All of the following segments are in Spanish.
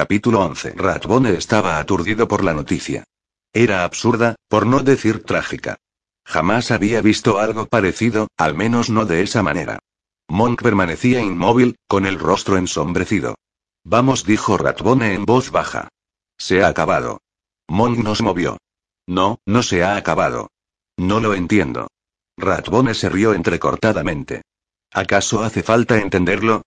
Capítulo 11. Ratbone estaba aturdido por la noticia. Era absurda, por no decir trágica. Jamás había visto algo parecido, al menos no de esa manera. Monk permanecía inmóvil, con el rostro ensombrecido. Vamos, dijo Ratbone en voz baja. Se ha acabado. Monk nos movió. No, no se ha acabado. No lo entiendo. Ratbone se rió entrecortadamente. ¿Acaso hace falta entenderlo?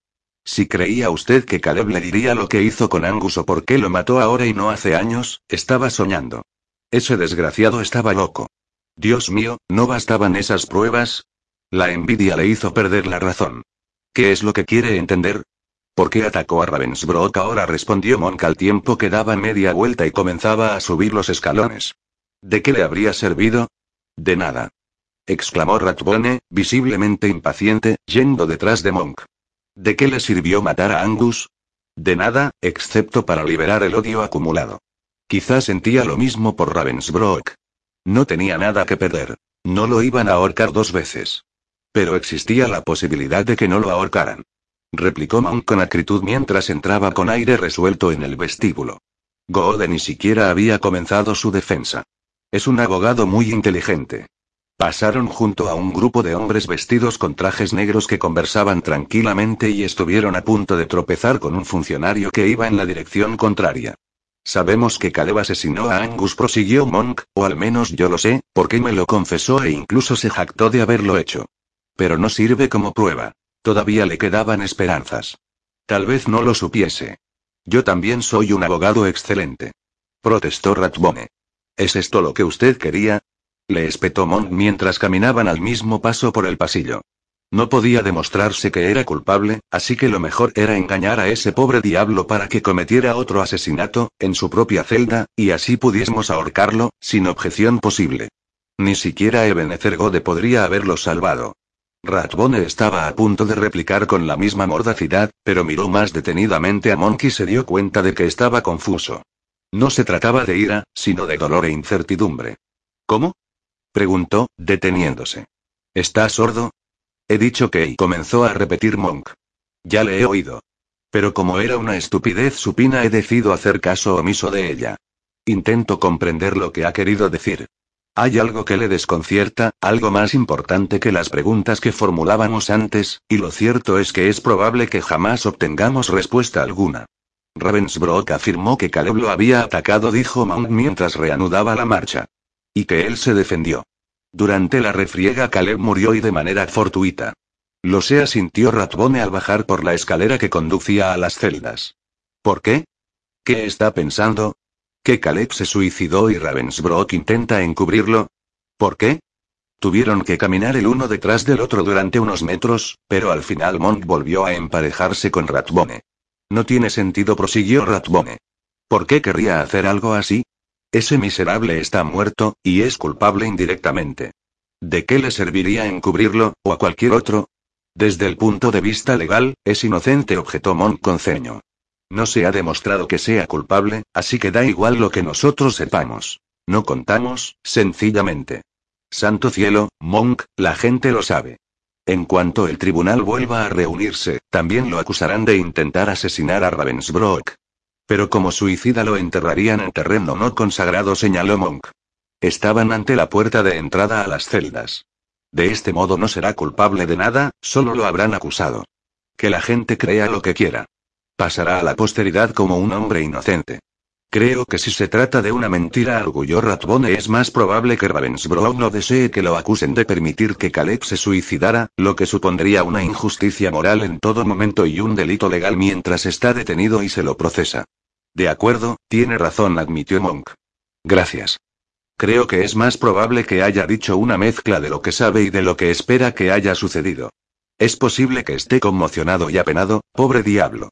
Si creía usted que Caleb le diría lo que hizo con Angus o por qué lo mató ahora y no hace años, estaba soñando. Ese desgraciado estaba loco. Dios mío, ¿no bastaban esas pruebas? La envidia le hizo perder la razón. ¿Qué es lo que quiere entender? ¿Por qué atacó a Ravensbrück ahora? respondió Monk al tiempo que daba media vuelta y comenzaba a subir los escalones. ¿De qué le habría servido? De nada. exclamó Ratbone, visiblemente impaciente, yendo detrás de Monk. ¿De qué le sirvió matar a Angus? De nada, excepto para liberar el odio acumulado. Quizás sentía lo mismo por Ravensbrück. No tenía nada que perder. No lo iban a ahorcar dos veces. Pero existía la posibilidad de que no lo ahorcaran. Replicó Monk con acritud mientras entraba con aire resuelto en el vestíbulo. Goode ni siquiera había comenzado su defensa. Es un abogado muy inteligente. Pasaron junto a un grupo de hombres vestidos con trajes negros que conversaban tranquilamente y estuvieron a punto de tropezar con un funcionario que iba en la dirección contraria. Sabemos que Caleb asesinó a Angus, prosiguió Monk, o al menos yo lo sé, porque me lo confesó e incluso se jactó de haberlo hecho. Pero no sirve como prueba. Todavía le quedaban esperanzas. Tal vez no lo supiese. Yo también soy un abogado excelente. Protestó Ratbone. ¿Es esto lo que usted quería? Le espetó Monk mientras caminaban al mismo paso por el pasillo. No podía demostrarse que era culpable, así que lo mejor era engañar a ese pobre diablo para que cometiera otro asesinato, en su propia celda, y así pudiésemos ahorcarlo, sin objeción posible. Ni siquiera Ebenezer Gode podría haberlo salvado. Ratbone estaba a punto de replicar con la misma mordacidad, pero miró más detenidamente a Monk y se dio cuenta de que estaba confuso. No se trataba de ira, sino de dolor e incertidumbre. ¿Cómo? Preguntó, deteniéndose. ¿Está sordo? He dicho que y comenzó a repetir Monk. Ya le he oído. Pero como era una estupidez supina he decidido hacer caso omiso de ella. Intento comprender lo que ha querido decir. Hay algo que le desconcierta, algo más importante que las preguntas que formulábamos antes, y lo cierto es que es probable que jamás obtengamos respuesta alguna. Ravensbrück afirmó que Caleb lo había atacado, dijo Monk mientras reanudaba la marcha. Y que él se defendió. Durante la refriega Caleb murió y de manera fortuita. Lo sea sintió Ratbone al bajar por la escalera que conducía a las celdas. ¿Por qué? ¿Qué está pensando? ¿Que Caleb se suicidó y Ravensbrück intenta encubrirlo? ¿Por qué? Tuvieron que caminar el uno detrás del otro durante unos metros, pero al final Monk volvió a emparejarse con Ratbone. No tiene sentido, prosiguió Ratbone. ¿Por qué querría hacer algo así? Ese miserable está muerto, y es culpable indirectamente. ¿De qué le serviría encubrirlo, o a cualquier otro? Desde el punto de vista legal, es inocente, objetó Monk con ceño. No se ha demostrado que sea culpable, así que da igual lo que nosotros sepamos. No contamos, sencillamente. Santo cielo, Monk, la gente lo sabe. En cuanto el tribunal vuelva a reunirse, también lo acusarán de intentar asesinar a Ravensbrück. Pero como suicida lo enterrarían en terreno no consagrado, señaló Monk. Estaban ante la puerta de entrada a las celdas. De este modo no será culpable de nada, solo lo habrán acusado. Que la gente crea lo que quiera. Pasará a la posteridad como un hombre inocente. Creo que si se trata de una mentira, arguyó Ratbone, es más probable que Ravensbrück no desee que lo acusen de permitir que Caleb se suicidara, lo que supondría una injusticia moral en todo momento y un delito legal mientras está detenido y se lo procesa. De acuerdo, tiene razón, admitió Monk. Gracias. Creo que es más probable que haya dicho una mezcla de lo que sabe y de lo que espera que haya sucedido. Es posible que esté conmocionado y apenado, pobre diablo.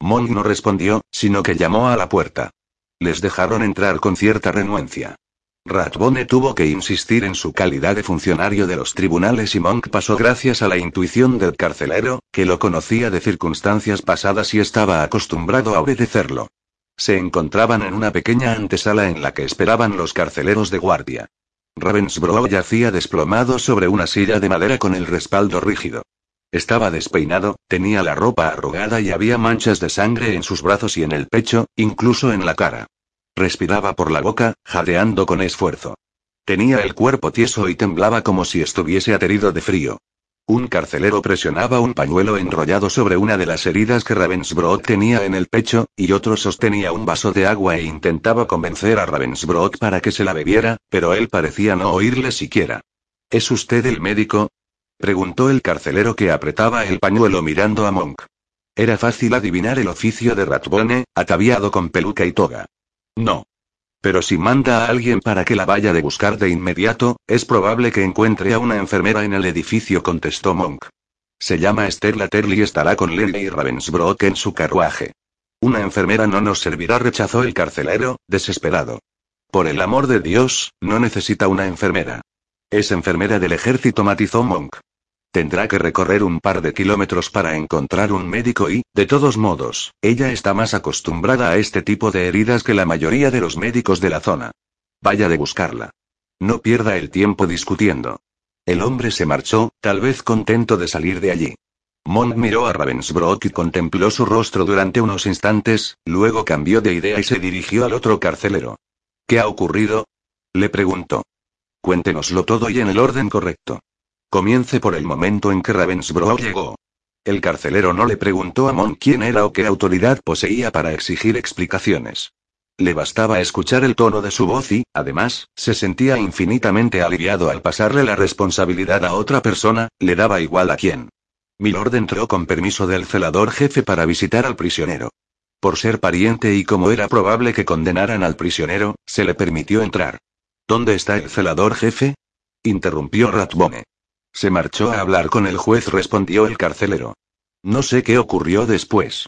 Monk no respondió, sino que llamó a la puerta. Les dejaron entrar con cierta renuencia. Ratbone tuvo que insistir en su calidad de funcionario de los tribunales y Monk pasó gracias a la intuición del carcelero, que lo conocía de circunstancias pasadas y estaba acostumbrado a obedecerlo. Se encontraban en una pequeña antesala en la que esperaban los carceleros de guardia. Ravensbrück yacía desplomado sobre una silla de madera con el respaldo rígido. Estaba despeinado, tenía la ropa arrugada y había manchas de sangre en sus brazos y en el pecho, incluso en la cara. Respiraba por la boca, jadeando con esfuerzo. Tenía el cuerpo tieso y temblaba como si estuviese aterido de frío. Un carcelero presionaba un pañuelo enrollado sobre una de las heridas que Ravensbrück tenía en el pecho, y otro sostenía un vaso de agua e intentaba convencer a Ravensbrück para que se la bebiera, pero él parecía no oírle siquiera. ¿Es usted el médico? Preguntó el carcelero que apretaba el pañuelo mirando a Monk. Era fácil adivinar el oficio de Ratbone, ataviado con peluca y toga. No. Pero si manda a alguien para que la vaya de buscar de inmediato, es probable que encuentre a una enfermera en el edificio, contestó Monk. Se llama Esther Latterly y estará con Lily Ravensbrück en su carruaje. Una enfermera no nos servirá, rechazó el carcelero, desesperado. Por el amor de Dios, no necesita una enfermera. Es enfermera del ejército, matizó Monk. Tendrá que recorrer un par de kilómetros para encontrar un médico y, de todos modos, ella está más acostumbrada a este tipo de heridas que la mayoría de los médicos de la zona. Vaya de buscarla. No pierda el tiempo discutiendo. El hombre se marchó, tal vez contento de salir de allí. Monk miró a Ravensbrück y contempló su rostro durante unos instantes, luego cambió de idea y se dirigió al otro carcelero. ¿Qué ha ocurrido? Le preguntó. Cuéntenoslo todo y en el orden correcto. Comience por el momento en que Ravensbrück llegó. El carcelero no le preguntó a Mon quién era o qué autoridad poseía para exigir explicaciones. Le bastaba escuchar el tono de su voz y, además, se sentía infinitamente aliviado al pasarle la responsabilidad a otra persona, le daba igual a quién. Milord entró con permiso del celador jefe para visitar al prisionero. Por ser pariente y como era probable que condenaran al prisionero, se le permitió entrar. ¿Dónde está el celador jefe? interrumpió Ratbone. Se marchó a hablar con el juez, respondió el carcelero. No sé qué ocurrió después.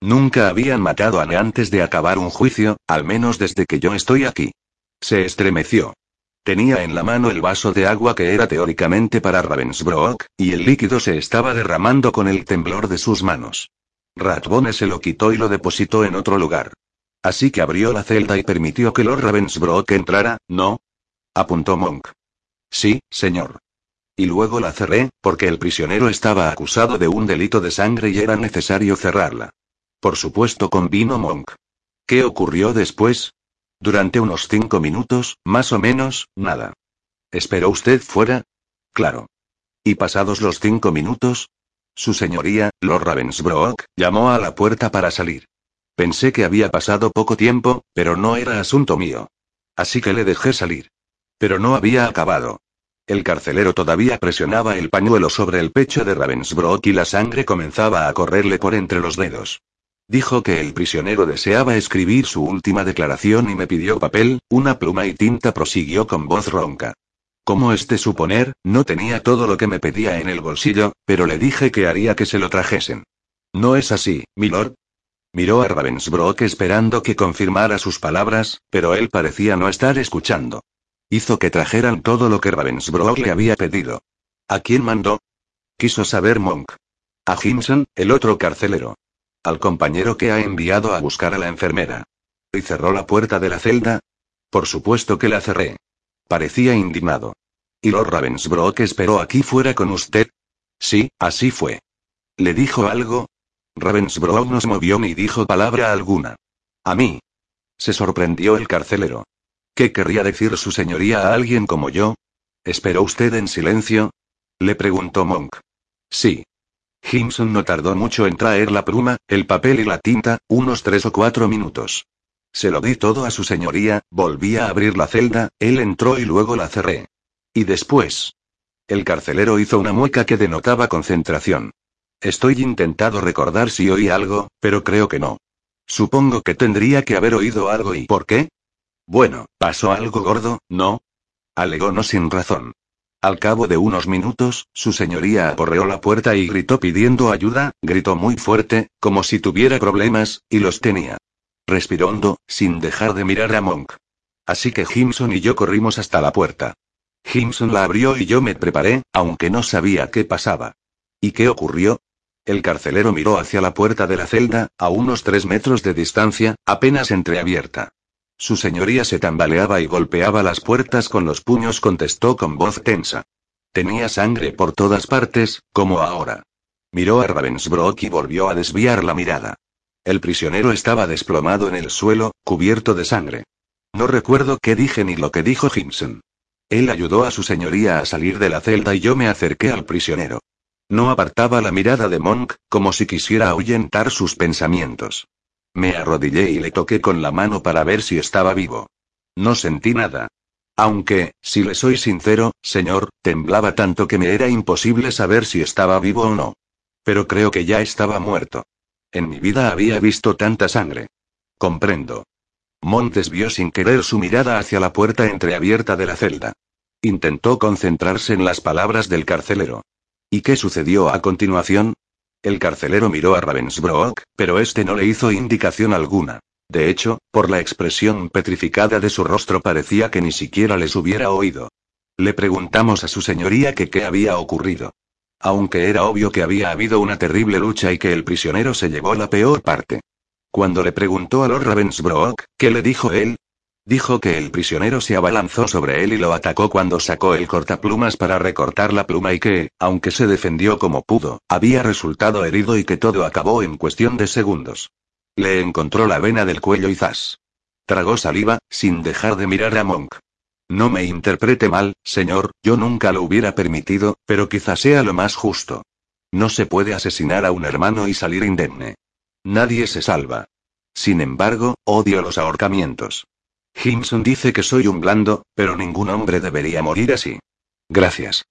Nunca habían matado a Anne antes de acabar un juicio, al menos desde que yo estoy aquí. Se estremeció. Tenía en la mano el vaso de agua que era teóricamente para Ravensbrück, y el líquido se estaba derramando con el temblor de sus manos. Ratbone se lo quitó y lo depositó en otro lugar. Así que abrió la celda y permitió que Lord Ravensbrück entrara, ¿no? apuntó Monk. Sí, señor. Y luego la cerré, porque el prisionero estaba acusado de un delito de sangre y era necesario cerrarla. Por supuesto, convino Monk. ¿Qué ocurrió después? Durante unos cinco minutos, más o menos, nada. ¿Esperó usted fuera? Claro. ¿Y pasados los cinco minutos? Su señoría, Lord Ravensbrück, llamó a la puerta para salir. Pensé que había pasado poco tiempo, pero no era asunto mío. Así que le dejé salir. Pero no había acabado. El carcelero todavía presionaba el pañuelo sobre el pecho de Ravensbrück y la sangre comenzaba a correrle por entre los dedos. Dijo que el prisionero deseaba escribir su última declaración y me pidió papel, una pluma y tinta, prosiguió con voz ronca. Como es de suponer, no tenía todo lo que me pedía en el bolsillo, pero le dije que haría que se lo trajesen. ¿No es así, milord? Miró a Ravensbrück esperando que confirmara sus palabras, pero él parecía no estar escuchando. Hizo que trajeran todo lo que Ravensbrück le había pedido. ¿A quién mandó? Quiso saber Monk. A Jimson, el otro carcelero. Al compañero que ha enviado a buscar a la enfermera. ¿Y cerró la puerta de la celda? Por supuesto que la cerré. Parecía indignado. ¿Y Lord Ravensbrück esperó aquí fuera con usted? Sí, así fue. ¿Le dijo algo? Ravensbrück no se movió ni dijo palabra alguna. A mí. Se sorprendió el carcelero. ¿Qué querría decir su señoría a alguien como yo? ¿Esperó usted en silencio? Le preguntó Monk. Sí. Jimson no tardó mucho en traer la pluma, el papel y la tinta, unos tres o cuatro minutos. Se lo di todo a su señoría, volví a abrir la celda, él entró y luego la cerré. Y después. El carcelero hizo una mueca que denotaba concentración. Estoy intentado recordar si oí algo, pero creo que no. Supongo que tendría que haber oído algo y ¿por qué? Bueno, pasó algo gordo, ¿no? Alegó no sin razón. Al cabo de unos minutos, su señoría aporreó la puerta y gritó pidiendo ayuda, gritó muy fuerte, como si tuviera problemas, y los tenía. Respiró hondo, sin dejar de mirar a Monk. Así que Jimson y yo corrimos hasta la puerta. Jimson la abrió y yo me preparé, aunque no sabía qué pasaba. ¿Y qué ocurrió? El carcelero miró hacia la puerta de la celda, a unos tres metros de distancia, apenas entreabierta. Su señoría se tambaleaba y golpeaba las puertas con los puños, contestó con voz tensa. Tenía sangre por todas partes, como ahora. Miró a Ravensbrück y volvió a desviar la mirada. El prisionero estaba desplomado en el suelo, cubierto de sangre. No recuerdo qué dije ni lo que dijo Jimson. Él ayudó a su señoría a salir de la celda y yo me acerqué al prisionero. No apartaba la mirada de Monk, como si quisiera ahuyentar sus pensamientos. Me arrodillé y le toqué con la mano para ver si estaba vivo. No sentí nada. Aunque, si le soy sincero, señor, temblaba tanto que me era imposible saber si estaba vivo o no. Pero creo que ya estaba muerto. En mi vida había visto tanta sangre. Comprendo. Montes vio sin querer su mirada hacia la puerta entreabierta de la celda. Intentó concentrarse en las palabras del carcelero. ¿Y qué sucedió a continuación? El carcelero miró a Ravensbrück, pero este no le hizo indicación alguna. De hecho, por la expresión petrificada de su rostro parecía que ni siquiera les hubiera oído. Le preguntamos a su señoría qué había ocurrido. Aunque era obvio que había habido una terrible lucha y que el prisionero se llevó la peor parte. Cuando le preguntó a Lord Ravensbrück, ¿qué le dijo él? Dijo que el prisionero se abalanzó sobre él y lo atacó cuando sacó el cortaplumas para recortar la pluma y que, aunque se defendió como pudo, había resultado herido y que todo acabó en cuestión de segundos. Le encontró la vena del cuello y zas. Tragó saliva, sin dejar de mirar a Monk. No me interprete mal, señor, yo nunca lo hubiera permitido, pero quizá sea lo más justo. No se puede asesinar a un hermano y salir indemne. Nadie se salva. Sin embargo, odio los ahorcamientos. Jimson dice que soy un blando, pero ningún hombre debería morir así. Gracias.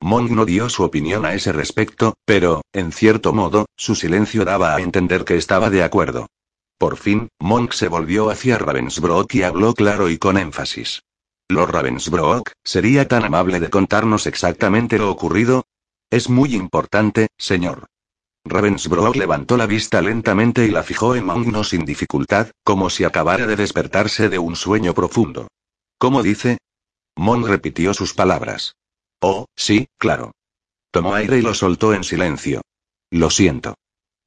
Monk no dio su opinión a ese respecto, pero, en cierto modo, su silencio daba a entender que estaba de acuerdo. Por fin, Monk se volvió hacia Ravensbrück y habló claro y con énfasis. Lord Ravensbrück, ¿sería tan amable de contarnos exactamente lo ocurrido? Es muy importante, señor. Ravensbrück levantó la vista lentamente y la fijó en Monk no sin dificultad, como si acabara de despertarse de un sueño profundo. ¿Cómo dice? Monk repitió sus palabras. Oh, sí, claro. Tomó aire y lo soltó en silencio. Lo siento.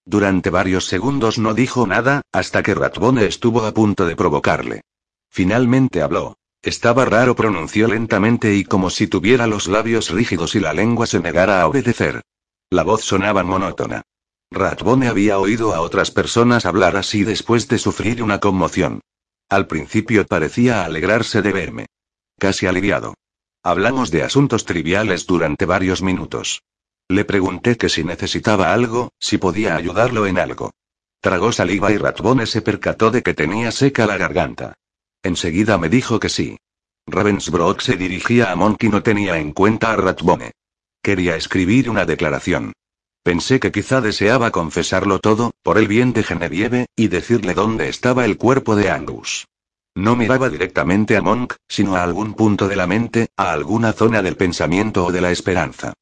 Durante varios segundos no dijo nada, hasta que Ratbone estuvo a punto de provocarle. Finalmente habló. Estaba raro, pronunció lentamente y como si tuviera los labios rígidos y la lengua se negara a obedecer. La voz sonaba monótona. Ratbone había oído a otras personas hablar así después de sufrir una conmoción. Al principio parecía alegrarse de verme. Casi aliviado. Hablamos de asuntos triviales durante varios minutos. Le pregunté que si necesitaba algo, si podía ayudarlo en algo. Tragó saliva y Ratbone se percató de que tenía seca la garganta. Enseguida me dijo que sí. Ravensbrück se dirigía a Monk y no tenía en cuenta a Ratbone. Quería escribir una declaración. Pensé que quizá deseaba confesarlo todo, por el bien de Genevieve, y decirle dónde estaba el cuerpo de Angus. No miraba directamente a Monk, sino a algún punto de la mente, a alguna zona del pensamiento o de la esperanza.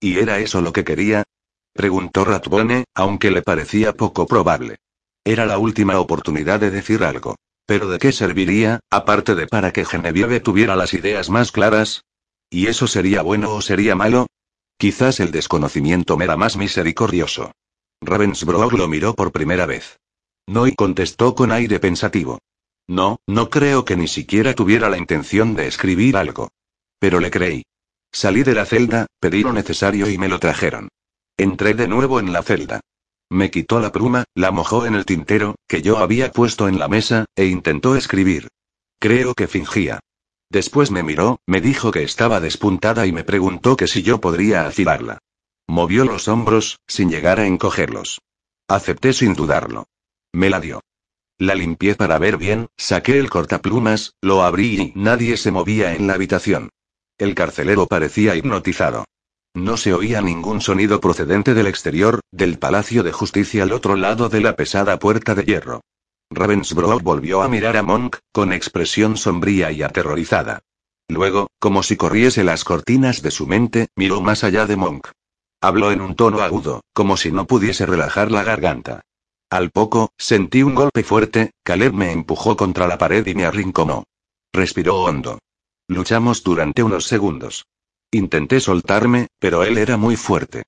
¿Y era eso lo que quería? Preguntó Ratbone, aunque le parecía poco probable. Era la última oportunidad de decir algo. ¿Pero de qué serviría, aparte de para que Genevieve tuviera las ideas más claras? ¿Y eso sería bueno o sería malo? Quizás el desconocimiento me era más misericordioso. Ravensbrück lo miró por primera vez. No y contestó con aire pensativo. No, no creo que ni siquiera tuviera la intención de escribir algo. Pero le creí. Salí de la celda, pedí lo necesario y me lo trajeron. Entré de nuevo en la celda. Me quitó la pluma, la mojó en el tintero, que yo había puesto en la mesa, e intentó escribir. Creo que fingía. Después me miró, me dijo que estaba despuntada y me preguntó que si yo podría afilarla. Movió los hombros, sin llegar a encogerlos. Acepté sin dudarlo. Me la dio. La limpié para ver bien, saqué el cortaplumas, lo abrí y nadie se movía en la habitación. El carcelero parecía hipnotizado. No se oía ningún sonido procedente del exterior, del Palacio de Justicia al otro lado de la pesada puerta de hierro. Ravensbrück volvió a mirar a Monk, con expresión sombría y aterrorizada. Luego, como si corriese las cortinas de su mente, miró más allá de Monk. Habló en un tono agudo, como si no pudiese relajar la garganta. Al poco, sentí un golpe fuerte, Caleb me empujó contra la pared y me arrinconó. Respiró hondo. Luchamos durante unos segundos. Intenté soltarme, pero él era muy fuerte.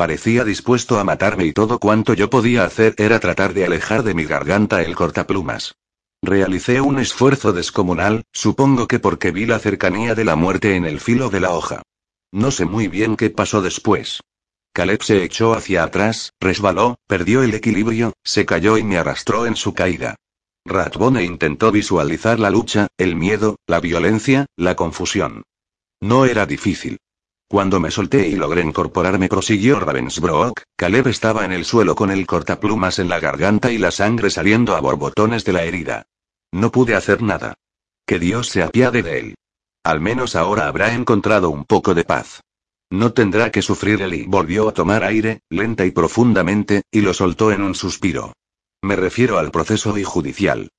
Parecía dispuesto a matarme y todo cuanto yo podía hacer era tratar de alejar de mi garganta el cortaplumas. Realicé un esfuerzo descomunal, supongo que porque vi la cercanía de la muerte en el filo de la hoja. No sé muy bien qué pasó después. Caleb se echó hacia atrás, resbaló, perdió el equilibrio, se cayó y me arrastró en su caída. Ratbone intentó visualizar la lucha, el miedo, la violencia, la confusión. No era difícil. Cuando me solté y logré incorporarme, prosiguió Ravensbrook, Caleb estaba en el suelo con el cortaplumas en la garganta y la sangre saliendo a borbotones de la herida. No pude hacer nada. Que Dios se apiade de él. Al menos ahora habrá encontrado un poco de paz. No tendrá que sufrir él volvió a tomar aire, lenta y profundamente, y lo soltó en un suspiro. Me refiero al proceso y judicial.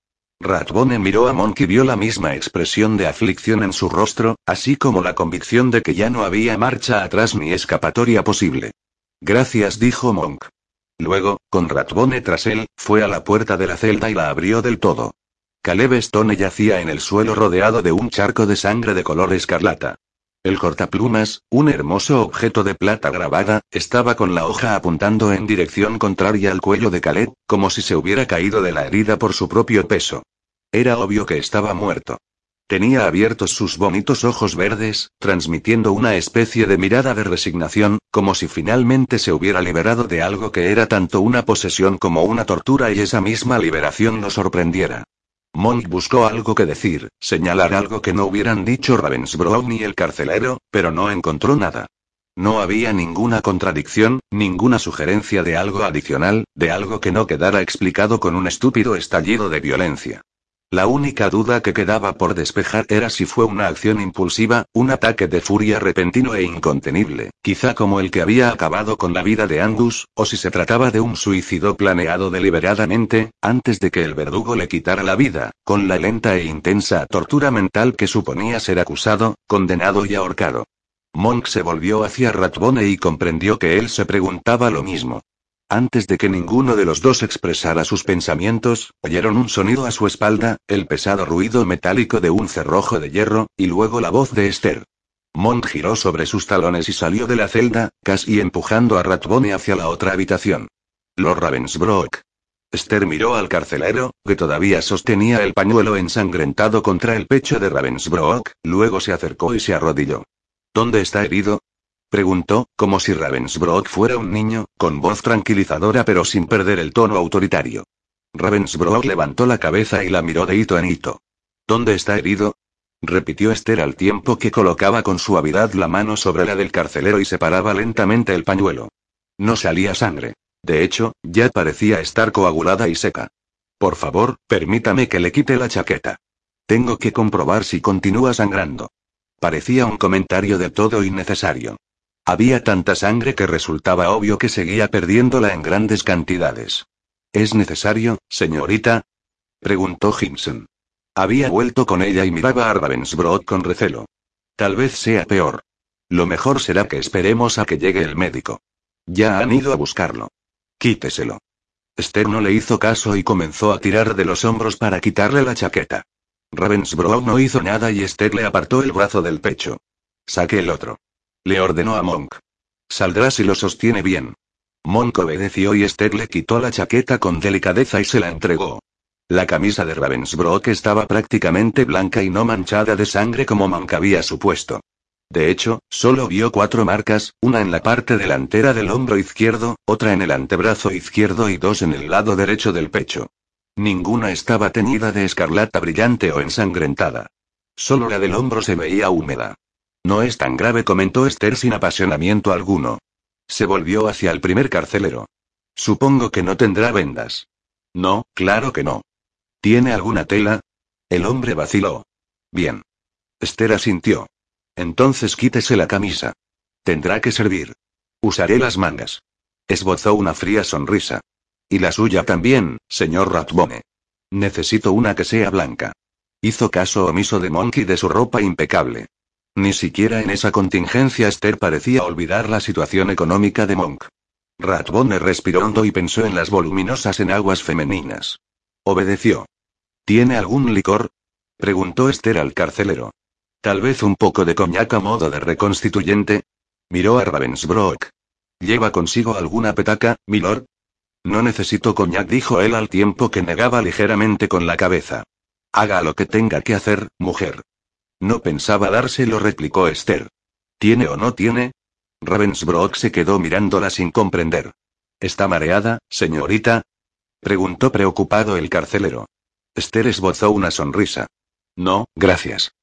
Ratbone miró a Monk y vio la misma expresión de aflicción en su rostro, así como la convicción de que ya no había marcha atrás ni escapatoria posible. Gracias, dijo Monk. Luego, con Ratbone tras él, fue a la puerta de la celda y la abrió del todo. Caleb Stone yacía en el suelo rodeado de un charco de sangre de color escarlata. El cortaplumas, un hermoso objeto de plata grabada, estaba con la hoja apuntando en dirección contraria al cuello de Caleb, como si se hubiera caído de la herida por su propio peso. Era obvio que estaba muerto. Tenía abiertos sus bonitos ojos verdes, transmitiendo una especie de mirada de resignación, como si finalmente se hubiera liberado de algo que era tanto una posesión como una tortura y esa misma liberación lo sorprendiera. Monk buscó algo que decir, señalar algo que no hubieran dicho Ravensbrück ni el carcelero, pero no encontró nada. No había ninguna contradicción, ninguna sugerencia de algo adicional, de algo que no quedara explicado con un estúpido estallido de violencia. La única duda que quedaba por despejar era si fue una acción impulsiva, un ataque de furia repentino e incontenible, quizá como el que había acabado con la vida de Angus, o si se trataba de un suicidio planeado deliberadamente, antes de que el verdugo le quitara la vida, con la lenta e intensa tortura mental que suponía ser acusado, condenado y ahorcado. Monk se volvió hacia Ratbone y comprendió que él se preguntaba lo mismo. Antes de que ninguno de los dos expresara sus pensamientos, oyeron un sonido a su espalda, el pesado ruido metálico de un cerrojo de hierro, y luego la voz de Esther. Mont giró sobre sus talones y salió de la celda, casi empujando a Ratbone hacia la otra habitación. Lord Ravensbrook. Esther miró al carcelero, que todavía sostenía el pañuelo ensangrentado contra el pecho de Ravensbrook, luego se acercó y se arrodilló. ¿Dónde está herido? Preguntó, como si Ravensbrook fuera un niño, con voz tranquilizadora pero sin perder el tono autoritario. Ravensbrook levantó la cabeza y la miró de hito en hito. ¿Dónde está herido? repitió Esther al tiempo que colocaba con suavidad la mano sobre la del carcelero y separaba lentamente el pañuelo. No salía sangre. De hecho, ya parecía estar coagulada y seca. Por favor, permítame que le quite la chaqueta. Tengo que comprobar si continúa sangrando. Parecía un comentario de todo innecesario. Había tanta sangre que resultaba obvio que seguía perdiéndola en grandes cantidades. ¿Es necesario, señorita? preguntó Gimson. Había vuelto con ella y miraba a Ravensbrück con recelo. Tal vez sea peor. Lo mejor será que esperemos a que llegue el médico. Ya han ido a buscarlo. Quíteselo. Esther no le hizo caso y comenzó a tirar de los hombros para quitarle la chaqueta. Ravensbrück no hizo nada y Esther le apartó el brazo del pecho. Saque el otro. Le ordenó a Monk. Saldrá si lo sostiene bien. Monk obedeció y Esther le quitó la chaqueta con delicadeza y se la entregó. La camisa de Ravensbrook estaba prácticamente blanca y no manchada de sangre como Monk había supuesto. De hecho, solo vio cuatro marcas, una en la parte delantera del hombro izquierdo, otra en el antebrazo izquierdo y dos en el lado derecho del pecho. Ninguna estaba teñida de escarlata brillante o ensangrentada. Solo la del hombro se veía húmeda. No es tan grave, comentó Esther sin apasionamiento alguno. Se volvió hacia el primer carcelero. Supongo que no tendrá vendas. No, claro que no. ¿Tiene alguna tela? El hombre vaciló. Bien. Esther asintió. Entonces quítese la camisa. Tendrá que servir. Usaré las mangas. Esbozó una fría sonrisa. Y la suya también, señor Ratbone. Necesito una que sea blanca. Hizo caso omiso de Monkey de su ropa impecable. Ni siquiera en esa contingencia Esther parecía olvidar la situación económica de Monk. Ratbone respiró hondo y pensó en las voluminosas enaguas femeninas. Obedeció. ¿Tiene algún licor? preguntó Esther al carcelero. Tal vez un poco de coñac a modo de reconstituyente. Miró a Ravensbrook. ¿Lleva consigo alguna petaca, milord? No necesito coñac, dijo él al tiempo que negaba ligeramente con la cabeza. Haga lo que tenga que hacer, mujer. No pensaba dárselo, replicó Esther. ¿Tiene o no tiene? Ravensbrook se quedó mirándola sin comprender. ¿Está mareada, señorita? preguntó preocupado el carcelero. Esther esbozó una sonrisa. No, gracias.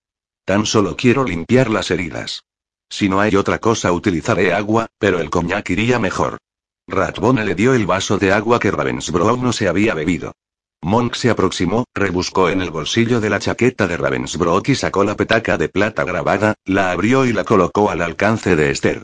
Tan solo quiero limpiar las heridas. Si no hay otra cosa utilizaré agua, pero el coñac iría mejor. Ratbone le dio el vaso de agua que Ravensbrook no se había bebido. Monk se aproximó, rebuscó en el bolsillo de la chaqueta de Ravensbrook y sacó la petaca de plata grabada, la abrió y la colocó al alcance de Esther.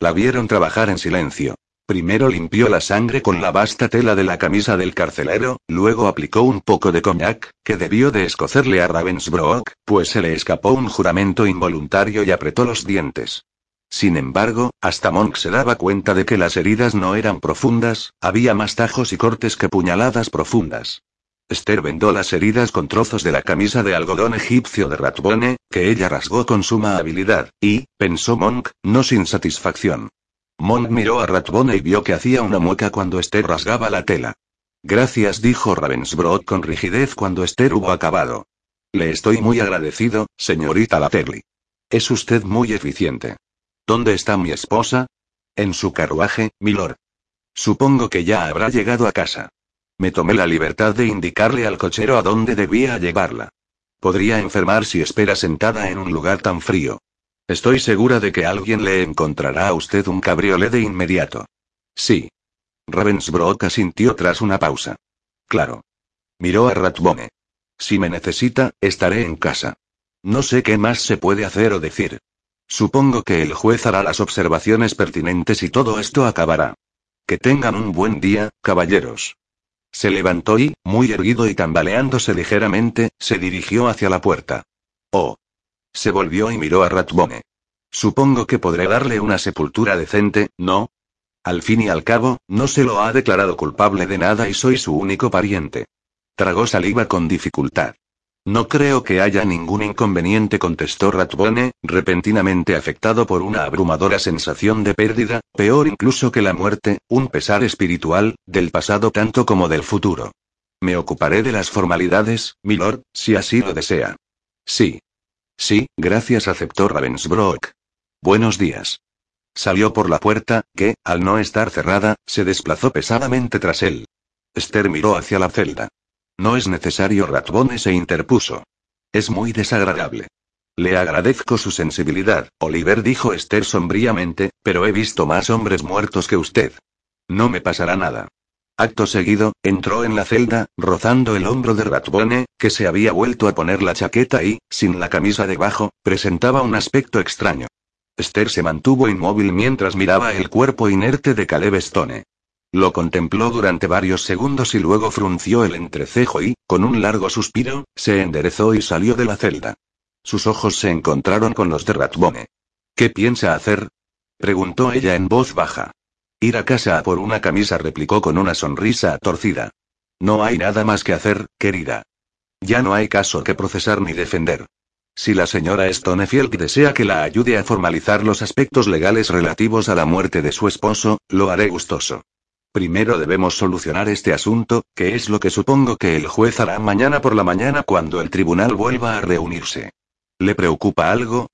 La vieron trabajar en silencio. Primero limpió la sangre con la vasta tela de la camisa del carcelero, luego aplicó un poco de coñac, que debió de escocerle a Ravensbrook, pues se le escapó un juramento involuntario y apretó los dientes. Sin embargo, hasta Monk se daba cuenta de que las heridas no eran profundas, había más tajos y cortes que puñaladas profundas. Esther vendó las heridas con trozos de la camisa de algodón egipcio de Ratbone, que ella rasgó con suma habilidad, y, pensó Monk, no sin satisfacción. Monk miró a Ratbone y vio que hacía una mueca cuando Esther rasgaba la tela. Gracias, dijo Ravensbrot con rigidez cuando Esther hubo acabado. Le estoy muy agradecido, señorita Laterly. Es usted muy eficiente. ¿Dónde está mi esposa? En su carruaje, milord. Supongo que ya habrá llegado a casa. Me tomé la libertad de indicarle al cochero a dónde debía llevarla. Podría enfermar si espera sentada en un lugar tan frío. Estoy segura de que alguien le encontrará a usted un cabriolet de inmediato. Sí. Ravensbrück asintió tras una pausa. Claro. Miró a Ratbone. Si me necesita, estaré en casa. No sé qué más se puede hacer o decir. Supongo que el juez hará las observaciones pertinentes y todo esto acabará. Que tengan un buen día, caballeros. Se levantó y, muy erguido y tambaleándose ligeramente, se dirigió hacia la puerta. Oh. Se volvió y miró a Ratbone. Supongo que podré darle una sepultura decente, ¿no? Al fin y al cabo, no se lo ha declarado culpable de nada y soy su único pariente. Tragó saliva con dificultad. No creo que haya ningún inconveniente, contestó Ratbone, repentinamente afectado por una abrumadora sensación de pérdida, peor incluso que la muerte, un pesar espiritual, del pasado tanto como del futuro. Me ocuparé de las formalidades, milord, si así lo desea. Sí. Sí, gracias, aceptó Ravensbrook. Buenos días. Salió por la puerta, que, al no estar cerrada, se desplazó pesadamente tras él. Esther miró hacia la celda. No es necesario, Ratbone se interpuso. Es muy desagradable. Le agradezco su sensibilidad, Oliver dijo Esther sombríamente, pero he visto más hombres muertos que usted. No me pasará nada. Acto seguido, entró en la celda, rozando el hombro de Ratbone, que se había vuelto a poner la chaqueta y, sin la camisa debajo, presentaba un aspecto extraño. Esther se mantuvo inmóvil mientras miraba el cuerpo inerte de Caleb Stone. Lo contempló durante varios segundos y luego frunció el entrecejo y, con un largo suspiro, se enderezó y salió de la celda. Sus ojos se encontraron con los de Ratbone. ¿Qué piensa hacer? preguntó ella en voz baja. Ir a casa a por una camisa, replicó con una sonrisa torcida. No hay nada más que hacer, querida. Ya no hay caso que procesar ni defender. Si la señora Stonefield desea que la ayude a formalizar los aspectos legales relativos a la muerte de su esposo, lo haré gustoso. Primero debemos solucionar este asunto, que es lo que supongo que el juez hará mañana por la mañana cuando el tribunal vuelva a reunirse. ¿Le preocupa algo?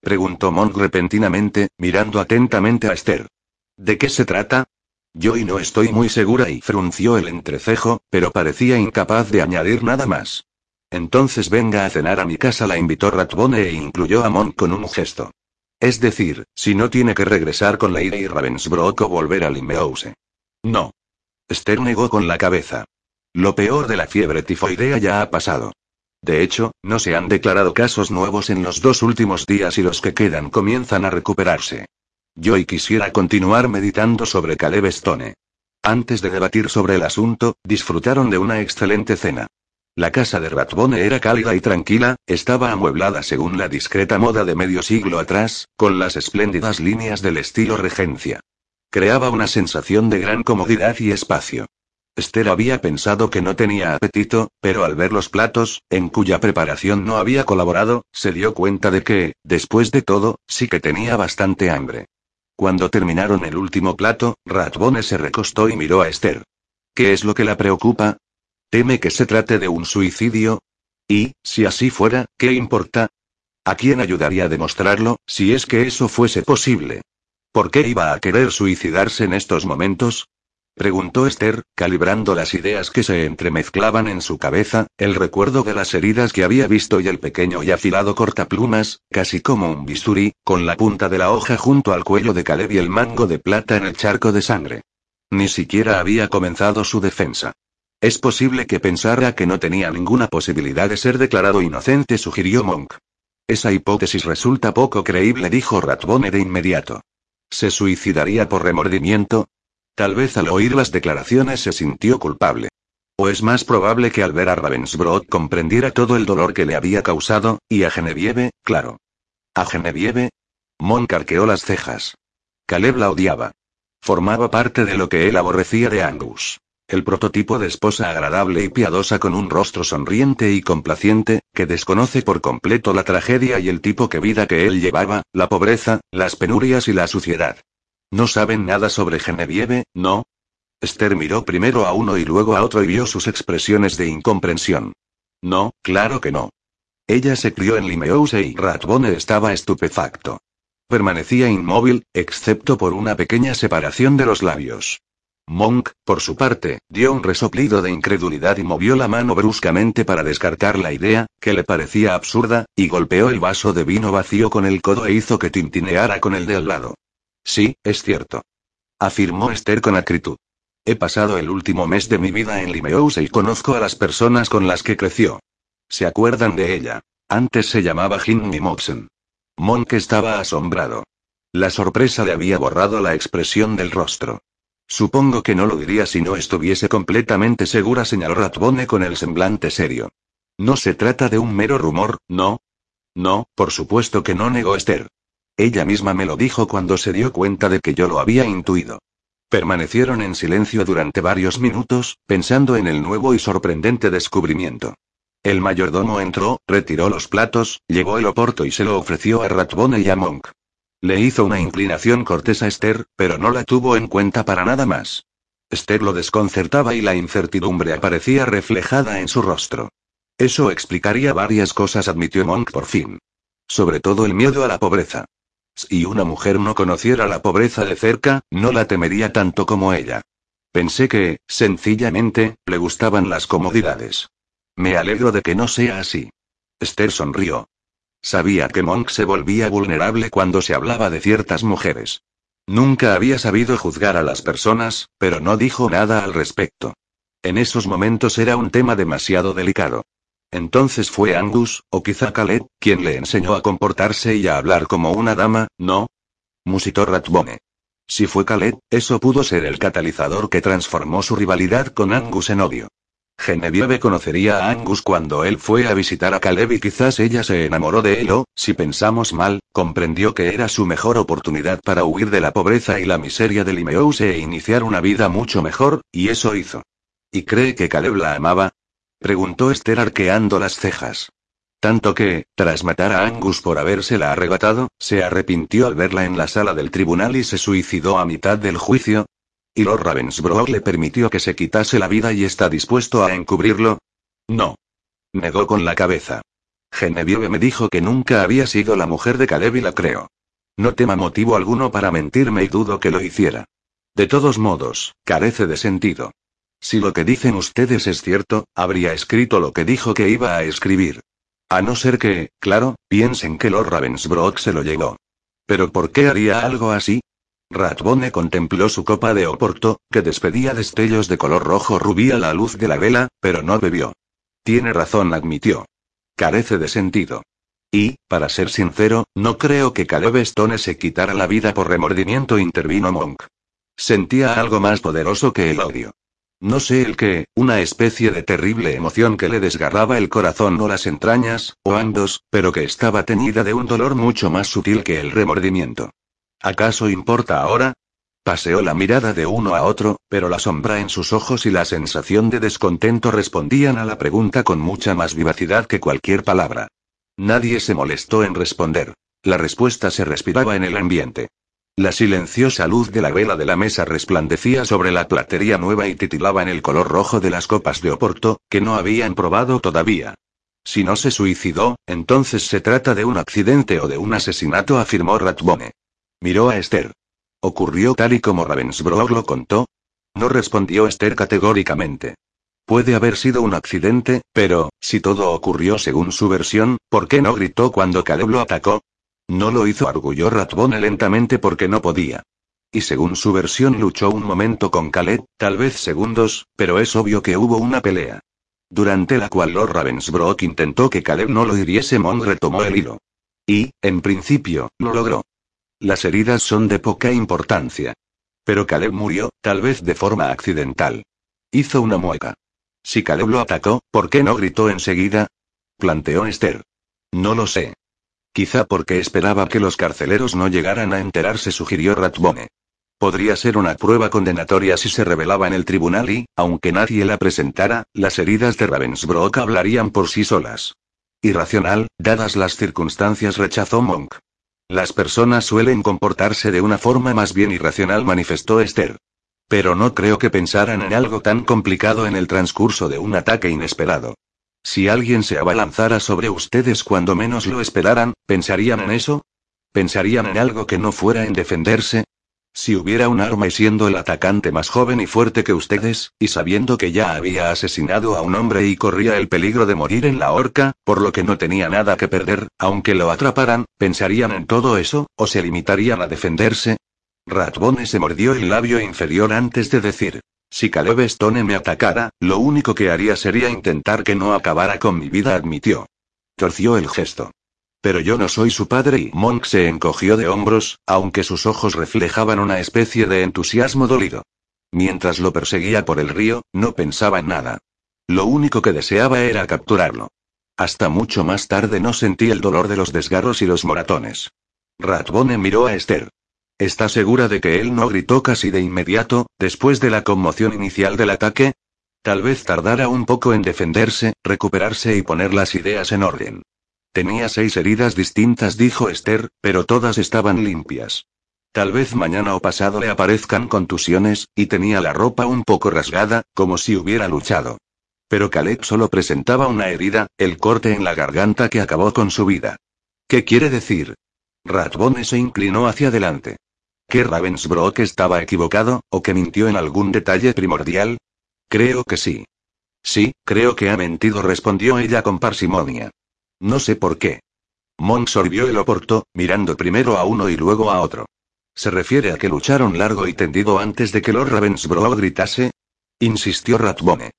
preguntó Monk repentinamente, mirando atentamente a Esther. ¿De qué se trata? Yo y no estoy muy segura y frunció el entrecejo, pero parecía incapaz de añadir nada más. Entonces venga a cenar a mi casa, la invitó Ratbone e incluyó a Mon con un gesto. Es decir, si no tiene que regresar con Lady Ravensbrook o volver a Limehouse. No. Esther negó con la cabeza. Lo peor de la fiebre tifoidea ya ha pasado. De hecho, no se han declarado casos nuevos en los dos últimos días y los que quedan comienzan a recuperarse. Yo y quisiera continuar meditando sobre Caleb Stone. Antes de debatir sobre el asunto, disfrutaron de una excelente cena. La casa de Ratbone era cálida y tranquila, estaba amueblada según la discreta moda de medio siglo atrás, con las espléndidas líneas del estilo regencia. Creaba una sensación de gran comodidad y espacio. Esther había pensado que no tenía apetito, pero al ver los platos, en cuya preparación no había colaborado, se dio cuenta de que, después de todo, sí que tenía bastante hambre. Cuando terminaron el último plato, Ratbone se recostó y miró a Esther. ¿Qué es lo que la preocupa? ¿Teme que se trate de un suicidio? Y, si así fuera, ¿qué importa? ¿A quién ayudaría a demostrarlo, si es que eso fuese posible? ¿Por qué iba a querer suicidarse en estos momentos? Preguntó Esther, calibrando las ideas que se entremezclaban en su cabeza, el recuerdo de las heridas que había visto y el pequeño y afilado cortaplumas, casi como un bisturí, con la punta de la hoja junto al cuello de Caleb y el mango de plata en el charco de sangre. Ni siquiera había comenzado su defensa. Es posible que pensara que no tenía ninguna posibilidad de ser declarado inocente, sugirió Monk. Esa hipótesis resulta poco creíble, dijo Ratbone de inmediato. ¿Se suicidaría por remordimiento? Tal vez al oír las declaraciones se sintió culpable. O es más probable que al ver a Ravensbrück comprendiera todo el dolor que le había causado, y a Genevieve, claro. ¿A Genevieve? Monk arqueó las cejas. Caleb la odiaba. Formaba parte de lo que él aborrecía de Angus. El prototipo de esposa agradable y piadosa con un rostro sonriente y complaciente, que desconoce por completo la tragedia y el tipo de vida que él llevaba, la pobreza, las penurias y la suciedad. No saben nada sobre Genevieve, ¿no? Esther miró primero a uno y luego a otro y vio sus expresiones de incomprensión. No, claro que no. Ella se crió en Limehouse y Ratbone estaba estupefacto. Permanecía inmóvil, excepto por una pequeña separación de los labios. Monk, por su parte, dio un resoplido de incredulidad y movió la mano bruscamente para descartar la idea, que le parecía absurda, y golpeó el vaso de vino vacío con el codo e hizo que tintineara con el de al lado. Sí, es cierto. Afirmó Esther con acritud. He pasado el último mes de mi vida en Limehouse y conozco a las personas con las que creció. ¿Se acuerdan de ella? Antes se llamaba Jinny Moxon. Monk estaba asombrado. La sorpresa le había borrado la expresión del rostro. Supongo que no lo diría si no estuviese completamente segura, señaló Ratbone con el semblante serio. No se trata de un mero rumor, ¿no? No, por supuesto que no negó Esther. Ella misma me lo dijo cuando se dio cuenta de que yo lo había intuido. Permanecieron en silencio durante varios minutos, pensando en el nuevo y sorprendente descubrimiento. El mayordomo entró, retiró los platos, llevó el oporto y se lo ofreció a Ratbone y a Monk. Le hizo una inclinación cortés a Esther, pero no la tuvo en cuenta para nada más. Esther lo desconcertaba y la incertidumbre aparecía reflejada en su rostro. Eso explicaría varias cosas, admitió Monk por fin. Sobre todo el miedo a la pobreza. Si una mujer no conociera la pobreza de cerca, no la temería tanto como ella. Pensé que, sencillamente, le gustaban las comodidades. Me alegro de que no sea así. Esther sonrió. Sabía que Monk se volvía vulnerable cuando se hablaba de ciertas mujeres. Nunca había sabido juzgar a las personas, pero no dijo nada al respecto. En esos momentos era un tema demasiado delicado. Entonces fue Angus, o quizá Caleb, quien le enseñó a comportarse y a hablar como una dama, ¿no? Musitó Ratbone. Si fue Caleb, eso pudo ser el catalizador que transformó su rivalidad con Angus en odio. Genevieve conocería a Angus cuando él fue a visitar a Caleb y quizás ella se enamoró de él o, si pensamos mal, comprendió que era su mejor oportunidad para huir de la pobreza y la miseria de Limehouse e iniciar una vida mucho mejor, y eso hizo. ¿Y cree que Caleb la amaba? Preguntó Esther arqueando las cejas. Tanto que, tras matar a Angus por habérsela arrebatado, se arrepintió al verla en la sala del tribunal y se suicidó a mitad del juicio. ¿Y Lord Ravensbrough le permitió que se quitase la vida y está dispuesto a encubrirlo? No. Negó con la cabeza. Genevieve me dijo que nunca había sido la mujer de Caleb y la creo. No tema motivo alguno para mentirme y dudo que lo hiciera. De todos modos, carece de sentido. Si lo que dicen ustedes es cierto, habría escrito lo que dijo que iba a escribir. A no ser que, claro, piensen que Lord Ravensbrook se lo llevó. Pero ¿por qué haría algo así? Ratbone contempló su copa de oporto, que despedía destellos de color rojo rubí a la luz de la vela, pero no bebió. Tiene razón, admitió. Carece de sentido. Y, para ser sincero, no creo que Caleb Stone se quitara la vida por remordimiento, intervino Monk. Sentía algo más poderoso que el odio. No sé el qué, una especie de terrible emoción que le desgarraba el corazón o las entrañas, o ambos, pero que estaba teñida de un dolor mucho más sutil que el remordimiento. ¿Acaso importa ahora? Paseó la mirada de uno a otro, pero la sombra en sus ojos y la sensación de descontento respondían a la pregunta con mucha más vivacidad que cualquier palabra. Nadie se molestó en responder. La respuesta se respiraba en el ambiente. La silenciosa luz de la vela de la mesa resplandecía sobre la platería nueva y titilaba en el color rojo de las copas de Oporto, que no habían probado todavía. Si no se suicidó, entonces se trata de un accidente o de un asesinato, afirmó Ratbone. Miró a Esther. ¿Ocurrió tal y como Ravensbrück lo contó? No respondió Esther categóricamente. Puede haber sido un accidente, pero, si todo ocurrió según su versión, ¿por qué no gritó cuando Caleb lo atacó? No lo hizo, arguyó Ratbone lentamente porque no podía. Y según su versión luchó un momento con Caleb, tal vez segundos, pero es obvio que hubo una pelea. Durante la cual Lord Ravensbrock intentó que Caleb no lo hiriese, Mon retomó el hilo. Y, en principio, lo logró. Las heridas son de poca importancia. Pero Caleb murió, tal vez de forma accidental. Hizo una mueca. Si Caleb lo atacó, ¿por qué no gritó enseguida? Planteó Esther. No lo sé. Quizá porque esperaba que los carceleros no llegaran a enterarse, sugirió Ratbone. Podría ser una prueba condenatoria si se revelaba en el tribunal y, aunque nadie la presentara, las heridas de Ravensbrück hablarían por sí solas. Irracional, dadas las circunstancias, rechazó Monk. Las personas suelen comportarse de una forma más bien irracional, manifestó Esther. Pero no creo que pensaran en algo tan complicado en el transcurso de un ataque inesperado. Si alguien se abalanzara sobre ustedes cuando menos lo esperaran, ¿pensarían en eso? ¿Pensarían en algo que no fuera en defenderse? Si hubiera un arma y siendo el atacante más joven y fuerte que ustedes, y sabiendo que ya había asesinado a un hombre y corría el peligro de morir en la horca, por lo que no tenía nada que perder, aunque lo atraparan, ¿pensarían en todo eso, o se limitarían a defenderse? Ratbone se mordió el labio inferior antes de decir. Si Caleb Stone me atacara, lo único que haría sería intentar que no acabara con mi vida, admitió. Torció el gesto. Pero yo no soy su padre y Monk se encogió de hombros, aunque sus ojos reflejaban una especie de entusiasmo dolido. Mientras lo perseguía por el río, no pensaba en nada. Lo único que deseaba era capturarlo. Hasta mucho más tarde no sentí el dolor de los desgarros y los moratones. Ratbone miró a Esther. ¿Está segura de que él no gritó casi de inmediato, después de la conmoción inicial del ataque? Tal vez tardara un poco en defenderse, recuperarse y poner las ideas en orden. Tenía seis heridas distintas, dijo Esther, pero todas estaban limpias. Tal vez mañana o pasado le aparezcan contusiones, y tenía la ropa un poco rasgada, como si hubiera luchado. Pero Caleb solo presentaba una herida, el corte en la garganta que acabó con su vida. ¿Qué quiere decir? Ratbone se inclinó hacia adelante. ¿Que Ravensbrück estaba equivocado, o que mintió en algún detalle primordial? Creo que sí. Sí, creo que ha mentido, respondió ella con parsimonia. No sé por qué. Mon sorbió el oporto, mirando primero a uno y luego a otro. ¿Se refiere a que lucharon largo y tendido antes de que Lord Ravensbrück gritase? Insistió Ratbone.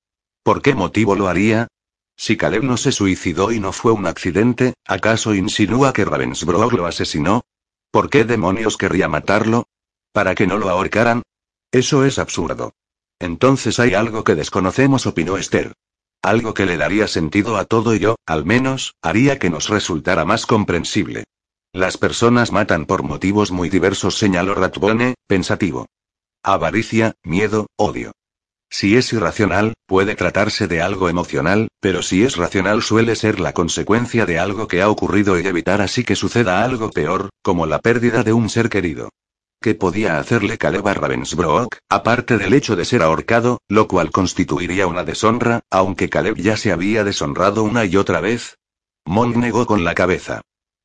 ¿Por qué motivo lo haría? Si Caleb no se suicidó y no fue un accidente, ¿acaso insinúa que Ravensbrück lo asesinó? ¿Por qué demonios querría matarlo? ¿Para que no lo ahorcaran? Eso es absurdo. Entonces hay algo que desconocemos, opinó Esther. Algo que le daría sentido a todo ello, al menos, haría que nos resultara más comprensible. Las personas matan por motivos muy diversos, señaló Ratbone, pensativo. Avaricia, miedo, odio. Si es irracional, puede tratarse de algo emocional, pero si es racional suele ser la consecuencia de algo que ha ocurrido y evitar así que suceda algo peor, como la pérdida de un ser querido. ¿Qué podía hacerle Caleb a Ravensbrück, aparte del hecho de ser ahorcado, lo cual constituiría una deshonra, aunque Caleb ya se había deshonrado una y otra vez? Monk negó con la cabeza.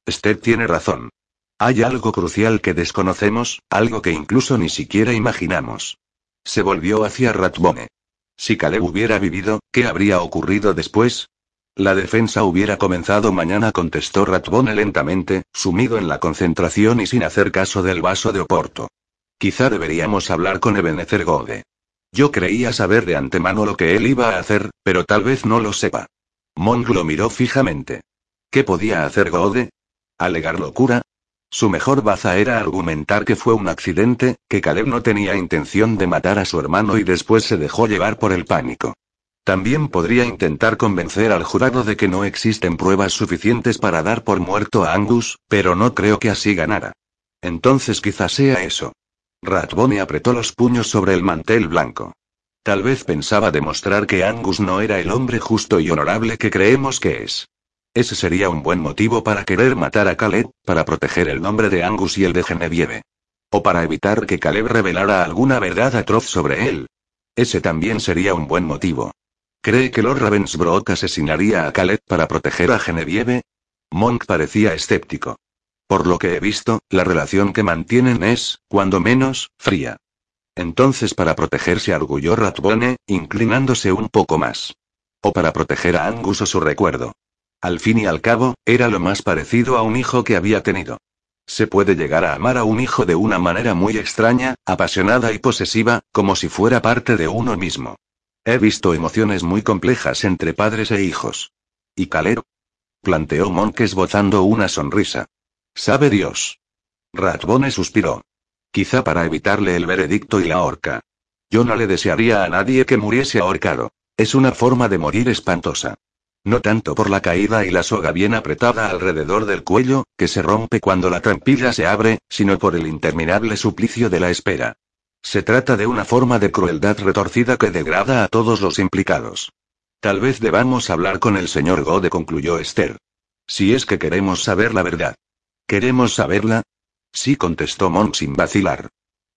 Esther tiene razón. Hay algo crucial que desconocemos, algo que incluso ni siquiera imaginamos. Se volvió hacia Ratbone. Si Caleb hubiera vivido, ¿qué habría ocurrido después? La defensa hubiera comenzado mañana, contestó Ratbone lentamente, sumido en la concentración y sin hacer caso del vaso de Oporto. Quizá deberíamos hablar con Ebenezer Gode. Yo creía saber de antemano lo que él iba a hacer, pero tal vez no lo sepa. Monk lo miró fijamente. ¿Qué podía hacer Gode? ¿Alegar locura? Su mejor baza era argumentar que fue un accidente, que Caleb no tenía intención de matar a su hermano y después se dejó llevar por el pánico. También podría intentar convencer al jurado de que no existen pruebas suficientes para dar por muerto a Angus, pero no creo que así ganara. Entonces quizás sea eso. Ratbone apretó los puños sobre el mantel blanco. Tal vez pensaba demostrar que Angus no era el hombre justo y honorable que creemos que es. Ese sería un buen motivo para querer matar a Caleb, para proteger el nombre de Angus y el de Genevieve. O para evitar que Caleb revelara alguna verdad atroz sobre él. Ese también sería un buen motivo. ¿Cree que Lord Ravensbrück asesinaría a Caleb para proteger a Genevieve? Monk parecía escéptico. Por lo que he visto, la relación que mantienen es, cuando menos, fría. Entonces para protegerse arguyó Ratbone, inclinándose un poco más. O para proteger a Angus o su recuerdo. Al fin y al cabo, era lo más parecido a un hijo que había tenido. Se puede llegar a amar a un hijo de una manera muy extraña, apasionada y posesiva, como si fuera parte de uno mismo. He visto emociones muy complejas entre padres e hijos. ¿Y Calero? planteó Monk esbozando una sonrisa. Sabe Dios. Ratbone suspiró. Quizá para evitarle el veredicto y la horca. Yo no le desearía a nadie que muriese ahorcado. Es una forma de morir espantosa. No tanto por la caída y la soga bien apretada alrededor del cuello, que se rompe cuando la trampilla se abre, sino por el interminable suplicio de la espera. Se trata de una forma de crueldad retorcida que degrada a todos los implicados. Tal vez debamos hablar con el señor Gode, concluyó Esther. Si es que queremos saber la verdad. ¿Queremos saberla? Sí, contestó Monk sin vacilar.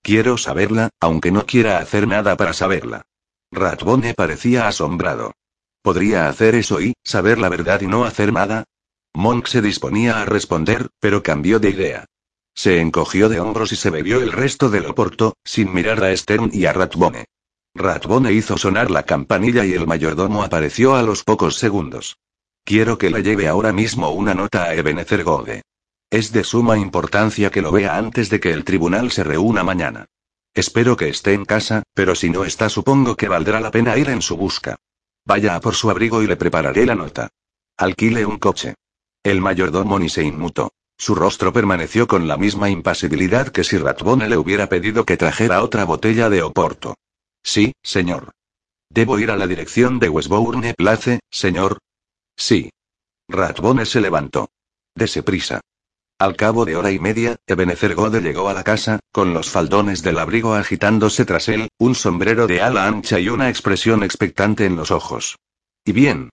Quiero saberla, aunque no quiera hacer nada para saberla. Ratbone parecía asombrado. ¿Podría hacer eso y, saber la verdad y no hacer nada? Monk se disponía a responder, pero cambió de idea. Se encogió de hombros y se bebió el resto del oporto, sin mirar a Stern y a Ratbone. Ratbone hizo sonar la campanilla y el mayordomo apareció a los pocos segundos. Quiero que le lleve ahora mismo una nota a Ebenezer Gode. Es de suma importancia que lo vea antes de que el tribunal se reúna mañana. Espero que esté en casa, pero si no está supongo que valdrá la pena ir en su busca. Vaya a por su abrigo y le prepararé la nota. Alquile un coche. El mayordomo ni se inmutó. Su rostro permaneció con la misma impasibilidad que si Ratbone le hubiera pedido que trajera otra botella de Oporto. Sí, señor. ¿Debo ir a la dirección de Westbourne Place, señor? Sí. Ratbone se levantó. Dese prisa. Al cabo de hora y media, Ebenezer Gode llegó a la casa, con los faldones del abrigo agitándose tras él, un sombrero de ala ancha y una expresión expectante en los ojos. ¿Y bien?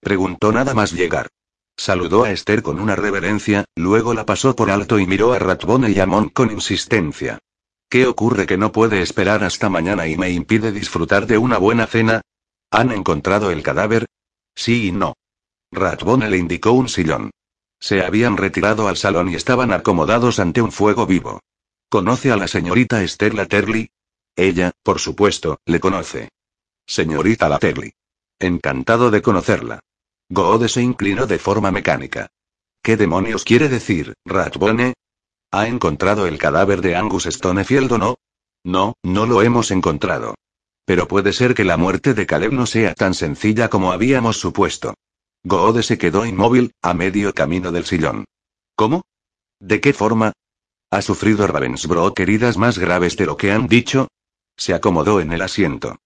Preguntó nada más llegar. Saludó a Esther con una reverencia, luego la pasó por alto y miró a Ratbone y a Monk con insistencia. ¿Qué ocurre que no puede esperar hasta mañana y me impide disfrutar de una buena cena? ¿Han encontrado el cadáver? Sí y no. Ratbone le indicó un sillón. Se habían retirado al salón y estaban acomodados ante un fuego vivo. ¿Conoce a la señorita Esther Latterly? Ella, por supuesto, le conoce. Señorita Latterly. Encantado de conocerla. Goode se inclinó de forma mecánica. ¿Qué demonios quiere decir, Ratbone? ¿Ha encontrado el cadáver de Angus Stonefield o no? No, no lo hemos encontrado. Pero puede ser que la muerte de Caleb no sea tan sencilla como habíamos supuesto. Goode se quedó inmóvil, a medio camino del sillón. ¿Cómo? ¿De qué forma? ¿Ha sufrido Ravensbrück heridas más graves de lo que han dicho? Se acomodó en el asiento.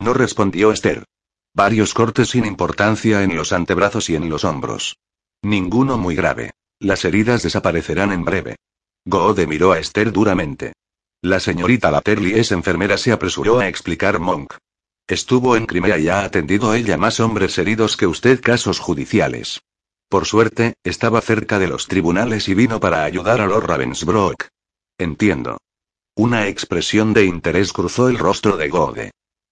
No respondió Esther. Varios cortes sin importancia en los antebrazos y en los hombros. Ninguno muy grave. Las heridas desaparecerán en breve. Goode miró a Esther duramente. La señorita Latterly es enfermera, se apresuró a explicar Monk. Estuvo en Crimea y ha atendido ella más hombres heridos que usted casos judiciales. Por suerte, estaba cerca de los tribunales y vino para ayudar a Lord Ravensbrück. Entiendo. Una expresión de interés cruzó el rostro de Gode.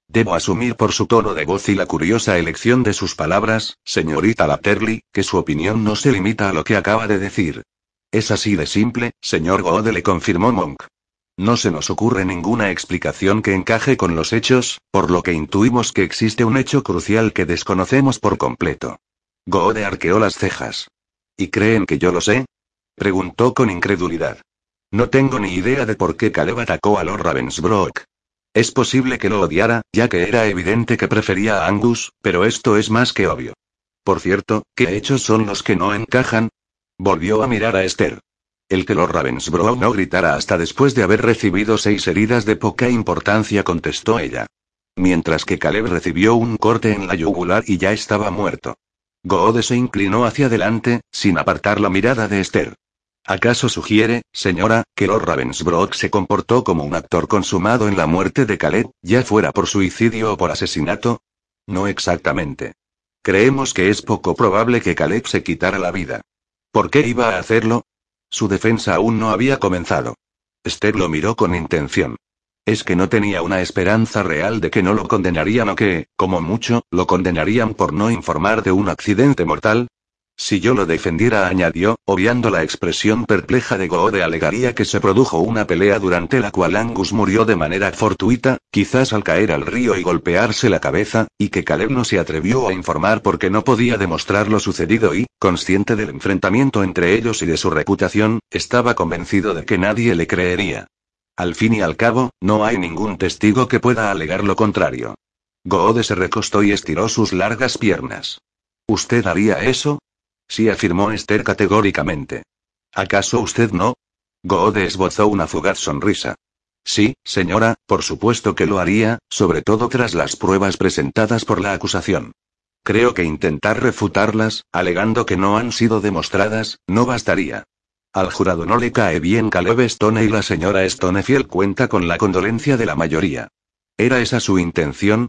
Debo asumir por su tono de voz y la curiosa elección de sus palabras, señorita Latterly, que su opinión no se limita a lo que acaba de decir. Es así de simple, señor Gode, le confirmó Monk. No se nos ocurre ninguna explicación que encaje con los hechos, por lo que intuimos que existe un hecho crucial que desconocemos por completo. Goode arqueó las cejas. ¿Y creen que yo lo sé? Preguntó con incredulidad. No tengo ni idea de por qué Caleb atacó a Lord Ravensbrück. Es posible que lo odiara, ya que era evidente que prefería a Angus, pero esto es más que obvio. Por cierto, ¿qué hechos son los que no encajan? Volvió a mirar a Esther. El que Lord Ravensbrough no gritara hasta después de haber recibido seis heridas de poca importancia, contestó ella. Mientras que Caleb recibió un corte en la yugular y ya estaba muerto. Goode se inclinó hacia adelante, sin apartar la mirada de Esther. ¿Acaso sugiere, señora, que Lord Ravensbrook se comportó como un actor consumado en la muerte de Caleb, ya fuera por suicidio o por asesinato? No exactamente. Creemos que es poco probable que Caleb se quitara la vida. ¿Por qué iba a hacerlo? Su defensa aún no había comenzado. Esther lo miró con intención. ¿Es que no tenía una esperanza real de que no lo condenarían o que, como mucho, lo condenarían por no informar de un accidente mortal? Si yo lo defendiera, añadió, obviando la expresión perpleja de Goode, alegaría que se produjo una pelea durante la cual Angus murió de manera fortuita, quizás al caer al río y golpearse la cabeza, y que Caleb no se atrevió a informar porque no podía demostrar lo sucedido y, consciente del enfrentamiento entre ellos y de su reputación, estaba convencido de que nadie le creería. Al fin y al cabo, no hay ningún testigo que pueda alegar lo contrario. Goode se recostó y estiró sus largas piernas. ¿Usted haría eso? Sí, afirmó Esther categóricamente. ¿Acaso usted no? Goode esbozó una fugaz sonrisa. Sí, señora, por supuesto que lo haría, sobre todo tras las pruebas presentadas por la acusación. Creo que intentar refutarlas, alegando que no han sido demostradas, no bastaría. Al jurado no le cae bien Caleb Stone y la señora Stonefield cuenta con la condolencia de la mayoría. ¿Era esa su intención?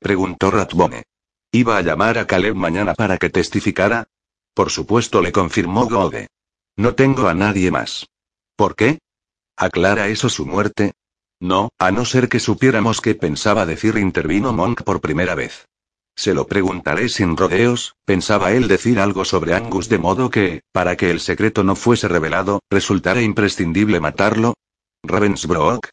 preguntó Ratbone. ¿Iba a llamar a Caleb mañana para que testificara? Por supuesto, le confirmó Gode. No tengo a nadie más. ¿Por qué? ¿Aclara eso su muerte? No, a no ser que supiéramos qué pensaba decir, intervino Monk por primera vez. Se lo preguntaré sin rodeos, pensaba él decir algo sobre Angus de modo que, para que el secreto no fuese revelado, resultara imprescindible matarlo. Ravensbrook.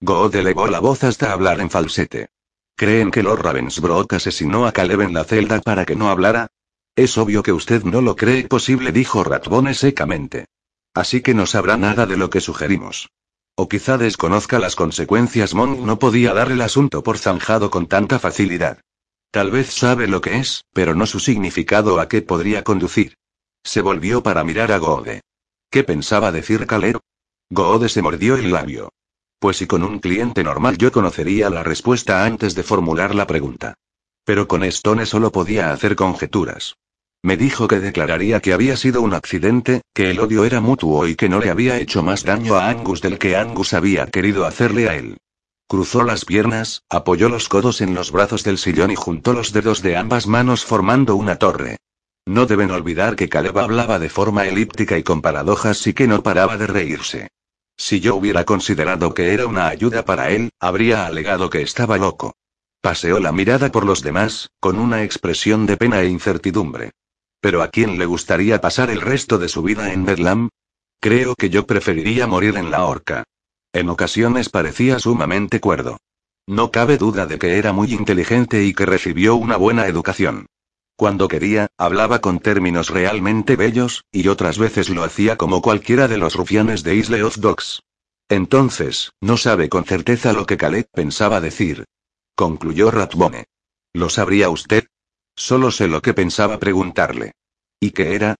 Gode elevó la voz hasta hablar en falsete. ¿Creen que Lord Ravensbrook asesinó a Caleb en la celda para que no hablara? Es obvio que usted no lo cree posible, dijo Ratbone secamente. Así que no sabrá nada de lo que sugerimos. O quizá desconozca las consecuencias. Monk no podía dar el asunto por zanjado con tanta facilidad. Tal vez sabe lo que es, pero no su significado a qué podría conducir. Se volvió para mirar a Gode. ¿Qué pensaba decir Calero? Gode se mordió el labio. Pues si con un cliente normal yo conocería la respuesta antes de formular la pregunta. Pero con Stone solo podía hacer conjeturas. Me dijo que declararía que había sido un accidente, que el odio era mutuo y que no le había hecho más daño a Angus del que Angus había querido hacerle a él. Cruzó las piernas, apoyó los codos en los brazos del sillón y juntó los dedos de ambas manos formando una torre. No deben olvidar que Caleb hablaba de forma elíptica y con paradojas y que no paraba de reírse. Si yo hubiera considerado que era una ayuda para él, habría alegado que estaba loco. Paseó la mirada por los demás, con una expresión de pena e incertidumbre. ¿Pero a quién le gustaría pasar el resto de su vida en Bedlam? Creo que yo preferiría morir en la horca. En ocasiones parecía sumamente cuerdo. No cabe duda de que era muy inteligente y que recibió una buena educación. Cuando quería, hablaba con términos realmente bellos, y otras veces lo hacía como cualquiera de los rufianes de Isle of Dogs. Entonces, no sabe con certeza lo que Caleb pensaba decir. Concluyó Ratbone. ¿Lo sabría usted? Solo sé lo que pensaba preguntarle. ¿Y qué era?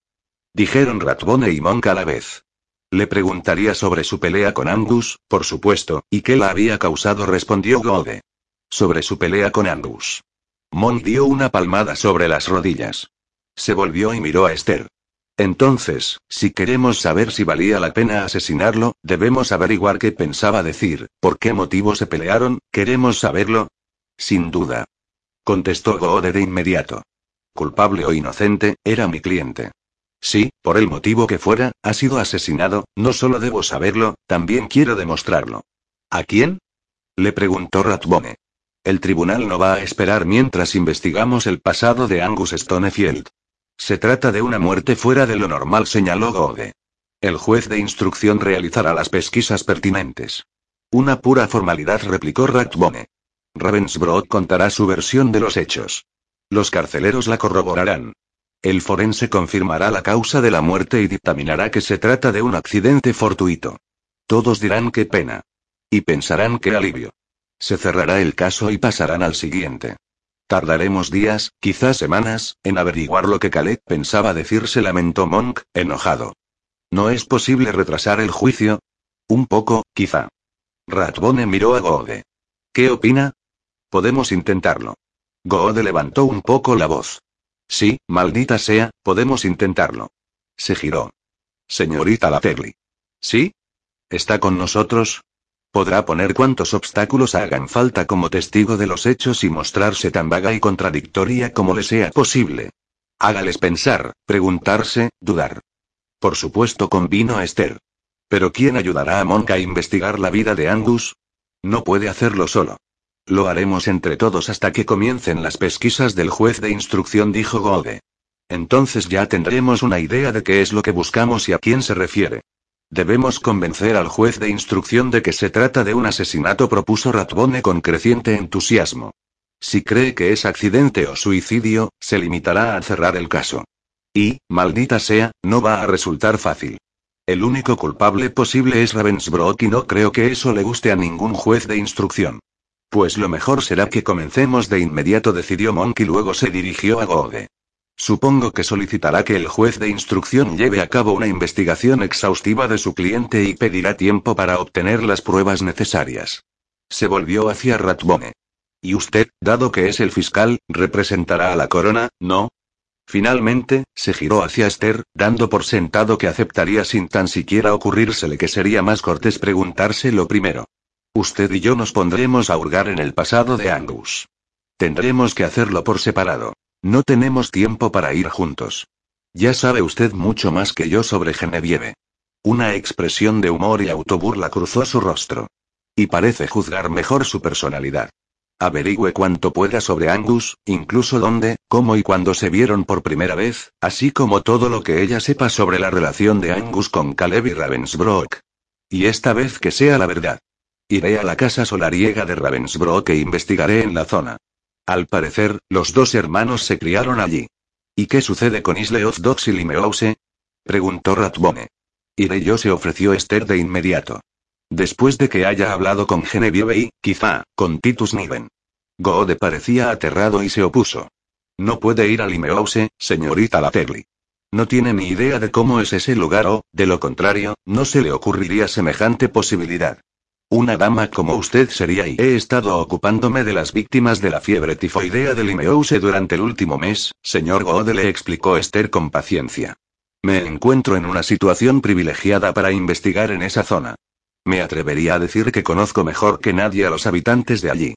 Dijeron Ratbone y Monk a la vez. Le preguntaría sobre su pelea con Angus, por supuesto, y qué la había causado, respondió Gode. Sobre su pelea con Angus. Monk dio una palmada sobre las rodillas. Se volvió y miró a Esther. Entonces, si queremos saber si valía la pena asesinarlo, debemos averiguar qué pensaba decir, por qué motivo se pelearon, ¿queremos saberlo? Sin duda contestó Goode de inmediato. Culpable o inocente, era mi cliente. Sí, por el motivo que fuera, ha sido asesinado, no solo debo saberlo, también quiero demostrarlo. ¿A quién? Le preguntó Ratbone. El tribunal no va a esperar mientras investigamos el pasado de Angus Stonefield. Se trata de una muerte fuera de lo normal, señaló Gode. El juez de instrucción realizará las pesquisas pertinentes. Una pura formalidad, replicó Ratbone. Ravensbrück contará su versión de los hechos. Los carceleros la corroborarán. El forense confirmará la causa de la muerte y dictaminará que se trata de un accidente fortuito. Todos dirán qué pena. Y pensarán qué alivio. Se cerrará el caso y pasarán al siguiente. Tardaremos días, quizás semanas, en averiguar lo que Caleb pensaba decir, se lamentó Monk, enojado. ¿No es posible retrasar el juicio? Un poco, quizá. Ratbone miró a Gode. ¿Qué opina? Podemos intentarlo. Goode levantó un poco la voz. Sí, maldita sea, podemos intentarlo. Se giró. Señorita Lategli. ¿Sí? ¿Está con nosotros? Podrá poner cuantos obstáculos hagan falta como testigo de los hechos y mostrarse tan vaga y contradictoria como le sea posible. Hágales pensar, preguntarse, dudar. Por supuesto convino a Esther. Pero ¿quién ayudará a Monk a investigar la vida de Angus? No puede hacerlo solo. Lo haremos entre todos hasta que comiencen las pesquisas del juez de instrucción, dijo Gode. Entonces ya tendremos una idea de qué es lo que buscamos y a quién se refiere. Debemos convencer al juez de instrucción de que se trata de un asesinato, propuso Ratbone con creciente entusiasmo. Si cree que es accidente o suicidio, se limitará a cerrar el caso. Y, maldita sea, no va a resultar fácil. El único culpable posible es Ravensbrück y no creo que eso le guste a ningún juez de instrucción. Pues lo mejor será que comencemos de inmediato, decidió Monk y luego se dirigió a Gode. Supongo que solicitará que el juez de instrucción lleve a cabo una investigación exhaustiva de su cliente y pedirá tiempo para obtener las pruebas necesarias. Se volvió hacia Ratbone. Y usted, dado que es el fiscal, representará a la corona, ¿no? Finalmente, se giró hacia Esther, dando por sentado que aceptaría sin tan siquiera ocurrírsele que sería más cortés preguntárselo primero. Usted y yo nos pondremos a hurgar en el pasado de Angus. Tendremos que hacerlo por separado. No tenemos tiempo para ir juntos. Ya sabe usted mucho más que yo sobre Genevieve. Una expresión de humor y autoburla cruzó su rostro. Y parece juzgar mejor su personalidad. Averigüe cuanto pueda sobre Angus, incluso dónde, cómo y cuándo se vieron por primera vez, así como todo lo que ella sepa sobre la relación de Angus con Caleb y Ravensbrook. Y esta vez que sea la verdad. Iré a la casa solariega de Ravensbrook e investigaré en la zona. Al parecer, los dos hermanos se criaron allí. ¿Y qué sucede con Isleoth Dox y Limehouse? preguntó Ratbone. Iré yo se ofreció Esther de inmediato. Después de que haya hablado con Genevieve y, quizá, con Titus Niven. Goode parecía aterrado y se opuso. No puede ir a Limehouse, señorita Laterly. No tiene ni idea de cómo es ese lugar o, de lo contrario, no se le ocurriría semejante posibilidad. Una dama como usted sería y he estado ocupándome de las víctimas de la fiebre tifoidea de Limehouse durante el último mes, señor Goode le explicó Esther con paciencia. Me encuentro en una situación privilegiada para investigar en esa zona. Me atrevería a decir que conozco mejor que nadie a los habitantes de allí.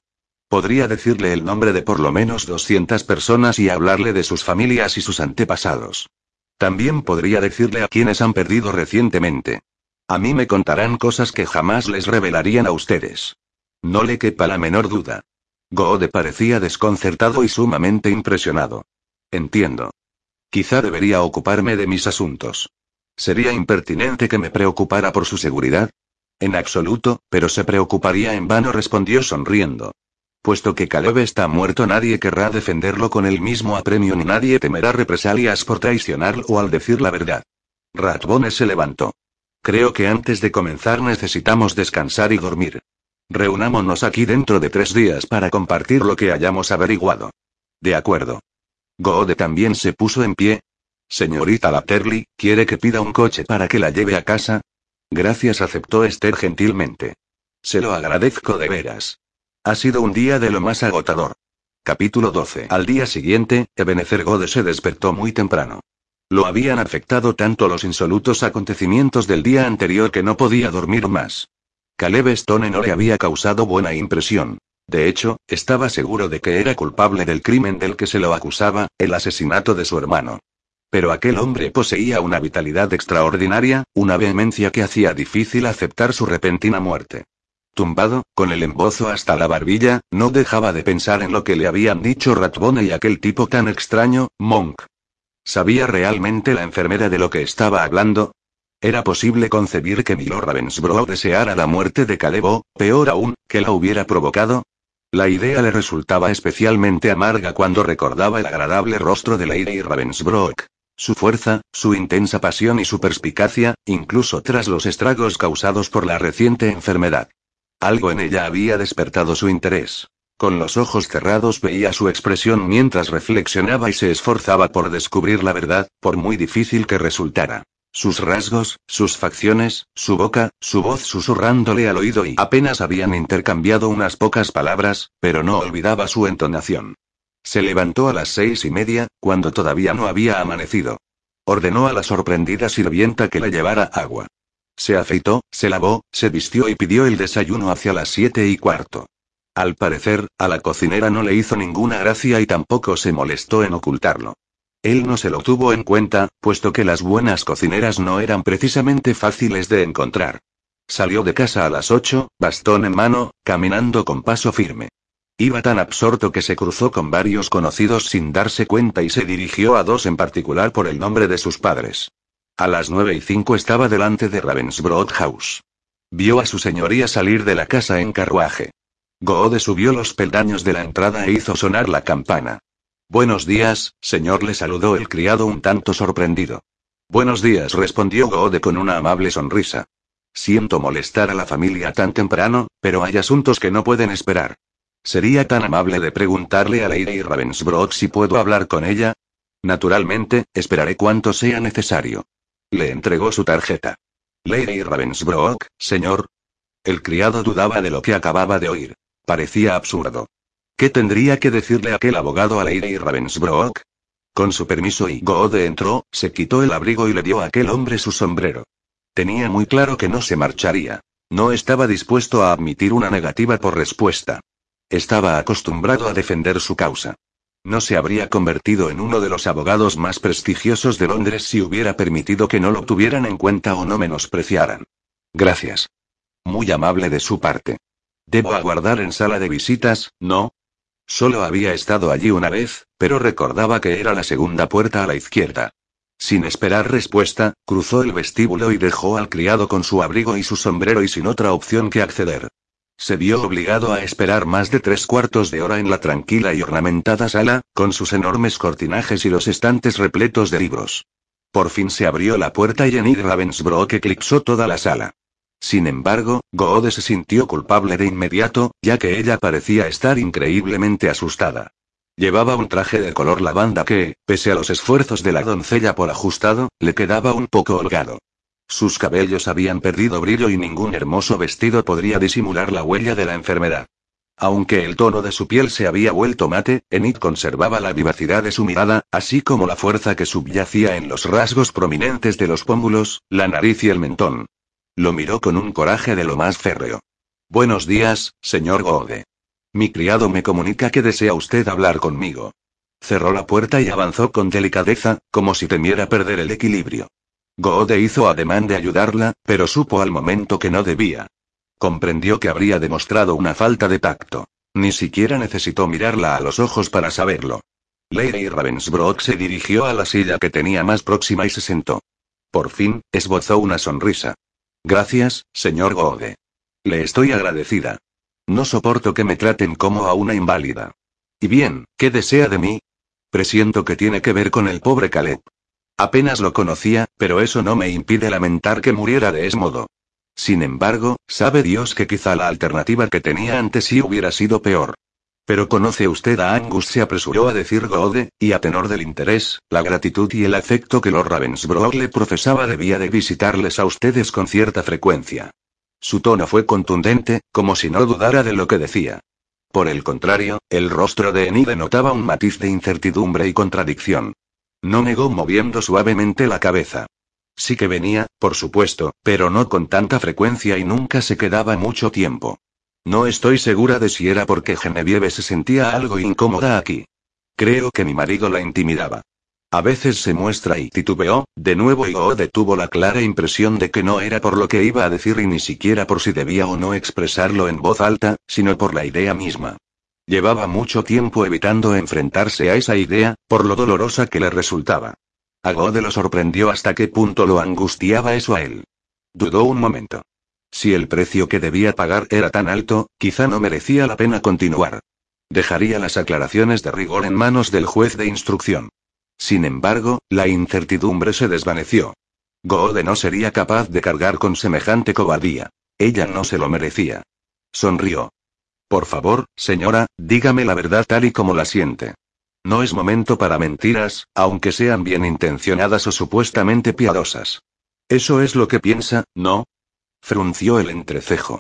Podría decirle el nombre de por lo menos 200 personas y hablarle de sus familias y sus antepasados. También podría decirle a quienes han perdido recientemente. A mí me contarán cosas que jamás les revelarían a ustedes. No le quepa la menor duda. Goode parecía desconcertado y sumamente impresionado. Entiendo. Quizá debería ocuparme de mis asuntos. ¿Sería impertinente que me preocupara por su seguridad? En absoluto, pero se preocuparía en vano, respondió sonriendo. Puesto que Caleb está muerto, nadie querrá defenderlo con el mismo apremio ni nadie temerá represalias por traicionarlo o al decir la verdad. Ratbone se levantó. Creo que antes de comenzar necesitamos descansar y dormir. Reunámonos aquí dentro de tres días para compartir lo que hayamos averiguado. De acuerdo. Goode también se puso en pie. Señorita Lapterly, ¿quiere que pida un coche para que la lleve a casa? Gracias, aceptó Esther gentilmente. Se lo agradezco de veras. Ha sido un día de lo más agotador. Capítulo 12. Al día siguiente, Ebenezer Gode se despertó muy temprano. Lo habían afectado tanto los insolutos acontecimientos del día anterior que no podía dormir más. Caleb Stone no le había causado buena impresión. De hecho, estaba seguro de que era culpable del crimen del que se lo acusaba, el asesinato de su hermano. Pero aquel hombre poseía una vitalidad extraordinaria, una vehemencia que hacía difícil aceptar su repentina muerte. Tumbado, con el embozo hasta la barbilla, no dejaba de pensar en lo que le habían dicho Ratbone y aquel tipo tan extraño, Monk. ¿Sabía realmente la enfermera de lo que estaba hablando? ¿Era posible concebir que Milord Ravensbrough deseara la muerte de Caleb o, peor aún, que la hubiera provocado? La idea le resultaba especialmente amarga cuando recordaba el agradable rostro de Lady Ravensbrook. Su fuerza, su intensa pasión y su perspicacia, incluso tras los estragos causados por la reciente enfermedad. Algo en ella había despertado su interés. Con los ojos cerrados veía su expresión mientras reflexionaba y se esforzaba por descubrir la verdad, por muy difícil que resultara. Sus rasgos, sus facciones, su boca, su voz susurrándole al oído y apenas habían intercambiado unas pocas palabras, pero no olvidaba su entonación. Se levantó a las seis y media, cuando todavía no había amanecido. Ordenó a la sorprendida sirvienta que le llevara agua. Se afeitó, se lavó, se vistió y pidió el desayuno hacia las siete y cuarto. Al parecer, a la cocinera no le hizo ninguna gracia y tampoco se molestó en ocultarlo. Él no se lo tuvo en cuenta, puesto que las buenas cocineras no eran precisamente fáciles de encontrar. Salió de casa a las ocho, bastón en mano, caminando con paso firme. Iba tan absorto que se cruzó con varios conocidos sin darse cuenta y se dirigió a dos en particular por el nombre de sus padres. A las nueve y cinco estaba delante de Ravensbrück House. Vio a su señoría salir de la casa en carruaje. Goode subió los peldaños de la entrada e hizo sonar la campana. Buenos días, señor, le saludó el criado un tanto sorprendido. Buenos días, respondió Goode con una amable sonrisa. Siento molestar a la familia tan temprano, pero hay asuntos que no pueden esperar. ¿Sería tan amable de preguntarle a Lady Ravensbrück si puedo hablar con ella? Naturalmente, esperaré cuanto sea necesario. Le entregó su tarjeta. Lady Ravensbrück, señor. El criado dudaba de lo que acababa de oír. Parecía absurdo. ¿Qué tendría que decirle aquel abogado a Lady Ravensbrück? Con su permiso y Goode entró, se quitó el abrigo y le dio a aquel hombre su sombrero. Tenía muy claro que no se marcharía. No estaba dispuesto a admitir una negativa por respuesta. Estaba acostumbrado a defender su causa. No se habría convertido en uno de los abogados más prestigiosos de Londres si hubiera permitido que no lo tuvieran en cuenta o no menospreciaran. Gracias. Muy amable de su parte. Debo aguardar en sala de visitas, ¿no? Solo había estado allí una vez, pero recordaba que era la segunda puerta a la izquierda. Sin esperar respuesta, cruzó el vestíbulo y dejó al criado con su abrigo y su sombrero y sin otra opción que acceder. Se vio obligado a esperar más de tres cuartos de hora en la tranquila y ornamentada sala, con sus enormes cortinajes y los estantes repletos de libros. Por fin se abrió la puerta y Enid Ravensbrück eclipsó toda la sala. Sin embargo, Goode se sintió culpable de inmediato, ya que ella parecía estar increíblemente asustada. Llevaba un traje de color lavanda que, pese a los esfuerzos de la doncella por ajustado, le quedaba un poco holgado. Sus cabellos habían perdido brillo y ningún hermoso vestido podría disimular la huella de la enfermedad. Aunque el tono de su piel se había vuelto mate, Enid conservaba la vivacidad de su mirada, así como la fuerza que subyacía en los rasgos prominentes de los pómulos, la nariz y el mentón. Lo miró con un coraje de lo más férreo. Buenos días, señor Gode. Mi criado me comunica que desea usted hablar conmigo. Cerró la puerta y avanzó con delicadeza, como si temiera perder el equilibrio. Goode hizo ademán de ayudarla, pero supo al momento que no debía. Comprendió que habría demostrado una falta de tacto. Ni siquiera necesitó mirarla a los ojos para saberlo. Lady Ravensbrück se dirigió a la silla que tenía más próxima y se sentó. Por fin, esbozó una sonrisa. Gracias, señor Goode. Le estoy agradecida. No soporto que me traten como a una inválida. Y bien, ¿qué desea de mí? Presiento que tiene que ver con el pobre Caleb. Apenas lo conocía, pero eso no me impide lamentar que muriera de ese modo. Sin embargo, sabe Dios que quizá la alternativa que tenía ante sí hubiera sido peor. Pero conoce usted a Angus, se apresuró a decir Gode, y a tenor del interés, la gratitud y el afecto que los Ravensbrück le profesaba debía de visitarles a ustedes con cierta frecuencia. Su tono fue contundente, como si no dudara de lo que decía. Por el contrario, el rostro de Enid denotaba un matiz de incertidumbre y contradicción. No negó moviendo suavemente la cabeza. Sí que venía, por supuesto, pero no con tanta frecuencia y nunca se quedaba mucho tiempo. No estoy segura de si era porque Genevieve se sentía algo incómoda aquí. Creo que mi marido la intimidaba. A veces se muestra y titubeó, de nuevo y Goode tuvo la clara impresión de que no era por lo que iba a decir y ni siquiera por si debía o no expresarlo en voz alta, sino por la idea misma. Llevaba mucho tiempo evitando enfrentarse a esa idea, por lo dolorosa que le resultaba. A Gode lo sorprendió hasta qué punto lo angustiaba eso a él. Dudó un momento. Si el precio que debía pagar era tan alto, quizá no merecía la pena continuar. Dejaría las aclaraciones de rigor en manos del juez de instrucción. Sin embargo, la incertidumbre se desvaneció. Gode no sería capaz de cargar con semejante cobardía. Ella no se lo merecía. Sonrió. Por favor, señora, dígame la verdad tal y como la siente. No es momento para mentiras, aunque sean bien intencionadas o supuestamente piadosas. Eso es lo que piensa, ¿no? Frunció el entrecejo.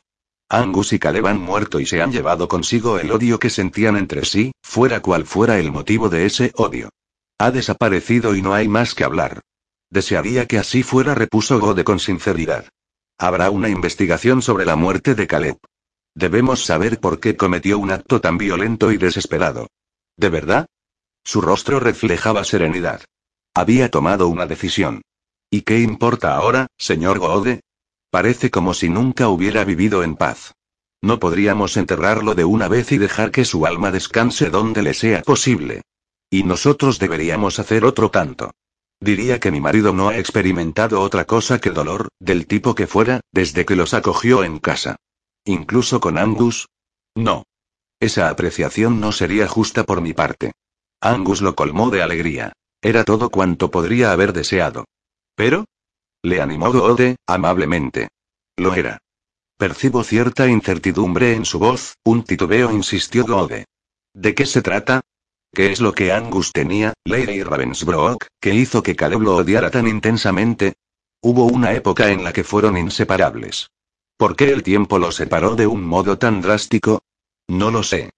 Angus y Caleb han muerto y se han llevado consigo el odio que sentían entre sí, fuera cual fuera el motivo de ese odio. Ha desaparecido y no hay más que hablar. Desearía que así fuera, repuso Gode con sinceridad. Habrá una investigación sobre la muerte de Caleb. Debemos saber por qué cometió un acto tan violento y desesperado. ¿De verdad? Su rostro reflejaba serenidad. Había tomado una decisión. ¿Y qué importa ahora, señor Gode? Parece como si nunca hubiera vivido en paz. No podríamos enterrarlo de una vez y dejar que su alma descanse donde le sea posible. Y nosotros deberíamos hacer otro tanto. Diría que mi marido no ha experimentado otra cosa que dolor, del tipo que fuera, desde que los acogió en casa. Incluso con Angus. No. Esa apreciación no sería justa por mi parte. Angus lo colmó de alegría. Era todo cuanto podría haber deseado. Pero, le animó Gode, amablemente. Lo era. Percibo cierta incertidumbre en su voz, un titubeo insistió Gode. ¿De qué se trata? ¿Qué es lo que Angus tenía, Lady Ravensbrook, que hizo que Caleb lo odiara tan intensamente? Hubo una época en la que fueron inseparables. ¿Por qué el tiempo los separó de un modo tan drástico? No lo sé.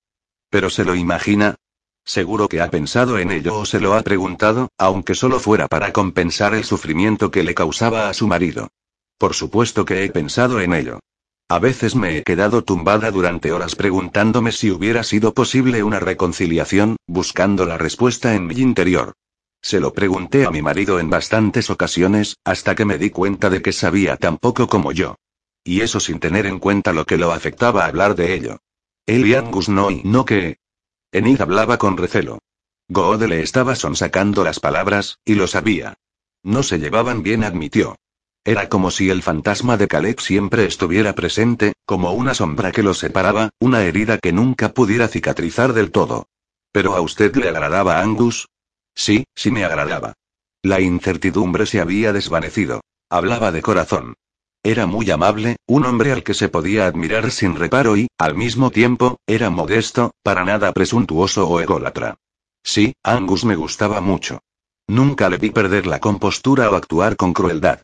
Pero se lo imagina, Seguro que ha pensado en ello o se lo ha preguntado, aunque solo fuera para compensar el sufrimiento que le causaba a su marido. Por supuesto que he pensado en ello. A veces me he quedado tumbada durante horas preguntándome si hubiera sido posible una reconciliación, buscando la respuesta en mi interior. Se lo pregunté a mi marido en bastantes ocasiones, hasta que me di cuenta de que sabía tan poco como yo. Y eso sin tener en cuenta lo que lo afectaba hablar de ello. Él y Angus no y no que, Enid hablaba con recelo. Goode le estaba sonsacando las palabras, y lo sabía. No se llevaban bien, admitió. Era como si el fantasma de Caleb siempre estuviera presente, como una sombra que lo separaba, una herida que nunca pudiera cicatrizar del todo. ¿Pero a usted le agradaba Angus? Sí, sí me agradaba. La incertidumbre se había desvanecido. Hablaba de corazón. Era muy amable, un hombre al que se podía admirar sin reparo y, al mismo tiempo, era modesto, para nada presuntuoso o ególatra. Sí, Angus me gustaba mucho. Nunca le vi perder la compostura o actuar con crueldad.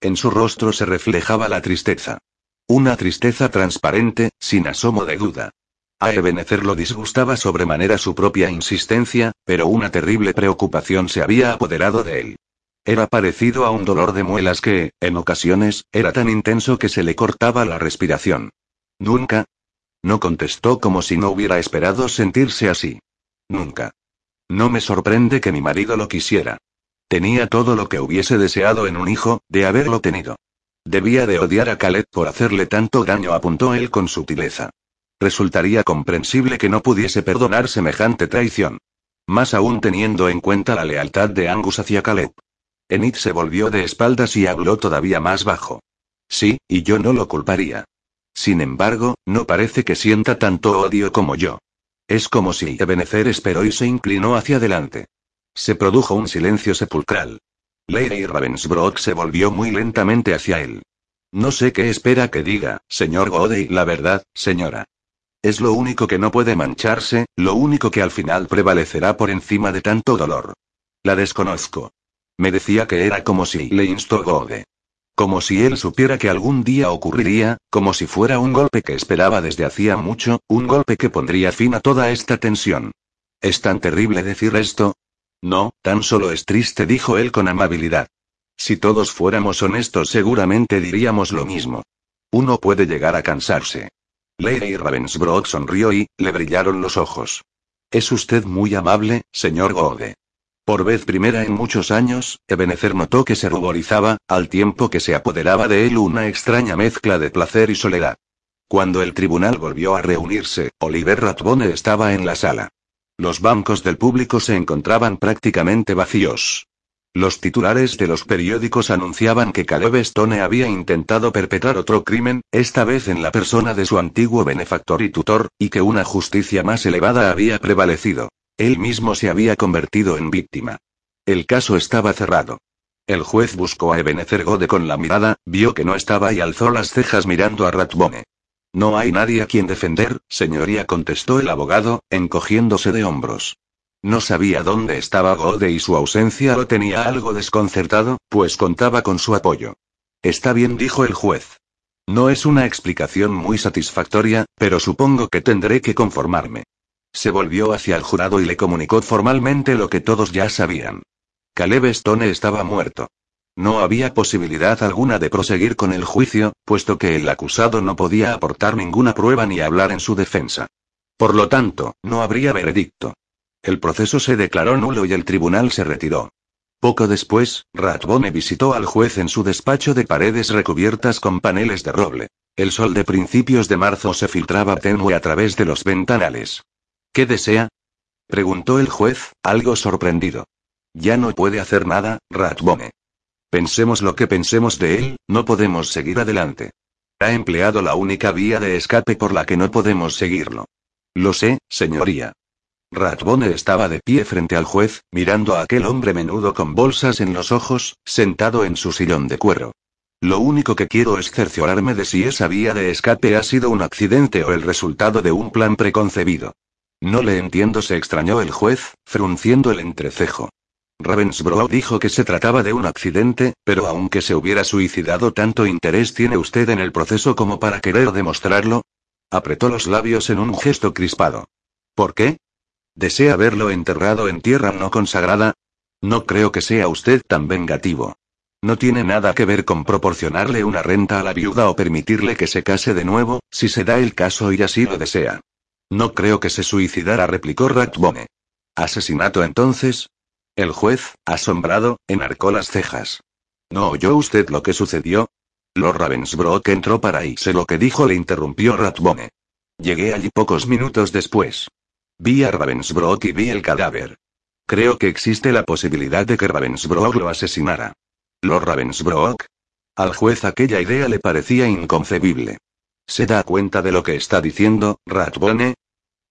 En su rostro se reflejaba la tristeza. Una tristeza transparente, sin asomo de duda. A Ebenezer lo disgustaba sobremanera su propia insistencia, pero una terrible preocupación se había apoderado de él. Era parecido a un dolor de muelas que, en ocasiones, era tan intenso que se le cortaba la respiración. Nunca. No contestó como si no hubiera esperado sentirse así. Nunca. No me sorprende que mi marido lo quisiera. Tenía todo lo que hubiese deseado en un hijo, de haberlo tenido. Debía de odiar a Khaled por hacerle tanto daño, apuntó él con sutileza. Resultaría comprensible que no pudiese perdonar semejante traición. Más aún teniendo en cuenta la lealtad de Angus hacia Caleb. Enid se volvió de espaldas y habló todavía más bajo. Sí, y yo no lo culparía. Sin embargo, no parece que sienta tanto odio como yo. Es como si Ebenezer esperó y se inclinó hacia adelante. Se produjo un silencio sepulcral. Lady Ravensbrook se volvió muy lentamente hacia él. No sé qué espera que diga, señor Godey, la verdad, señora. Es lo único que no puede mancharse, lo único que al final prevalecerá por encima de tanto dolor. La desconozco. Me decía que era como si le instó Gode. Como si él supiera que algún día ocurriría, como si fuera un golpe que esperaba desde hacía mucho, un golpe que pondría fin a toda esta tensión. ¿Es tan terrible decir esto? No, tan solo es triste, dijo él con amabilidad. Si todos fuéramos honestos seguramente diríamos lo mismo. Uno puede llegar a cansarse. Lady Ravensbrook sonrió y, le brillaron los ojos. Es usted muy amable, señor Gode. Por vez primera en muchos años, Ebenezer notó que se ruborizaba, al tiempo que se apoderaba de él una extraña mezcla de placer y soledad. Cuando el tribunal volvió a reunirse, Oliver Ratbone estaba en la sala. Los bancos del público se encontraban prácticamente vacíos. Los titulares de los periódicos anunciaban que Caleb Stone había intentado perpetrar otro crimen, esta vez en la persona de su antiguo benefactor y tutor, y que una justicia más elevada había prevalecido. Él mismo se había convertido en víctima. El caso estaba cerrado. El juez buscó a Ebenezer Gode con la mirada, vio que no estaba y alzó las cejas mirando a Ratbone. No hay nadie a quien defender, señoría, contestó el abogado, encogiéndose de hombros. No sabía dónde estaba Gode y su ausencia lo tenía algo desconcertado, pues contaba con su apoyo. Está bien, dijo el juez. No es una explicación muy satisfactoria, pero supongo que tendré que conformarme. Se volvió hacia el jurado y le comunicó formalmente lo que todos ya sabían. Caleb Stone estaba muerto. No había posibilidad alguna de proseguir con el juicio, puesto que el acusado no podía aportar ninguna prueba ni hablar en su defensa. Por lo tanto, no habría veredicto. El proceso se declaró nulo y el tribunal se retiró. Poco después, Ratbone visitó al juez en su despacho de paredes recubiertas con paneles de roble. El sol de principios de marzo se filtraba tenue a través de los ventanales. ¿Qué desea? preguntó el juez, algo sorprendido. Ya no puede hacer nada, Ratbone. Pensemos lo que pensemos de él, no podemos seguir adelante. Ha empleado la única vía de escape por la que no podemos seguirlo. Lo sé, señoría. Ratbone estaba de pie frente al juez, mirando a aquel hombre menudo con bolsas en los ojos, sentado en su sillón de cuero. Lo único que quiero es cerciorarme de si esa vía de escape ha sido un accidente o el resultado de un plan preconcebido. No le entiendo, se extrañó el juez, frunciendo el entrecejo. Ravensbrough dijo que se trataba de un accidente, pero aunque se hubiera suicidado, ¿tanto interés tiene usted en el proceso como para querer demostrarlo? Apretó los labios en un gesto crispado. ¿Por qué? ¿Desea verlo enterrado en tierra no consagrada? No creo que sea usted tan vengativo. No tiene nada que ver con proporcionarle una renta a la viuda o permitirle que se case de nuevo, si se da el caso y así lo desea. No creo que se suicidara, replicó Rathbone. ¿Asesinato entonces? El juez, asombrado, enarcó las cejas. ¿No oyó usted lo que sucedió? Lord Ravensbrook entró para irse. Lo que dijo le interrumpió Rathbone. Llegué allí pocos minutos después. Vi a Ravensbrook y vi el cadáver. Creo que existe la posibilidad de que Ravensbrook lo asesinara. ¿Lord Ravensbrook? Al juez aquella idea le parecía inconcebible. ¿Se da cuenta de lo que está diciendo, Ratbone?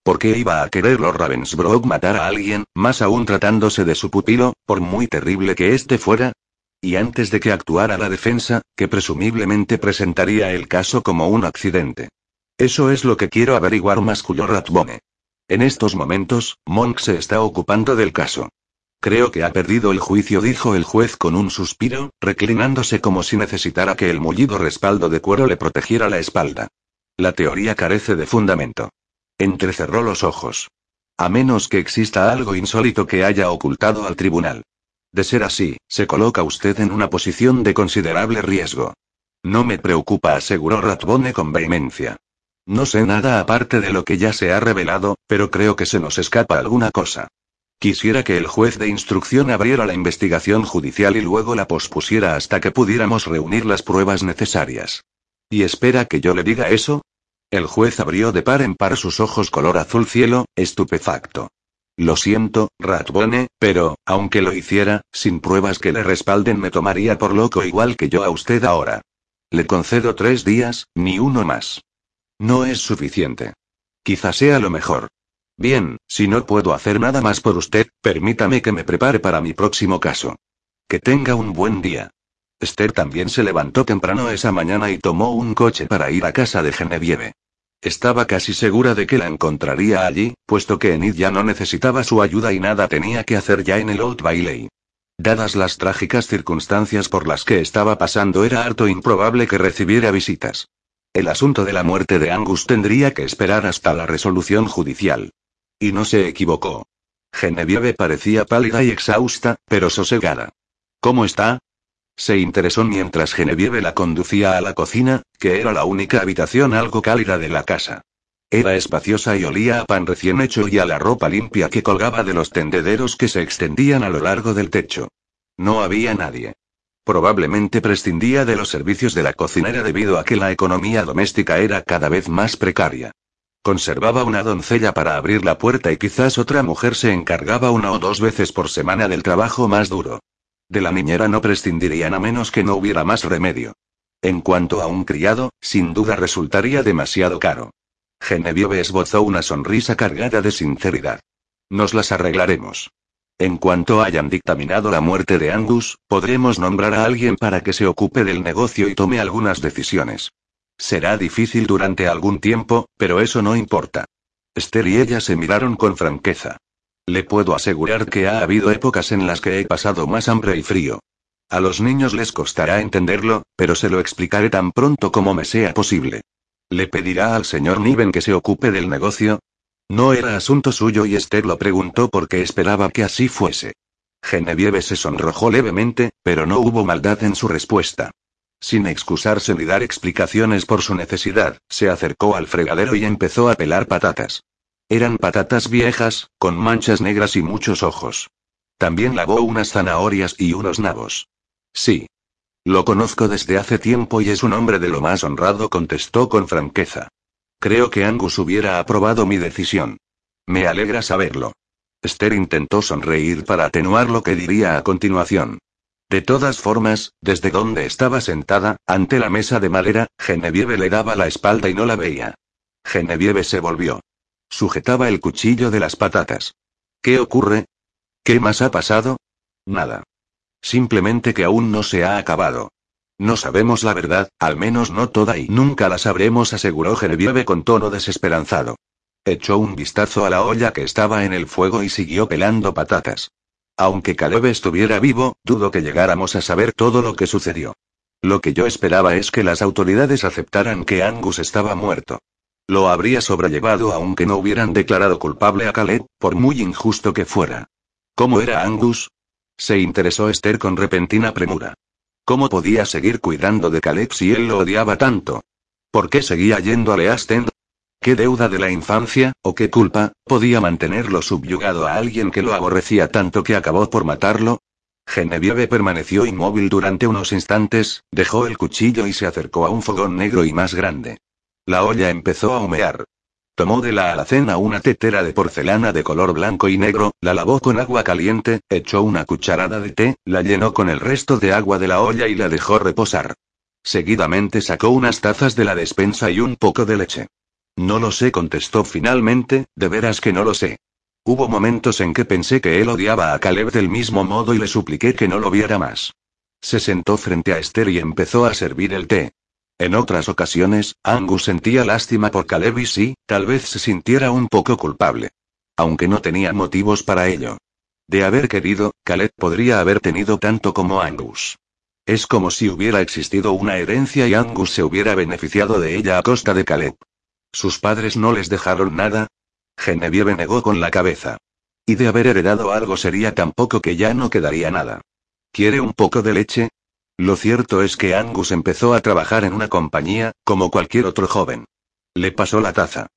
¿Por qué iba a querer Lord Ravensbrook matar a alguien, más aún tratándose de su pupilo, por muy terrible que éste fuera? Y antes de que actuara la defensa, que presumiblemente presentaría el caso como un accidente. Eso es lo que quiero averiguar, masculló Ratbone. En estos momentos, Monk se está ocupando del caso. Creo que ha perdido el juicio, dijo el juez con un suspiro, reclinándose como si necesitara que el mullido respaldo de cuero le protegiera la espalda. La teoría carece de fundamento. Entrecerró los ojos. A menos que exista algo insólito que haya ocultado al tribunal. De ser así, se coloca usted en una posición de considerable riesgo. No me preocupa, aseguró Ratbone con vehemencia. No sé nada aparte de lo que ya se ha revelado, pero creo que se nos escapa alguna cosa. Quisiera que el juez de instrucción abriera la investigación judicial y luego la pospusiera hasta que pudiéramos reunir las pruebas necesarias. ¿Y espera que yo le diga eso? El juez abrió de par en par sus ojos color azul cielo, estupefacto. Lo siento, Ratbone, pero, aunque lo hiciera, sin pruebas que le respalden me tomaría por loco igual que yo a usted ahora. Le concedo tres días, ni uno más. No es suficiente. Quizá sea lo mejor. Bien, si no puedo hacer nada más por usted, permítame que me prepare para mi próximo caso. Que tenga un buen día. Esther también se levantó temprano esa mañana y tomó un coche para ir a casa de Genevieve. Estaba casi segura de que la encontraría allí, puesto que Enid ya no necesitaba su ayuda y nada tenía que hacer ya en el Old Bailey. Dadas las trágicas circunstancias por las que estaba pasando, era harto improbable que recibiera visitas. El asunto de la muerte de Angus tendría que esperar hasta la resolución judicial. Y no se equivocó. Genevieve parecía pálida y exhausta, pero sosegada. ¿Cómo está? Se interesó mientras Genevieve la conducía a la cocina, que era la única habitación algo cálida de la casa. Era espaciosa y olía a pan recién hecho y a la ropa limpia que colgaba de los tendederos que se extendían a lo largo del techo. No había nadie. Probablemente prescindía de los servicios de la cocinera debido a que la economía doméstica era cada vez más precaria. Conservaba una doncella para abrir la puerta y quizás otra mujer se encargaba una o dos veces por semana del trabajo más duro. De la niñera no prescindirían a menos que no hubiera más remedio. En cuanto a un criado, sin duda resultaría demasiado caro. Genevieve esbozó una sonrisa cargada de sinceridad. Nos las arreglaremos. En cuanto hayan dictaminado la muerte de Angus, podremos nombrar a alguien para que se ocupe del negocio y tome algunas decisiones. Será difícil durante algún tiempo, pero eso no importa. Esther y ella se miraron con franqueza. Le puedo asegurar que ha habido épocas en las que he pasado más hambre y frío. A los niños les costará entenderlo, pero se lo explicaré tan pronto como me sea posible. ¿Le pedirá al señor Niven que se ocupe del negocio? No era asunto suyo y Esther lo preguntó porque esperaba que así fuese. Genevieve se sonrojó levemente, pero no hubo maldad en su respuesta. Sin excusarse ni dar explicaciones por su necesidad, se acercó al fregadero y empezó a pelar patatas. Eran patatas viejas, con manchas negras y muchos ojos. También lavó unas zanahorias y unos nabos. Sí. Lo conozco desde hace tiempo y es un hombre de lo más honrado, contestó con franqueza. Creo que Angus hubiera aprobado mi decisión. Me alegra saberlo. Esther intentó sonreír para atenuar lo que diría a continuación. De todas formas, desde donde estaba sentada, ante la mesa de madera, Genevieve le daba la espalda y no la veía. Genevieve se volvió. Sujetaba el cuchillo de las patatas. ¿Qué ocurre? ¿Qué más ha pasado? Nada. Simplemente que aún no se ha acabado. No sabemos la verdad, al menos no toda y nunca la sabremos, aseguró Genevieve con tono desesperanzado. Echó un vistazo a la olla que estaba en el fuego y siguió pelando patatas. Aunque Caleb estuviera vivo, dudo que llegáramos a saber todo lo que sucedió. Lo que yo esperaba es que las autoridades aceptaran que Angus estaba muerto. Lo habría sobrellevado aunque no hubieran declarado culpable a Caleb, por muy injusto que fuera. ¿Cómo era Angus? Se interesó Esther con repentina premura. ¿Cómo podía seguir cuidando de Caleb si él lo odiaba tanto? ¿Por qué seguía yendo a Leastend? ¿Qué deuda de la infancia, o qué culpa, podía mantenerlo subyugado a alguien que lo aborrecía tanto que acabó por matarlo? Genevieve permaneció inmóvil durante unos instantes, dejó el cuchillo y se acercó a un fogón negro y más grande. La olla empezó a humear. Tomó de la alacena una tetera de porcelana de color blanco y negro, la lavó con agua caliente, echó una cucharada de té, la llenó con el resto de agua de la olla y la dejó reposar. Seguidamente sacó unas tazas de la despensa y un poco de leche. No lo sé, contestó finalmente, de veras que no lo sé. Hubo momentos en que pensé que él odiaba a Caleb del mismo modo y le supliqué que no lo viera más. Se sentó frente a Esther y empezó a servir el té. En otras ocasiones, Angus sentía lástima por Caleb y sí, tal vez se sintiera un poco culpable. Aunque no tenía motivos para ello. De haber querido, Caleb podría haber tenido tanto como Angus. Es como si hubiera existido una herencia y Angus se hubiera beneficiado de ella a costa de Caleb. ¿Sus padres no les dejaron nada? Genevieve negó con la cabeza. Y de haber heredado algo sería tan poco que ya no quedaría nada. ¿Quiere un poco de leche? Lo cierto es que Angus empezó a trabajar en una compañía, como cualquier otro joven. Le pasó la taza.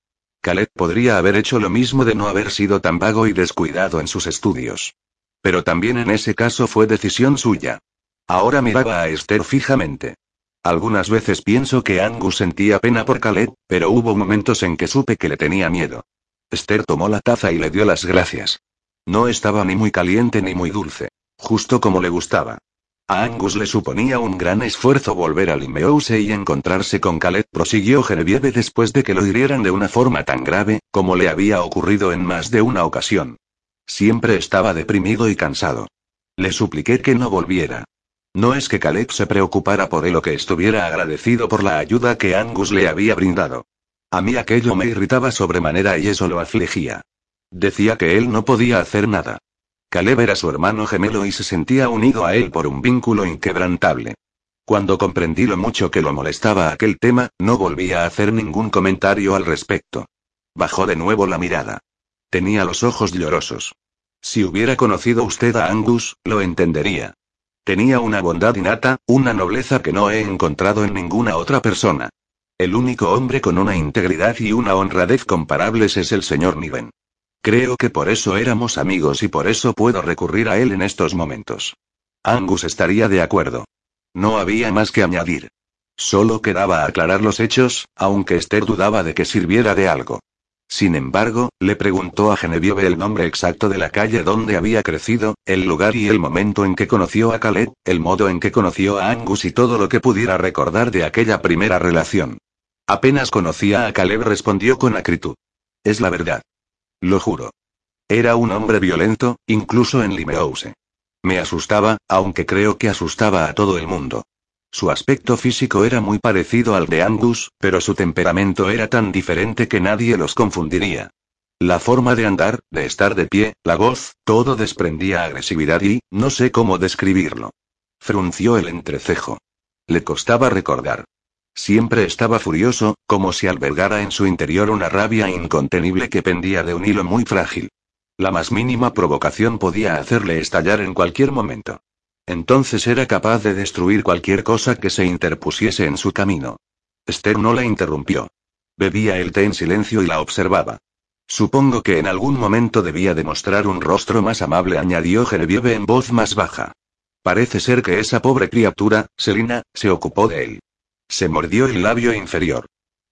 Caleb podría haber hecho lo mismo de no haber sido tan vago y descuidado en sus estudios. Pero también en ese caso fue decisión suya. Ahora miraba a Esther fijamente. Algunas veces pienso que Angus sentía pena por Caleb, pero hubo momentos en que supe que le tenía miedo. Esther tomó la taza y le dio las gracias. No estaba ni muy caliente ni muy dulce. Justo como le gustaba. A Angus le suponía un gran esfuerzo volver a Limehouse y encontrarse con Caleb, prosiguió Genevieve después de que lo hirieran de una forma tan grave, como le había ocurrido en más de una ocasión. Siempre estaba deprimido y cansado. Le supliqué que no volviera. No es que Caleb se preocupara por él o que estuviera agradecido por la ayuda que Angus le había brindado. A mí aquello me irritaba sobremanera y eso lo afligía. Decía que él no podía hacer nada. Caleb era su hermano gemelo y se sentía unido a él por un vínculo inquebrantable. Cuando comprendí lo mucho que lo molestaba aquel tema, no volví a hacer ningún comentario al respecto. Bajó de nuevo la mirada. Tenía los ojos llorosos. Si hubiera conocido usted a Angus, lo entendería. Tenía una bondad innata, una nobleza que no he encontrado en ninguna otra persona. El único hombre con una integridad y una honradez comparables es el señor Niven. Creo que por eso éramos amigos y por eso puedo recurrir a él en estos momentos. Angus estaría de acuerdo. No había más que añadir. Solo quedaba aclarar los hechos, aunque Esther dudaba de que sirviera de algo. Sin embargo, le preguntó a Genevieve el nombre exacto de la calle donde había crecido, el lugar y el momento en que conoció a Caleb, el modo en que conoció a Angus y todo lo que pudiera recordar de aquella primera relación. Apenas conocía a Caleb, respondió con acritud. Es la verdad. Lo juro. Era un hombre violento, incluso en Limehouse. Me asustaba, aunque creo que asustaba a todo el mundo. Su aspecto físico era muy parecido al de Angus, pero su temperamento era tan diferente que nadie los confundiría. La forma de andar, de estar de pie, la voz, todo desprendía agresividad y, no sé cómo describirlo. Frunció el entrecejo. Le costaba recordar. Siempre estaba furioso, como si albergara en su interior una rabia incontenible que pendía de un hilo muy frágil. La más mínima provocación podía hacerle estallar en cualquier momento. Entonces era capaz de destruir cualquier cosa que se interpusiese en su camino. Esther no la interrumpió. Bebía el té en silencio y la observaba. Supongo que en algún momento debía demostrar un rostro más amable, añadió Genevieve en voz más baja. Parece ser que esa pobre criatura, Selina, se ocupó de él. Se mordió el labio inferior.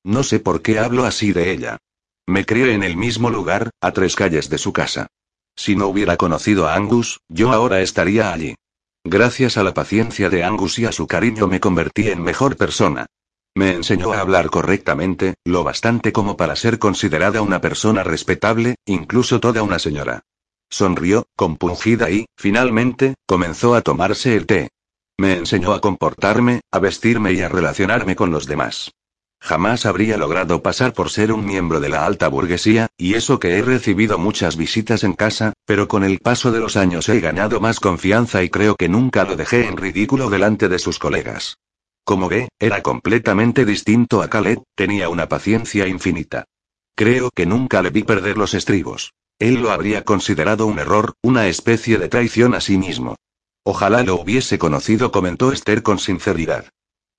No sé por qué hablo así de ella. Me crié en el mismo lugar, a tres calles de su casa. Si no hubiera conocido a Angus, yo ahora estaría allí. Gracias a la paciencia de Angus y a su cariño me convertí en mejor persona. Me enseñó a hablar correctamente, lo bastante como para ser considerada una persona respetable, incluso toda una señora. Sonrió, compungida y, finalmente, comenzó a tomarse el té. Me enseñó a comportarme, a vestirme y a relacionarme con los demás. Jamás habría logrado pasar por ser un miembro de la alta burguesía, y eso que he recibido muchas visitas en casa, pero con el paso de los años he ganado más confianza y creo que nunca lo dejé en ridículo delante de sus colegas. Como ve, era completamente distinto a Khaled, tenía una paciencia infinita. Creo que nunca le vi perder los estribos. Él lo habría considerado un error, una especie de traición a sí mismo. Ojalá lo hubiese conocido, comentó Esther con sinceridad.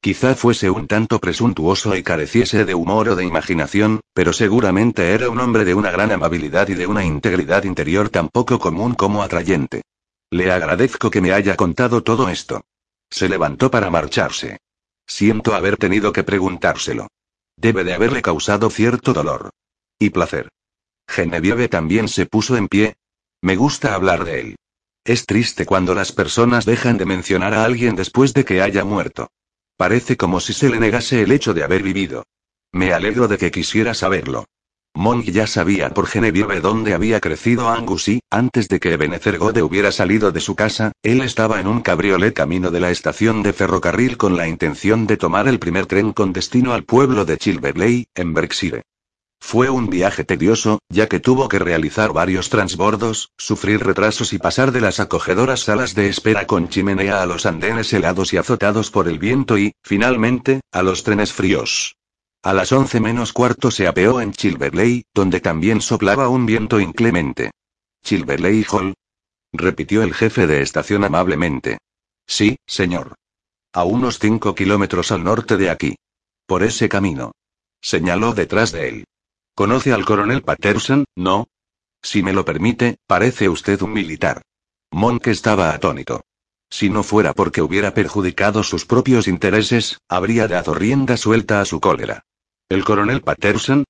Quizá fuese un tanto presuntuoso y careciese de humor o de imaginación, pero seguramente era un hombre de una gran amabilidad y de una integridad interior tan poco común como atrayente. Le agradezco que me haya contado todo esto. Se levantó para marcharse. Siento haber tenido que preguntárselo. Debe de haberle causado cierto dolor. Y placer. Genevieve también se puso en pie. Me gusta hablar de él. Es triste cuando las personas dejan de mencionar a alguien después de que haya muerto. Parece como si se le negase el hecho de haber vivido. Me alegro de que quisiera saberlo. Monk ya sabía por Genevieve dónde había crecido Angus y, antes de que Ebenezer Gode hubiera salido de su casa, él estaba en un cabriolet camino de la estación de ferrocarril con la intención de tomar el primer tren con destino al pueblo de Chilverley, en Berkshire. Fue un viaje tedioso, ya que tuvo que realizar varios transbordos, sufrir retrasos y pasar de las acogedoras salas de espera con chimenea a los andenes helados y azotados por el viento y, finalmente, a los trenes fríos. A las once menos cuarto se apeó en Chilverley, donde también soplaba un viento inclemente. Chilverley Hall. repitió el jefe de estación amablemente. Sí, señor. A unos cinco kilómetros al norte de aquí. Por ese camino. Señaló detrás de él. ¿Conoce al coronel Patterson, no? Si me lo permite, parece usted un militar. Monk estaba atónito. Si no fuera porque hubiera perjudicado sus propios intereses, habría dado rienda suelta a su cólera. ¿El coronel Patterson?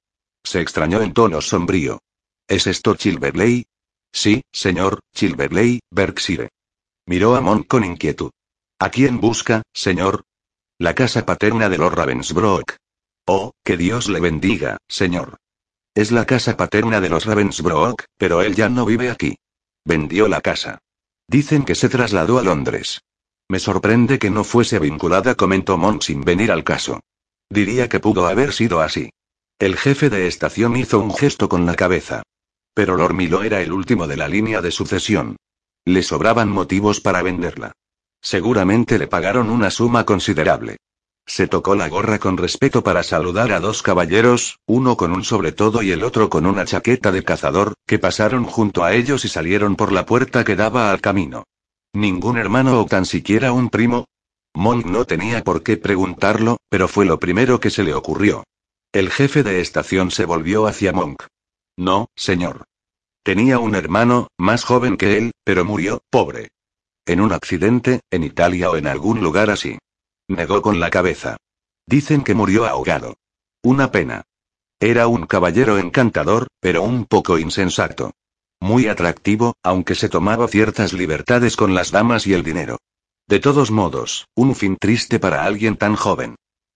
Se extrañó en tono sombrío. ¿Es esto Chilverley? Sí, señor, Chilverley, Berkshire. Miró a Monk con inquietud. ¿A quién busca, señor? La casa paterna de los Ravensbrook. Oh, que Dios le bendiga, señor. Es la casa paterna de los Ravensbrook, pero él ya no vive aquí. Vendió la casa. Dicen que se trasladó a Londres. Me sorprende que no fuese vinculada, comentó Monk sin venir al caso. Diría que pudo haber sido así. El jefe de estación hizo un gesto con la cabeza. Pero Lord Milo era el último de la línea de sucesión. Le sobraban motivos para venderla. Seguramente le pagaron una suma considerable. Se tocó la gorra con respeto para saludar a dos caballeros, uno con un sobretodo y el otro con una chaqueta de cazador, que pasaron junto a ellos y salieron por la puerta que daba al camino. ¿Ningún hermano o tan siquiera un primo? Monk no tenía por qué preguntarlo, pero fue lo primero que se le ocurrió. El jefe de estación se volvió hacia Monk. No, señor. Tenía un hermano, más joven que él, pero murió, pobre. En un accidente, en Italia o en algún lugar así. Negó con la cabeza. Dicen que murió ahogado. Una pena. Era un caballero encantador, pero un poco insensato. Muy atractivo, aunque se tomaba ciertas libertades con las damas y el dinero. De todos modos, un fin triste para alguien tan joven.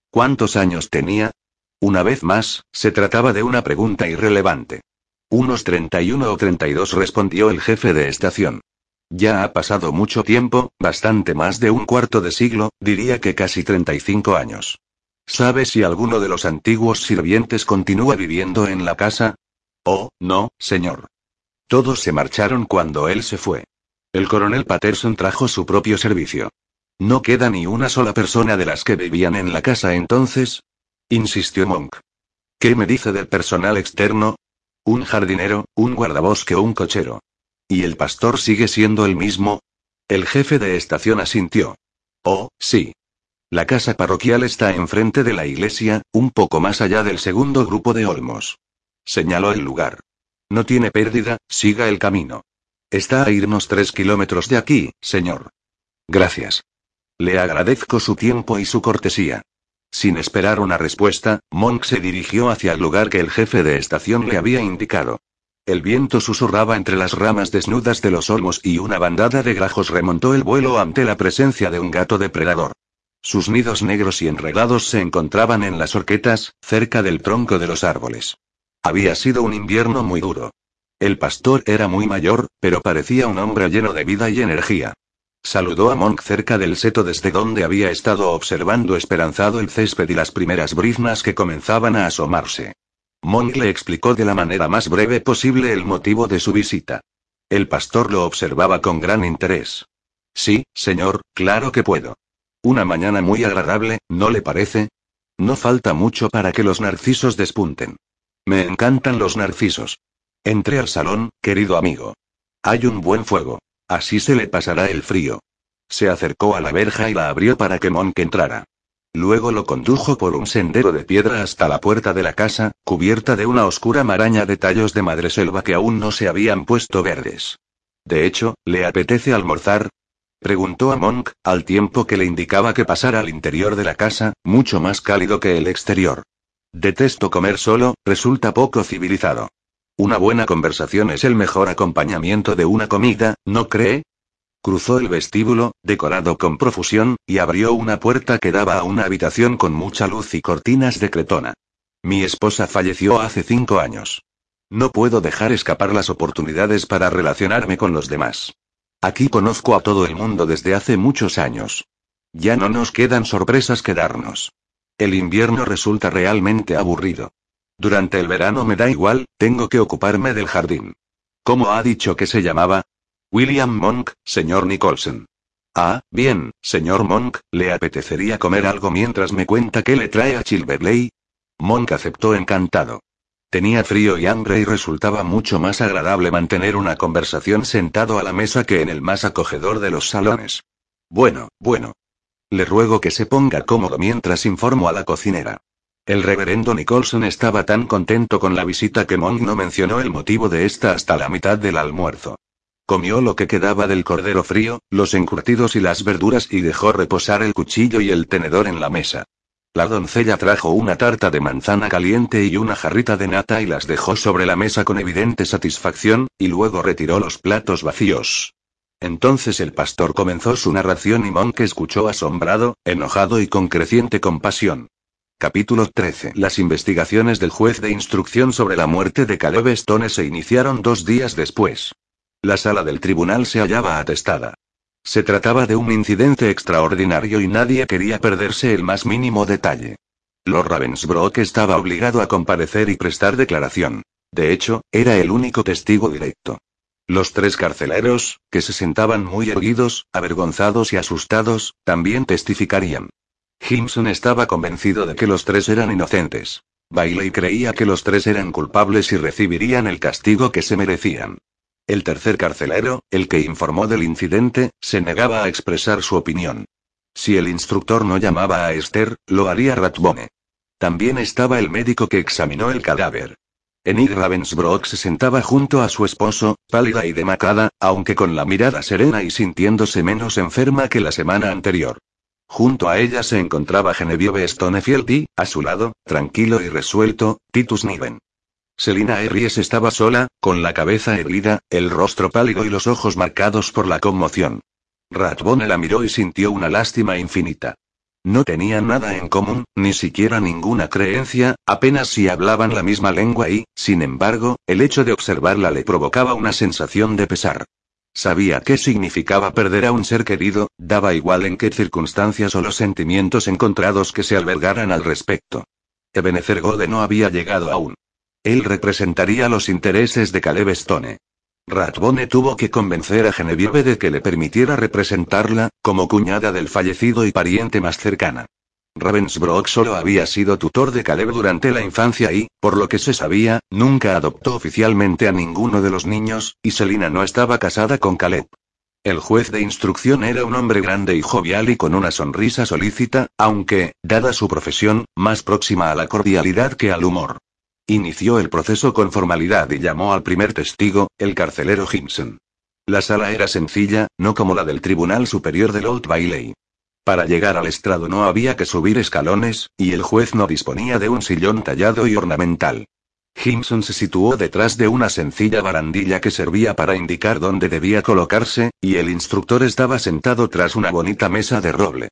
¿Cuántos años tenía? Una vez más, se trataba de una pregunta irrelevante. Unos 31 o 32 respondió el jefe de estación. Ya ha pasado mucho tiempo, bastante más de un cuarto de siglo, diría que casi 35 años. ¿Sabe si alguno de los antiguos sirvientes continúa viviendo en la casa? Oh, no, señor. Todos se marcharon cuando él se fue. El coronel Patterson trajo su propio servicio. ¿No queda ni una sola persona de las que vivían en la casa entonces? insistió Monk. ¿Qué me dice del personal externo? Un jardinero, un guardabosque o un cochero. ¿Y el pastor sigue siendo el mismo? El jefe de estación asintió. Oh, sí. La casa parroquial está enfrente de la iglesia, un poco más allá del segundo grupo de olmos. Señaló el lugar. No tiene pérdida, siga el camino. Está a irnos tres kilómetros de aquí, señor. Gracias. Le agradezco su tiempo y su cortesía. Sin esperar una respuesta, Monk se dirigió hacia el lugar que el jefe de estación le había indicado. El viento susurraba entre las ramas desnudas de los olmos y una bandada de grajos remontó el vuelo ante la presencia de un gato depredador. Sus nidos negros y enredados se encontraban en las horquetas, cerca del tronco de los árboles. Había sido un invierno muy duro. El pastor era muy mayor, pero parecía un hombre lleno de vida y energía. Saludó a Monk cerca del seto desde donde había estado observando esperanzado el césped y las primeras briznas que comenzaban a asomarse. Monk le explicó de la manera más breve posible el motivo de su visita. El pastor lo observaba con gran interés. Sí, señor, claro que puedo. Una mañana muy agradable, ¿no le parece? No falta mucho para que los narcisos despunten. Me encantan los narcisos. Entré al salón, querido amigo. Hay un buen fuego. Así se le pasará el frío. Se acercó a la verja y la abrió para que Monk entrara. Luego lo condujo por un sendero de piedra hasta la puerta de la casa, cubierta de una oscura maraña de tallos de madreselva que aún no se habían puesto verdes. De hecho, ¿le apetece almorzar? Preguntó a Monk, al tiempo que le indicaba que pasara al interior de la casa, mucho más cálido que el exterior. Detesto comer solo, resulta poco civilizado. Una buena conversación es el mejor acompañamiento de una comida, ¿no cree? Cruzó el vestíbulo, decorado con profusión, y abrió una puerta que daba a una habitación con mucha luz y cortinas de cretona. Mi esposa falleció hace cinco años. No puedo dejar escapar las oportunidades para relacionarme con los demás. Aquí conozco a todo el mundo desde hace muchos años. Ya no nos quedan sorpresas que darnos. El invierno resulta realmente aburrido. Durante el verano me da igual, tengo que ocuparme del jardín. ¿Cómo ha dicho que se llamaba? William Monk, señor Nicholson. Ah, bien, señor Monk, ¿le apetecería comer algo mientras me cuenta qué le trae a Chilverley? Monk aceptó encantado. Tenía frío y hambre y resultaba mucho más agradable mantener una conversación sentado a la mesa que en el más acogedor de los salones. Bueno, bueno. Le ruego que se ponga cómodo mientras informo a la cocinera. El reverendo Nicholson estaba tan contento con la visita que Monk no mencionó el motivo de esta hasta la mitad del almuerzo. Comió lo que quedaba del cordero frío, los encurtidos y las verduras y dejó reposar el cuchillo y el tenedor en la mesa. La doncella trajo una tarta de manzana caliente y una jarrita de nata y las dejó sobre la mesa con evidente satisfacción, y luego retiró los platos vacíos. Entonces el pastor comenzó su narración y Monk escuchó asombrado, enojado y con creciente compasión. Capítulo 13. Las investigaciones del juez de instrucción sobre la muerte de Caleb Stone se iniciaron dos días después. La sala del tribunal se hallaba atestada. Se trataba de un incidente extraordinario y nadie quería perderse el más mínimo detalle. Lord Ravensbrook estaba obligado a comparecer y prestar declaración. De hecho, era el único testigo directo. Los tres carceleros, que se sentaban muy erguidos, avergonzados y asustados, también testificarían. Himson estaba convencido de que los tres eran inocentes. Bailey creía que los tres eran culpables y recibirían el castigo que se merecían. El tercer carcelero, el que informó del incidente, se negaba a expresar su opinión. Si el instructor no llamaba a Esther, lo haría Ratbone. También estaba el médico que examinó el cadáver. Enid Ravensbrook se sentaba junto a su esposo, pálida y demacrada, aunque con la mirada serena y sintiéndose menos enferma que la semana anterior. Junto a ella se encontraba Genevieve Stonefield a su lado, tranquilo y resuelto, Titus Niven. Selina Harries estaba sola, con la cabeza herida, el rostro pálido y los ojos marcados por la conmoción. Ratbone la miró y sintió una lástima infinita. No tenían nada en común, ni siquiera ninguna creencia, apenas si hablaban la misma lengua y, sin embargo, el hecho de observarla le provocaba una sensación de pesar. Sabía qué significaba perder a un ser querido, daba igual en qué circunstancias o los sentimientos encontrados que se albergaran al respecto. Ebenezer Gode no había llegado aún. Él representaría los intereses de Caleb Stone. Ratbone tuvo que convencer a Genevieve de que le permitiera representarla, como cuñada del fallecido y pariente más cercana. Ravensbrook solo había sido tutor de Caleb durante la infancia y, por lo que se sabía, nunca adoptó oficialmente a ninguno de los niños, y Selina no estaba casada con Caleb. El juez de instrucción era un hombre grande y jovial y con una sonrisa solícita, aunque, dada su profesión, más próxima a la cordialidad que al humor. Inició el proceso con formalidad y llamó al primer testigo, el carcelero Himson. La sala era sencilla, no como la del Tribunal Superior del Old Bailey. Para llegar al estrado no había que subir escalones, y el juez no disponía de un sillón tallado y ornamental. Himson se situó detrás de una sencilla barandilla que servía para indicar dónde debía colocarse, y el instructor estaba sentado tras una bonita mesa de roble.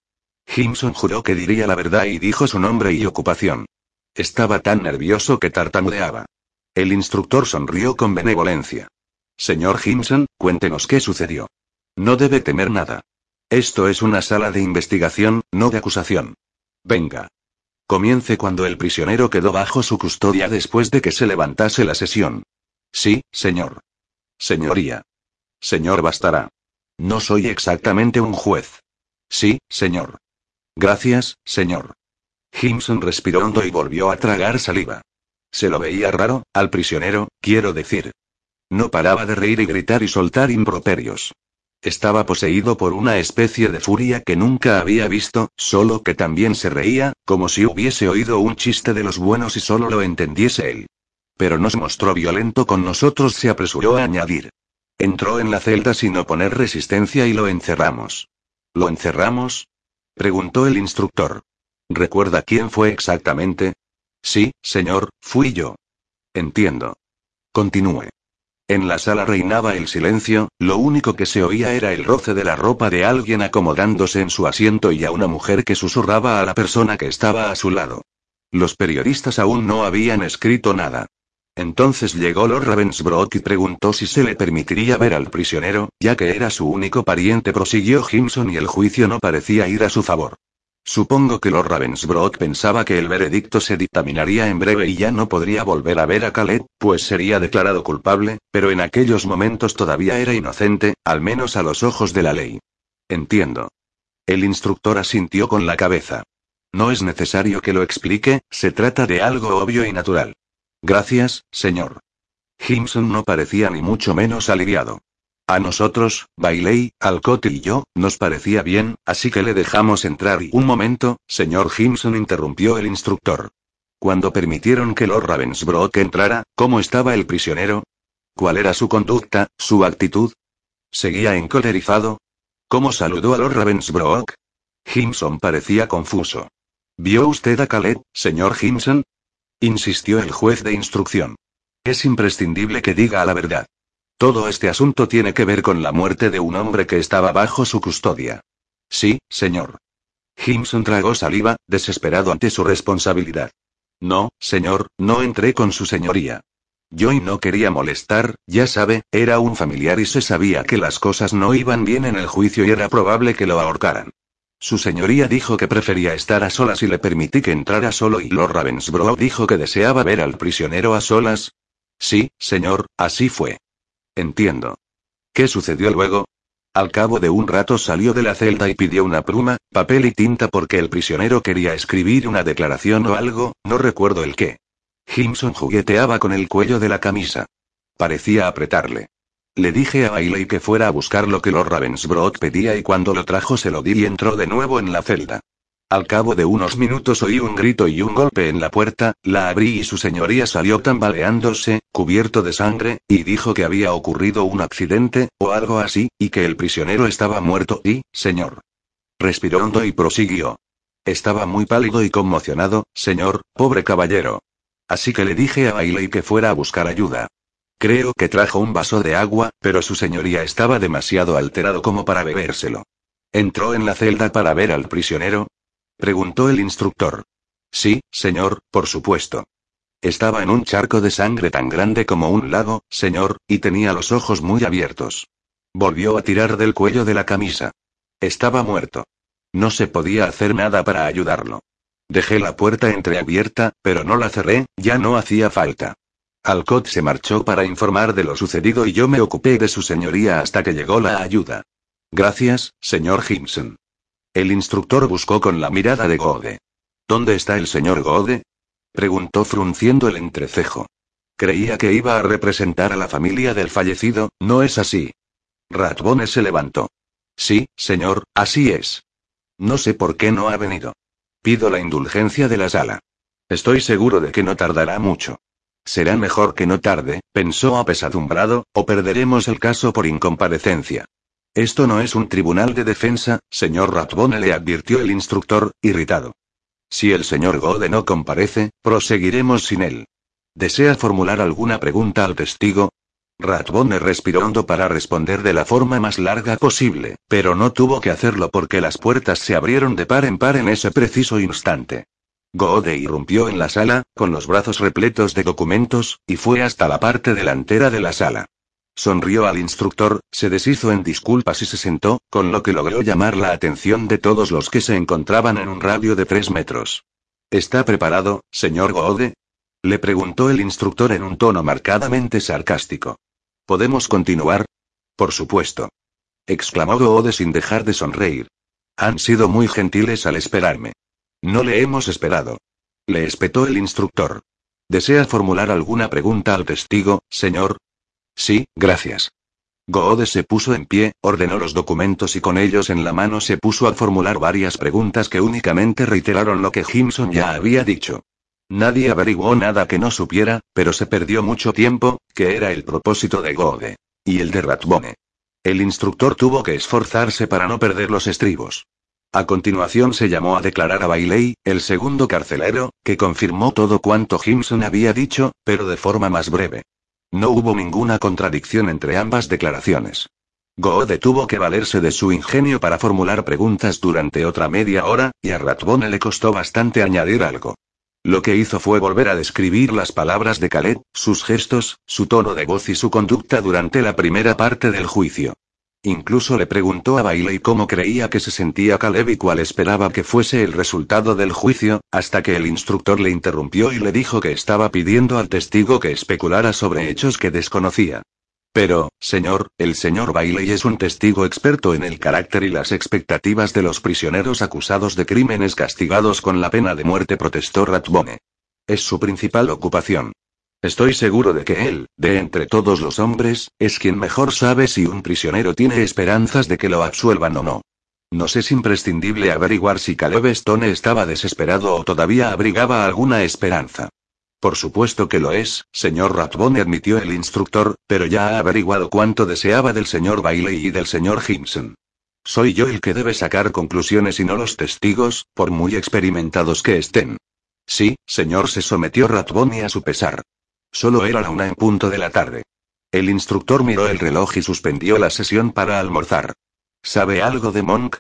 Himson juró que diría la verdad y dijo su nombre y ocupación. Estaba tan nervioso que tartamudeaba. El instructor sonrió con benevolencia. Señor Himson, cuéntenos qué sucedió. No debe temer nada. Esto es una sala de investigación, no de acusación. Venga. Comience cuando el prisionero quedó bajo su custodia después de que se levantase la sesión. Sí, señor. Señoría. Señor bastará. No soy exactamente un juez. Sí, señor. Gracias, señor. Himson respiró hondo y volvió a tragar saliva. Se lo veía raro, al prisionero, quiero decir. No paraba de reír y gritar y soltar improperios. Estaba poseído por una especie de furia que nunca había visto, solo que también se reía, como si hubiese oído un chiste de los buenos y solo lo entendiese él. Pero no se mostró violento con nosotros, se apresuró a añadir. Entró en la celda sin oponer resistencia y lo encerramos. ¿Lo encerramos? preguntó el instructor. ¿Recuerda quién fue exactamente? Sí, señor, fui yo. Entiendo. Continúe. En la sala reinaba el silencio, lo único que se oía era el roce de la ropa de alguien acomodándose en su asiento y a una mujer que susurraba a la persona que estaba a su lado. Los periodistas aún no habían escrito nada. Entonces llegó Lord Ravensbrück y preguntó si se le permitiría ver al prisionero, ya que era su único pariente, prosiguió Jimson y el juicio no parecía ir a su favor. Supongo que Lord Ravensbrück pensaba que el veredicto se dictaminaría en breve y ya no podría volver a ver a Khaled, pues sería declarado culpable, pero en aquellos momentos todavía era inocente, al menos a los ojos de la ley. Entiendo. El instructor asintió con la cabeza. No es necesario que lo explique, se trata de algo obvio y natural. Gracias, señor. Himson no parecía ni mucho menos aliviado. A nosotros, Bailey, Alcott y yo, nos parecía bien, así que le dejamos entrar y... Un momento, señor Himson interrumpió el instructor. Cuando permitieron que Lord Ravensbrück entrara, ¿cómo estaba el prisionero? ¿Cuál era su conducta, su actitud? ¿Seguía encolerizado? ¿Cómo saludó a Lord Ravensbrück? Himson parecía confuso. ¿Vio usted a Khaled, señor Himson? insistió el juez de instrucción. Es imprescindible que diga la verdad. Todo este asunto tiene que ver con la muerte de un hombre que estaba bajo su custodia. Sí, señor. Himson tragó saliva, desesperado ante su responsabilidad. No, señor, no entré con su señoría. Yo y no quería molestar, ya sabe, era un familiar y se sabía que las cosas no iban bien en el juicio y era probable que lo ahorcaran. Su señoría dijo que prefería estar a solas y le permití que entrara solo y Lord Ravensbrough dijo que deseaba ver al prisionero a solas. Sí, señor, así fue. Entiendo. ¿Qué sucedió luego? Al cabo de un rato salió de la celda y pidió una pluma, papel y tinta porque el prisionero quería escribir una declaración o algo, no recuerdo el qué. Himson jugueteaba con el cuello de la camisa. Parecía apretarle. Le dije a Bailey que fuera a buscar lo que Lord Ravensbrück pedía y cuando lo trajo se lo di y entró de nuevo en la celda. Al cabo de unos minutos oí un grito y un golpe en la puerta, la abrí y su señoría salió tambaleándose, cubierto de sangre, y dijo que había ocurrido un accidente, o algo así, y que el prisionero estaba muerto y, señor. Respiró hondo y prosiguió. Estaba muy pálido y conmocionado, señor, pobre caballero. Así que le dije a Bailey que fuera a buscar ayuda. Creo que trajo un vaso de agua, pero su señoría estaba demasiado alterado como para bebérselo. ¿Entró en la celda para ver al prisionero? Preguntó el instructor. Sí, señor, por supuesto. Estaba en un charco de sangre tan grande como un lago, señor, y tenía los ojos muy abiertos. Volvió a tirar del cuello de la camisa. Estaba muerto. No se podía hacer nada para ayudarlo. Dejé la puerta entreabierta, pero no la cerré, ya no hacía falta. Alcott se marchó para informar de lo sucedido y yo me ocupé de su señoría hasta que llegó la ayuda. Gracias, señor Gimson. El instructor buscó con la mirada de Gode. ¿Dónde está el señor Gode? preguntó frunciendo el entrecejo. Creía que iba a representar a la familia del fallecido, ¿no es así? Ratbone se levantó. Sí, señor, así es. No sé por qué no ha venido. Pido la indulgencia de la sala. Estoy seguro de que no tardará mucho. Será mejor que no tarde, pensó apesadumbrado, o perderemos el caso por incomparecencia. Esto no es un tribunal de defensa, señor Ratbone le advirtió el instructor, irritado. Si el señor Gode no comparece, proseguiremos sin él. ¿Desea formular alguna pregunta al testigo? Ratbone respiró hondo para responder de la forma más larga posible, pero no tuvo que hacerlo porque las puertas se abrieron de par en par en ese preciso instante. Gode irrumpió en la sala, con los brazos repletos de documentos, y fue hasta la parte delantera de la sala. Sonrió al instructor, se deshizo en disculpas y se sentó, con lo que logró llamar la atención de todos los que se encontraban en un radio de tres metros. ¿Está preparado, señor Goode? Le preguntó el instructor en un tono marcadamente sarcástico. ¿Podemos continuar? Por supuesto. exclamó Goode sin dejar de sonreír. Han sido muy gentiles al esperarme. No le hemos esperado. Le espetó el instructor. ¿Desea formular alguna pregunta al testigo, señor? Sí, gracias. Goode se puso en pie, ordenó los documentos y con ellos en la mano se puso a formular varias preguntas que únicamente reiteraron lo que Jimson ya había dicho. Nadie averiguó nada que no supiera, pero se perdió mucho tiempo, que era el propósito de Goode. Y el de Ratbone. El instructor tuvo que esforzarse para no perder los estribos. A continuación se llamó a declarar a Bailey, el segundo carcelero, que confirmó todo cuanto Jimson había dicho, pero de forma más breve. No hubo ninguna contradicción entre ambas declaraciones. Goode tuvo que valerse de su ingenio para formular preguntas durante otra media hora, y a Ratbone le costó bastante añadir algo. Lo que hizo fue volver a describir las palabras de Khaled, sus gestos, su tono de voz y su conducta durante la primera parte del juicio. Incluso le preguntó a Bailey cómo creía que se sentía Caleb y cuál esperaba que fuese el resultado del juicio, hasta que el instructor le interrumpió y le dijo que estaba pidiendo al testigo que especulara sobre hechos que desconocía. Pero, señor, el señor Bailey es un testigo experto en el carácter y las expectativas de los prisioneros acusados de crímenes castigados con la pena de muerte, protestó Ratbone. Es su principal ocupación. Estoy seguro de que él, de entre todos los hombres, es quien mejor sabe si un prisionero tiene esperanzas de que lo absuelvan o no. Nos es imprescindible averiguar si Caleb Stone estaba desesperado o todavía abrigaba alguna esperanza. Por supuesto que lo es, señor Ratbone admitió el instructor, pero ya ha averiguado cuánto deseaba del señor Bailey y del señor Gimson. Soy yo el que debe sacar conclusiones y no los testigos, por muy experimentados que estén. Sí, señor, se sometió Ratbone a su pesar. Solo era la una en punto de la tarde. El instructor miró el reloj y suspendió la sesión para almorzar. ¿Sabe algo de Monk?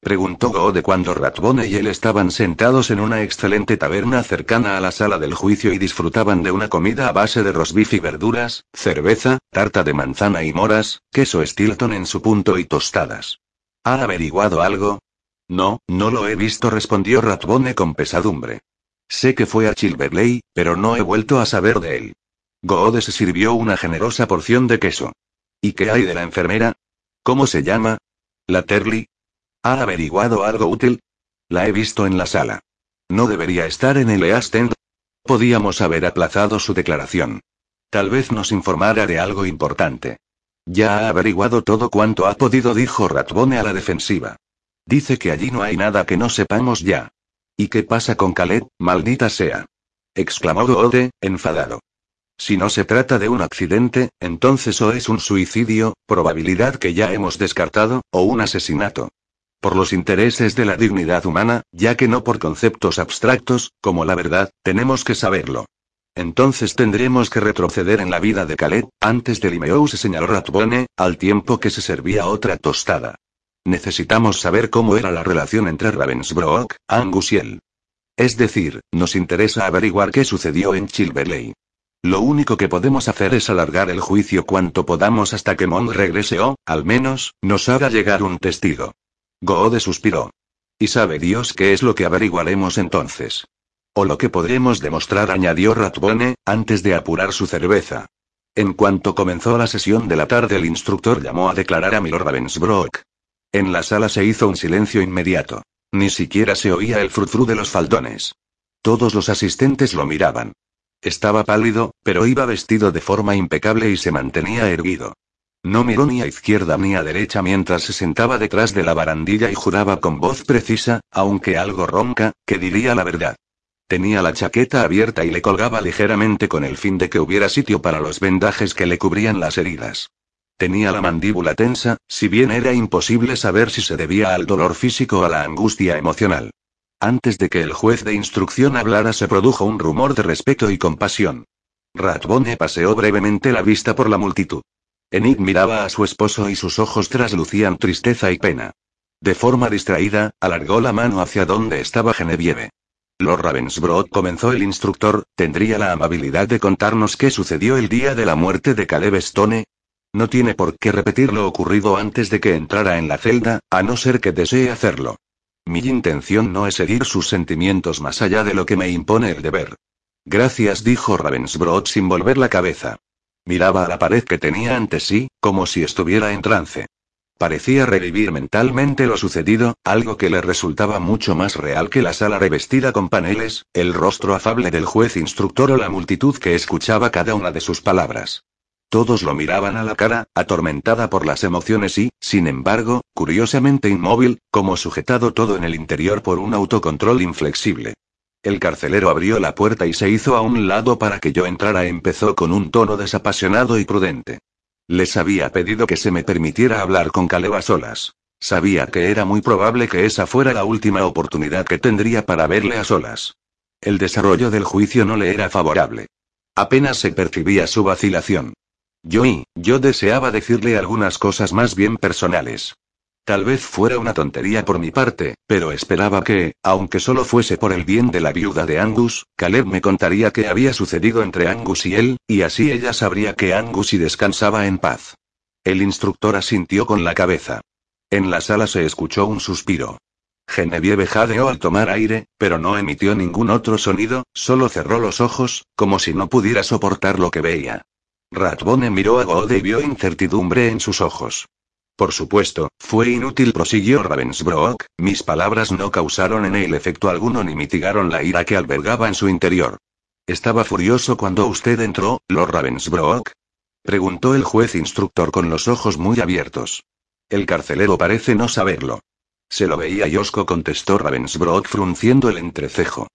Preguntó Gode cuando Ratbone y él estaban sentados en una excelente taberna cercana a la sala del juicio y disfrutaban de una comida a base de rosbif y verduras, cerveza, tarta de manzana y moras, queso Stilton en su punto y tostadas. ¿Ha averiguado algo? No, no lo he visto, respondió Ratbone con pesadumbre. Sé que fue a Chilverley, pero no he vuelto a saber de él. Goode se sirvió una generosa porción de queso. ¿Y qué hay de la enfermera? ¿Cómo se llama? ¿La Terly? ¿Ha averiguado algo útil? La he visto en la sala. No debería estar en el East End. Podíamos haber aplazado su declaración. Tal vez nos informara de algo importante. Ya ha averiguado todo cuanto ha podido, dijo Ratbone a la defensiva. Dice que allí no hay nada que no sepamos ya. ¿Y qué pasa con Khaled, maldita sea? exclamó Goode, enfadado. Si no se trata de un accidente, entonces o es un suicidio, probabilidad que ya hemos descartado, o un asesinato. Por los intereses de la dignidad humana, ya que no por conceptos abstractos, como la verdad, tenemos que saberlo. Entonces tendremos que retroceder en la vida de Khaled, antes del Limeo se señaló Ratbone, al tiempo que se servía otra tostada. Necesitamos saber cómo era la relación entre Ravensbrück, Angus y él. Es decir, nos interesa averiguar qué sucedió en Chilverley. Lo único que podemos hacer es alargar el juicio cuanto podamos hasta que Mond regrese o, al menos, nos haga llegar un testigo. Goode suspiró. Y sabe Dios qué es lo que averiguaremos entonces. O lo que podremos demostrar, añadió Ratbone, antes de apurar su cerveza. En cuanto comenzó la sesión de la tarde, el instructor llamó a declarar a Milord Ravensbrück. En la sala se hizo un silencio inmediato. Ni siquiera se oía el frufru de los faldones. Todos los asistentes lo miraban. Estaba pálido, pero iba vestido de forma impecable y se mantenía erguido. No miró ni a izquierda ni a derecha mientras se sentaba detrás de la barandilla y juraba con voz precisa, aunque algo ronca, que diría la verdad. Tenía la chaqueta abierta y le colgaba ligeramente con el fin de que hubiera sitio para los vendajes que le cubrían las heridas. Tenía la mandíbula tensa, si bien era imposible saber si se debía al dolor físico o a la angustia emocional. Antes de que el juez de instrucción hablara se produjo un rumor de respeto y compasión. Ratbone paseó brevemente la vista por la multitud. Enid miraba a su esposo y sus ojos traslucían tristeza y pena. De forma distraída, alargó la mano hacia donde estaba Genevieve. Lord Ravensbrot comenzó el instructor, ¿tendría la amabilidad de contarnos qué sucedió el día de la muerte de Caleb Stone? No tiene por qué repetir lo ocurrido antes de que entrara en la celda, a no ser que desee hacerlo. Mi intención no es herir sus sentimientos más allá de lo que me impone el deber. Gracias, dijo Ravensbrot sin volver la cabeza. Miraba a la pared que tenía ante sí, como si estuviera en trance. Parecía revivir mentalmente lo sucedido, algo que le resultaba mucho más real que la sala revestida con paneles, el rostro afable del juez instructor o la multitud que escuchaba cada una de sus palabras. Todos lo miraban a la cara, atormentada por las emociones y, sin embargo, curiosamente inmóvil, como sujetado todo en el interior por un autocontrol inflexible. El carcelero abrió la puerta y se hizo a un lado para que yo entrara. Empezó con un tono desapasionado y prudente. Les había pedido que se me permitiera hablar con Caleb a solas. Sabía que era muy probable que esa fuera la última oportunidad que tendría para verle a solas. El desarrollo del juicio no le era favorable. Apenas se percibía su vacilación. Yo y, yo deseaba decirle algunas cosas más bien personales. Tal vez fuera una tontería por mi parte, pero esperaba que, aunque solo fuese por el bien de la viuda de Angus, Caleb me contaría qué había sucedido entre Angus y él, y así ella sabría que Angus y descansaba en paz. El instructor asintió con la cabeza. En la sala se escuchó un suspiro. Genevieve jadeó al tomar aire, pero no emitió ningún otro sonido, solo cerró los ojos, como si no pudiera soportar lo que veía. Ratbone miró a Gode y vio incertidumbre en sus ojos. Por supuesto, fue inútil, prosiguió Ravensbrook, mis palabras no causaron en él efecto alguno ni mitigaron la ira que albergaba en su interior. ¿Estaba furioso cuando usted entró, Lord Ravensbrook? Preguntó el juez instructor con los ojos muy abiertos. El carcelero parece no saberlo. Se lo veía Yosco, contestó Ravensbrook frunciendo el entrecejo.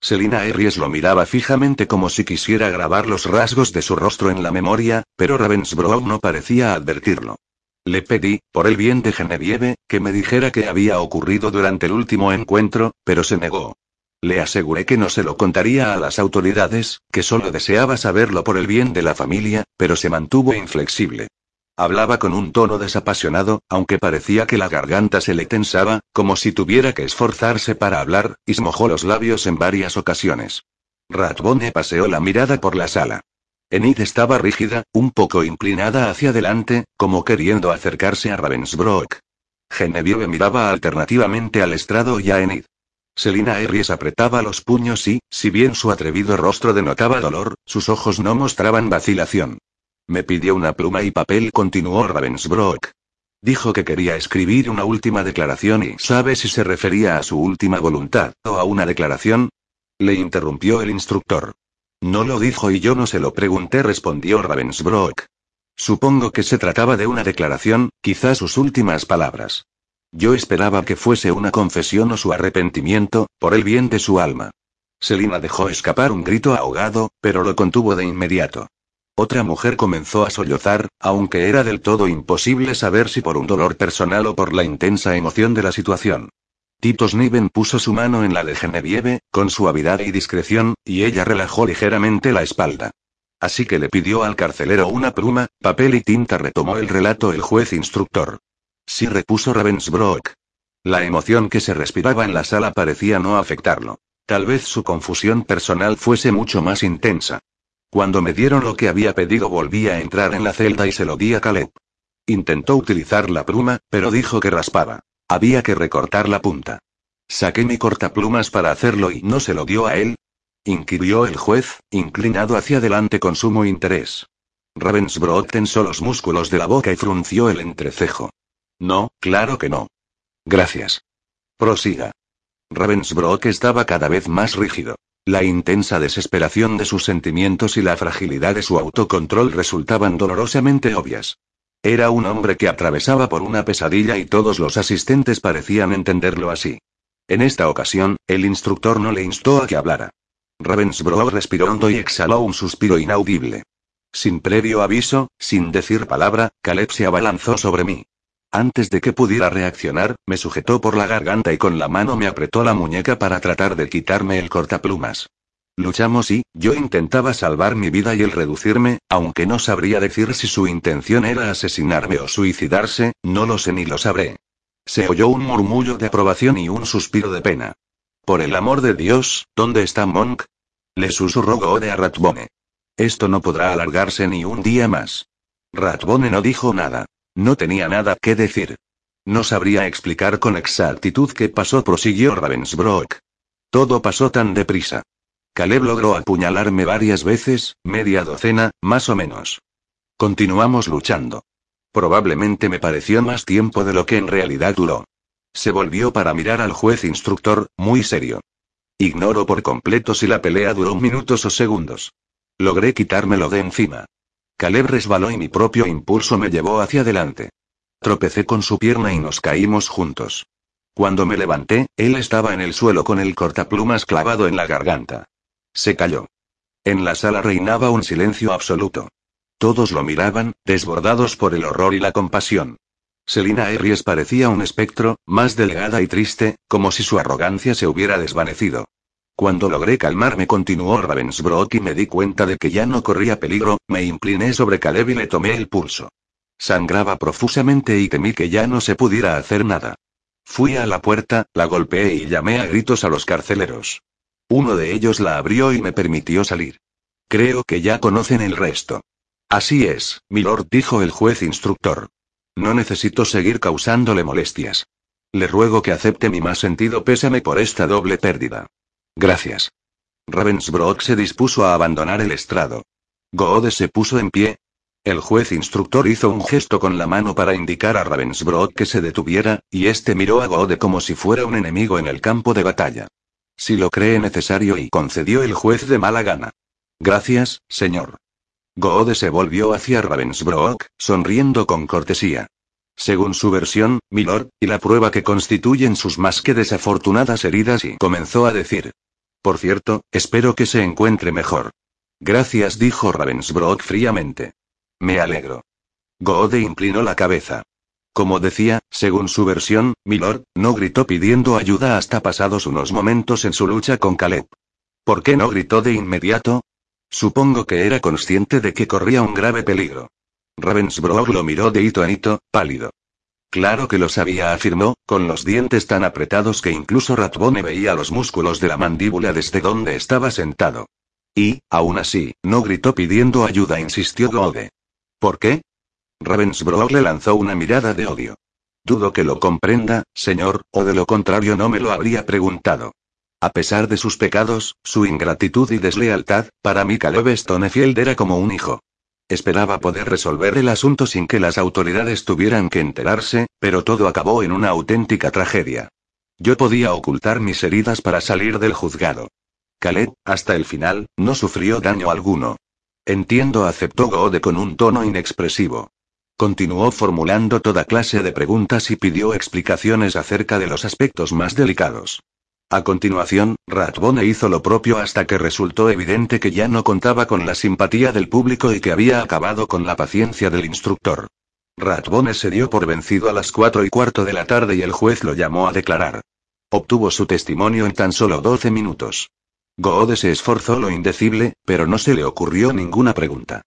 Selina Harries lo miraba fijamente como si quisiera grabar los rasgos de su rostro en la memoria, pero Ravensbrough no parecía advertirlo. Le pedí, por el bien de Genevieve, que me dijera qué había ocurrido durante el último encuentro, pero se negó. Le aseguré que no se lo contaría a las autoridades, que solo deseaba saberlo por el bien de la familia, pero se mantuvo inflexible. Hablaba con un tono desapasionado, aunque parecía que la garganta se le tensaba, como si tuviera que esforzarse para hablar, y se mojó los labios en varias ocasiones. Ratbone paseó la mirada por la sala. Enid estaba rígida, un poco inclinada hacia adelante, como queriendo acercarse a Ravensbrück. Genevieve miraba alternativamente al estrado y a Enid. Selina Harris apretaba los puños y, si bien su atrevido rostro denotaba dolor, sus ojos no mostraban vacilación. Me pidió una pluma y papel, continuó Ravensbrück. Dijo que quería escribir una última declaración y ¿sabe si se refería a su última voluntad o a una declaración? Le interrumpió el instructor. No lo dijo y yo no se lo pregunté, respondió Ravensbrück. Supongo que se trataba de una declaración, quizás sus últimas palabras. Yo esperaba que fuese una confesión o su arrepentimiento, por el bien de su alma. Selina dejó escapar un grito ahogado, pero lo contuvo de inmediato. Otra mujer comenzó a sollozar, aunque era del todo imposible saber si por un dolor personal o por la intensa emoción de la situación. Tito Sniven puso su mano en la de Genevieve, con suavidad y discreción, y ella relajó ligeramente la espalda. Así que le pidió al carcelero una pluma, papel y tinta, retomó el relato el juez instructor. Sí, repuso Ravensbrück. La emoción que se respiraba en la sala parecía no afectarlo. Tal vez su confusión personal fuese mucho más intensa. Cuando me dieron lo que había pedido volví a entrar en la celda y se lo di a Caleb. Intentó utilizar la pluma, pero dijo que raspaba. Había que recortar la punta. Saqué mi cortaplumas para hacerlo y no se lo dio a él. Inquirió el juez, inclinado hacia adelante con sumo interés. Ravensbrot tensó los músculos de la boca y frunció el entrecejo. No, claro que no. Gracias. Prosiga. Ravensbrot estaba cada vez más rígido. La intensa desesperación de sus sentimientos y la fragilidad de su autocontrol resultaban dolorosamente obvias. Era un hombre que atravesaba por una pesadilla y todos los asistentes parecían entenderlo así. En esta ocasión, el instructor no le instó a que hablara. Ravensbrück respiró hondo y exhaló un suspiro inaudible. Sin previo aviso, sin decir palabra, Caleb se abalanzó sobre mí. Antes de que pudiera reaccionar, me sujetó por la garganta y con la mano me apretó la muñeca para tratar de quitarme el cortaplumas. Luchamos y, yo intentaba salvar mi vida y el reducirme, aunque no sabría decir si su intención era asesinarme o suicidarse, no lo sé ni lo sabré. Se oyó un murmullo de aprobación y un suspiro de pena. Por el amor de Dios, ¿dónde está Monk? Le susurró Gode a Ratbone. Esto no podrá alargarse ni un día más. Ratbone no dijo nada. No tenía nada que decir. No sabría explicar con exactitud qué pasó, prosiguió Ravensbrock. Todo pasó tan deprisa. Caleb logró apuñalarme varias veces, media docena, más o menos. Continuamos luchando. Probablemente me pareció más tiempo de lo que en realidad duró. Se volvió para mirar al juez instructor, muy serio. Ignoro por completo si la pelea duró minutos o segundos. Logré quitármelo de encima. Caleb resbaló y mi propio impulso me llevó hacia adelante. Tropecé con su pierna y nos caímos juntos. Cuando me levanté, él estaba en el suelo con el cortaplumas clavado en la garganta. Se calló. En la sala reinaba un silencio absoluto. Todos lo miraban, desbordados por el horror y la compasión. Selina Herries parecía un espectro, más delgada y triste, como si su arrogancia se hubiera desvanecido. Cuando logré calmarme, continuó Ravensbrock y me di cuenta de que ya no corría peligro, me incliné sobre Caleb y le tomé el pulso. Sangraba profusamente y temí que ya no se pudiera hacer nada. Fui a la puerta, la golpeé y llamé a gritos a los carceleros. Uno de ellos la abrió y me permitió salir. Creo que ya conocen el resto. Así es, milord, dijo el juez instructor. No necesito seguir causándole molestias. Le ruego que acepte mi más sentido pésame por esta doble pérdida. Gracias. Ravensbrock se dispuso a abandonar el estrado. Goode se puso en pie. El juez instructor hizo un gesto con la mano para indicar a Ravensbrock que se detuviera, y este miró a Goode como si fuera un enemigo en el campo de batalla. Si lo cree necesario y concedió el juez de mala gana. Gracias, señor. Goode se volvió hacia Ravensbrock, sonriendo con cortesía. Según su versión, Milord, y la prueba que constituyen sus más que desafortunadas heridas y comenzó a decir. Por cierto, espero que se encuentre mejor. Gracias, dijo Ravensbrock fríamente. Me alegro. Goode inclinó la cabeza. Como decía, según su versión, Milord, no gritó pidiendo ayuda hasta pasados unos momentos en su lucha con Caleb. ¿Por qué no gritó de inmediato? Supongo que era consciente de que corría un grave peligro. Ravensbrock lo miró de hito en hito, pálido. Claro que lo sabía, afirmó, con los dientes tan apretados que incluso Ratbone veía los músculos de la mandíbula desde donde estaba sentado. Y, aún así, no gritó pidiendo ayuda, insistió Gode. ¿Por qué? Ravensbrock le lanzó una mirada de odio. Dudo que lo comprenda, señor, o de lo contrario no me lo habría preguntado. A pesar de sus pecados, su ingratitud y deslealtad, para mí Caleb Stonefield era como un hijo. Esperaba poder resolver el asunto sin que las autoridades tuvieran que enterarse, pero todo acabó en una auténtica tragedia. Yo podía ocultar mis heridas para salir del juzgado. Caleb, hasta el final, no sufrió daño alguno. Entiendo, aceptó Gode con un tono inexpresivo. Continuó formulando toda clase de preguntas y pidió explicaciones acerca de los aspectos más delicados. A continuación, Ratbone hizo lo propio hasta que resultó evidente que ya no contaba con la simpatía del público y que había acabado con la paciencia del instructor. Ratbone se dio por vencido a las cuatro y cuarto de la tarde y el juez lo llamó a declarar. Obtuvo su testimonio en tan solo doce minutos. Goode se esforzó lo indecible, pero no se le ocurrió ninguna pregunta.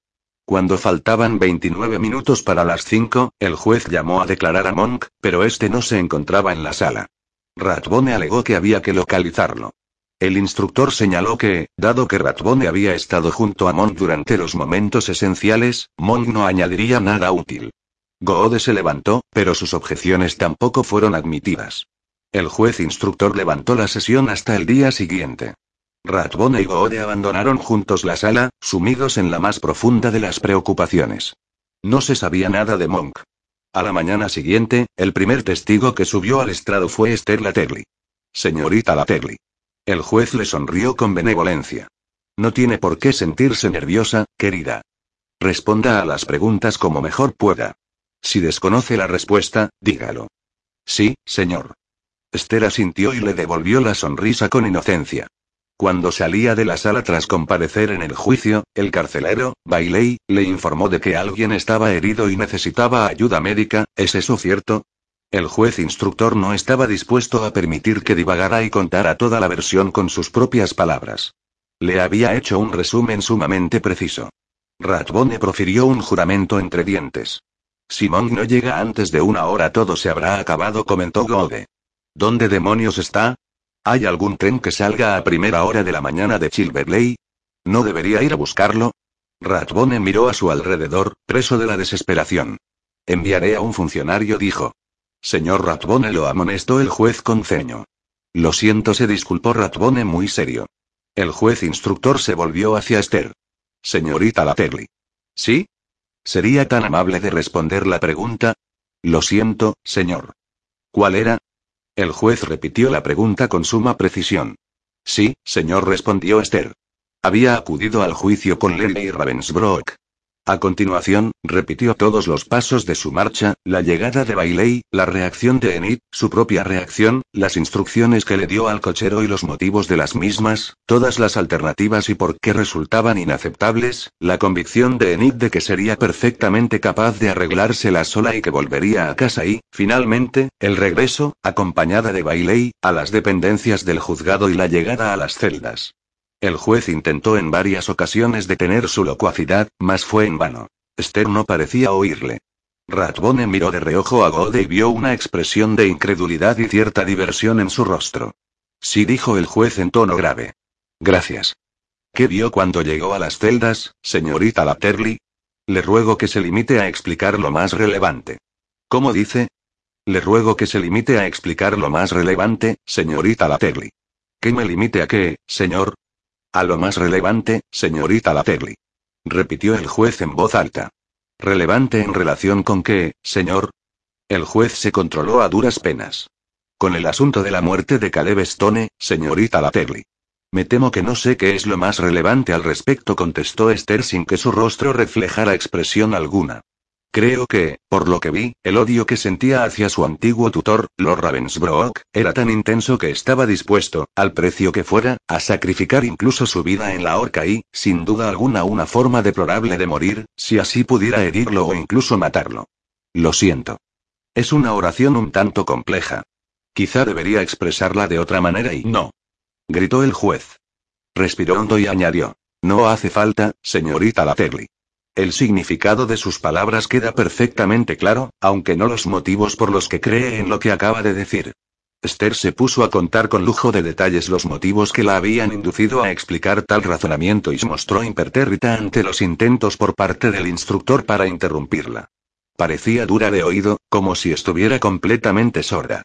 Cuando faltaban 29 minutos para las 5, el juez llamó a declarar a Monk, pero este no se encontraba en la sala. Ratbone alegó que había que localizarlo. El instructor señaló que, dado que Ratbone había estado junto a Monk durante los momentos esenciales, Monk no añadiría nada útil. Goode se levantó, pero sus objeciones tampoco fueron admitidas. El juez instructor levantó la sesión hasta el día siguiente. Ratbone y Goode abandonaron juntos la sala, sumidos en la más profunda de las preocupaciones. No se sabía nada de Monk. A la mañana siguiente, el primer testigo que subió al estrado fue Esther Laterly. Señorita Laterly. El juez le sonrió con benevolencia. No tiene por qué sentirse nerviosa, querida. Responda a las preguntas como mejor pueda. Si desconoce la respuesta, dígalo. Sí, señor. Esther asintió y le devolvió la sonrisa con inocencia. Cuando salía de la sala tras comparecer en el juicio, el carcelero, Bailey, le informó de que alguien estaba herido y necesitaba ayuda médica, ¿es eso cierto? El juez instructor no estaba dispuesto a permitir que divagara y contara toda la versión con sus propias palabras. Le había hecho un resumen sumamente preciso. Ratbone profirió un juramento entre dientes. Si no llega antes de una hora todo se habrá acabado, comentó Gode. ¿Dónde demonios está? ¿Hay algún tren que salga a primera hora de la mañana de Chilverley? ¿No debería ir a buscarlo? Ratbone miró a su alrededor, preso de la desesperación. Enviaré a un funcionario, dijo. Señor Ratbone lo amonestó el juez con ceño. Lo siento, se disculpó Ratbone muy serio. El juez instructor se volvió hacia Esther. Señorita Laterly. ¿Sí? ¿Sería tan amable de responder la pregunta? Lo siento, señor. ¿Cuál era? El juez repitió la pregunta con suma precisión. Sí, señor, respondió Esther. Había acudido al juicio con Lady Ravensbrook. A continuación, repitió todos los pasos de su marcha, la llegada de Bailey, la reacción de Enid, su propia reacción, las instrucciones que le dio al cochero y los motivos de las mismas, todas las alternativas y por qué resultaban inaceptables, la convicción de Enid de que sería perfectamente capaz de arreglársela sola y que volvería a casa y, finalmente, el regreso, acompañada de Bailey, a las dependencias del juzgado y la llegada a las celdas. El juez intentó en varias ocasiones detener su locuacidad, mas fue en vano. Esther no parecía oírle. Ratbone miró de reojo a Gode y vio una expresión de incredulidad y cierta diversión en su rostro. Sí dijo el juez en tono grave. Gracias. ¿Qué vio cuando llegó a las celdas, señorita Latterly? Le ruego que se limite a explicar lo más relevante. ¿Cómo dice? Le ruego que se limite a explicar lo más relevante, señorita Latterly. ¿Qué me limite a qué, señor? A lo más relevante, señorita Laterly. Repitió el juez en voz alta. ¿Relevante en relación con qué, señor? El juez se controló a duras penas. Con el asunto de la muerte de Caleb Stone, señorita Laterly. Me temo que no sé qué es lo más relevante al respecto, contestó Esther sin que su rostro reflejara expresión alguna. Creo que, por lo que vi, el odio que sentía hacia su antiguo tutor, Lord Ravensbrook, era tan intenso que estaba dispuesto, al precio que fuera, a sacrificar incluso su vida en la horca y, sin duda alguna, una forma deplorable de morir, si así pudiera herirlo o incluso matarlo. Lo siento. Es una oración un tanto compleja. Quizá debería expresarla de otra manera y no. Gritó el juez. Respiró hondo y añadió. No hace falta, señorita Laterly. El significado de sus palabras queda perfectamente claro, aunque no los motivos por los que cree en lo que acaba de decir. Esther se puso a contar con lujo de detalles los motivos que la habían inducido a explicar tal razonamiento y se mostró impertérrita ante los intentos por parte del instructor para interrumpirla. Parecía dura de oído, como si estuviera completamente sorda.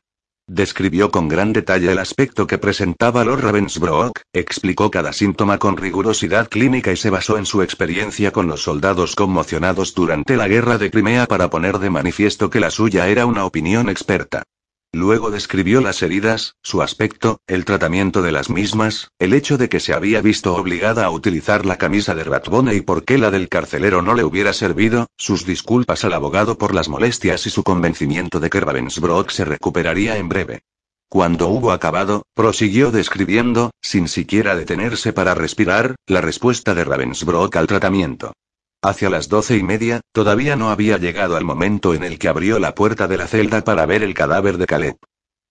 Describió con gran detalle el aspecto que presentaba Lord Ravensbrook, explicó cada síntoma con rigurosidad clínica y se basó en su experiencia con los soldados conmocionados durante la guerra de Crimea para poner de manifiesto que la suya era una opinión experta. Luego describió las heridas, su aspecto, el tratamiento de las mismas, el hecho de que se había visto obligada a utilizar la camisa de Ratbone y por qué la del carcelero no le hubiera servido, sus disculpas al abogado por las molestias y su convencimiento de que Ravensbrook se recuperaría en breve. Cuando hubo acabado, prosiguió describiendo, sin siquiera detenerse para respirar, la respuesta de Ravensbrook al tratamiento. Hacia las doce y media, todavía no había llegado al momento en el que abrió la puerta de la celda para ver el cadáver de Caleb.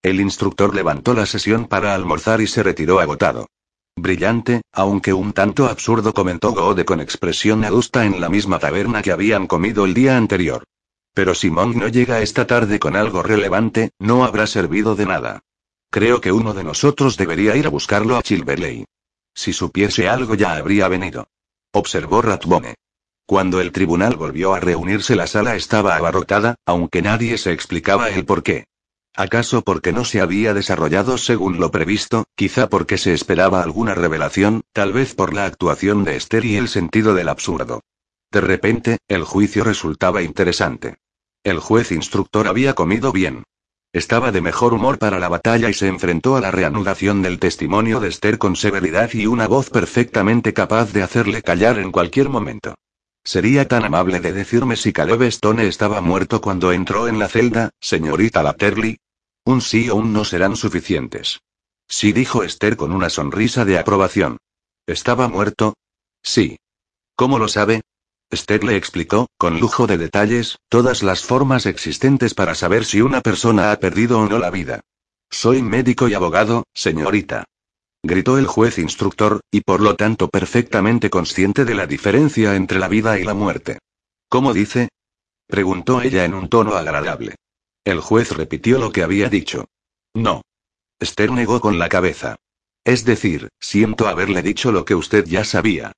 El instructor levantó la sesión para almorzar y se retiró agotado. Brillante, aunque un tanto absurdo, comentó Gode con expresión adusta en la misma taberna que habían comido el día anterior. Pero si Monk no llega esta tarde con algo relevante, no habrá servido de nada. Creo que uno de nosotros debería ir a buscarlo a Chilverley. Si supiese algo ya habría venido. Observó Ratbone. Cuando el tribunal volvió a reunirse la sala estaba abarrotada, aunque nadie se explicaba el por qué. ¿Acaso porque no se había desarrollado según lo previsto, quizá porque se esperaba alguna revelación, tal vez por la actuación de Esther y el sentido del absurdo? De repente, el juicio resultaba interesante. El juez instructor había comido bien. Estaba de mejor humor para la batalla y se enfrentó a la reanudación del testimonio de Esther con severidad y una voz perfectamente capaz de hacerle callar en cualquier momento. ¿Sería tan amable de decirme si Caleb Stone estaba muerto cuando entró en la celda, señorita Latterly? Un sí o un no serán suficientes. Sí dijo Esther con una sonrisa de aprobación. ¿Estaba muerto? Sí. ¿Cómo lo sabe? Esther le explicó, con lujo de detalles, todas las formas existentes para saber si una persona ha perdido o no la vida. Soy médico y abogado, señorita. Gritó el juez instructor, y por lo tanto perfectamente consciente de la diferencia entre la vida y la muerte. ¿Cómo dice? Preguntó ella en un tono agradable. El juez repitió lo que había dicho. No. Esther negó con la cabeza. Es decir, siento haberle dicho lo que usted ya sabía.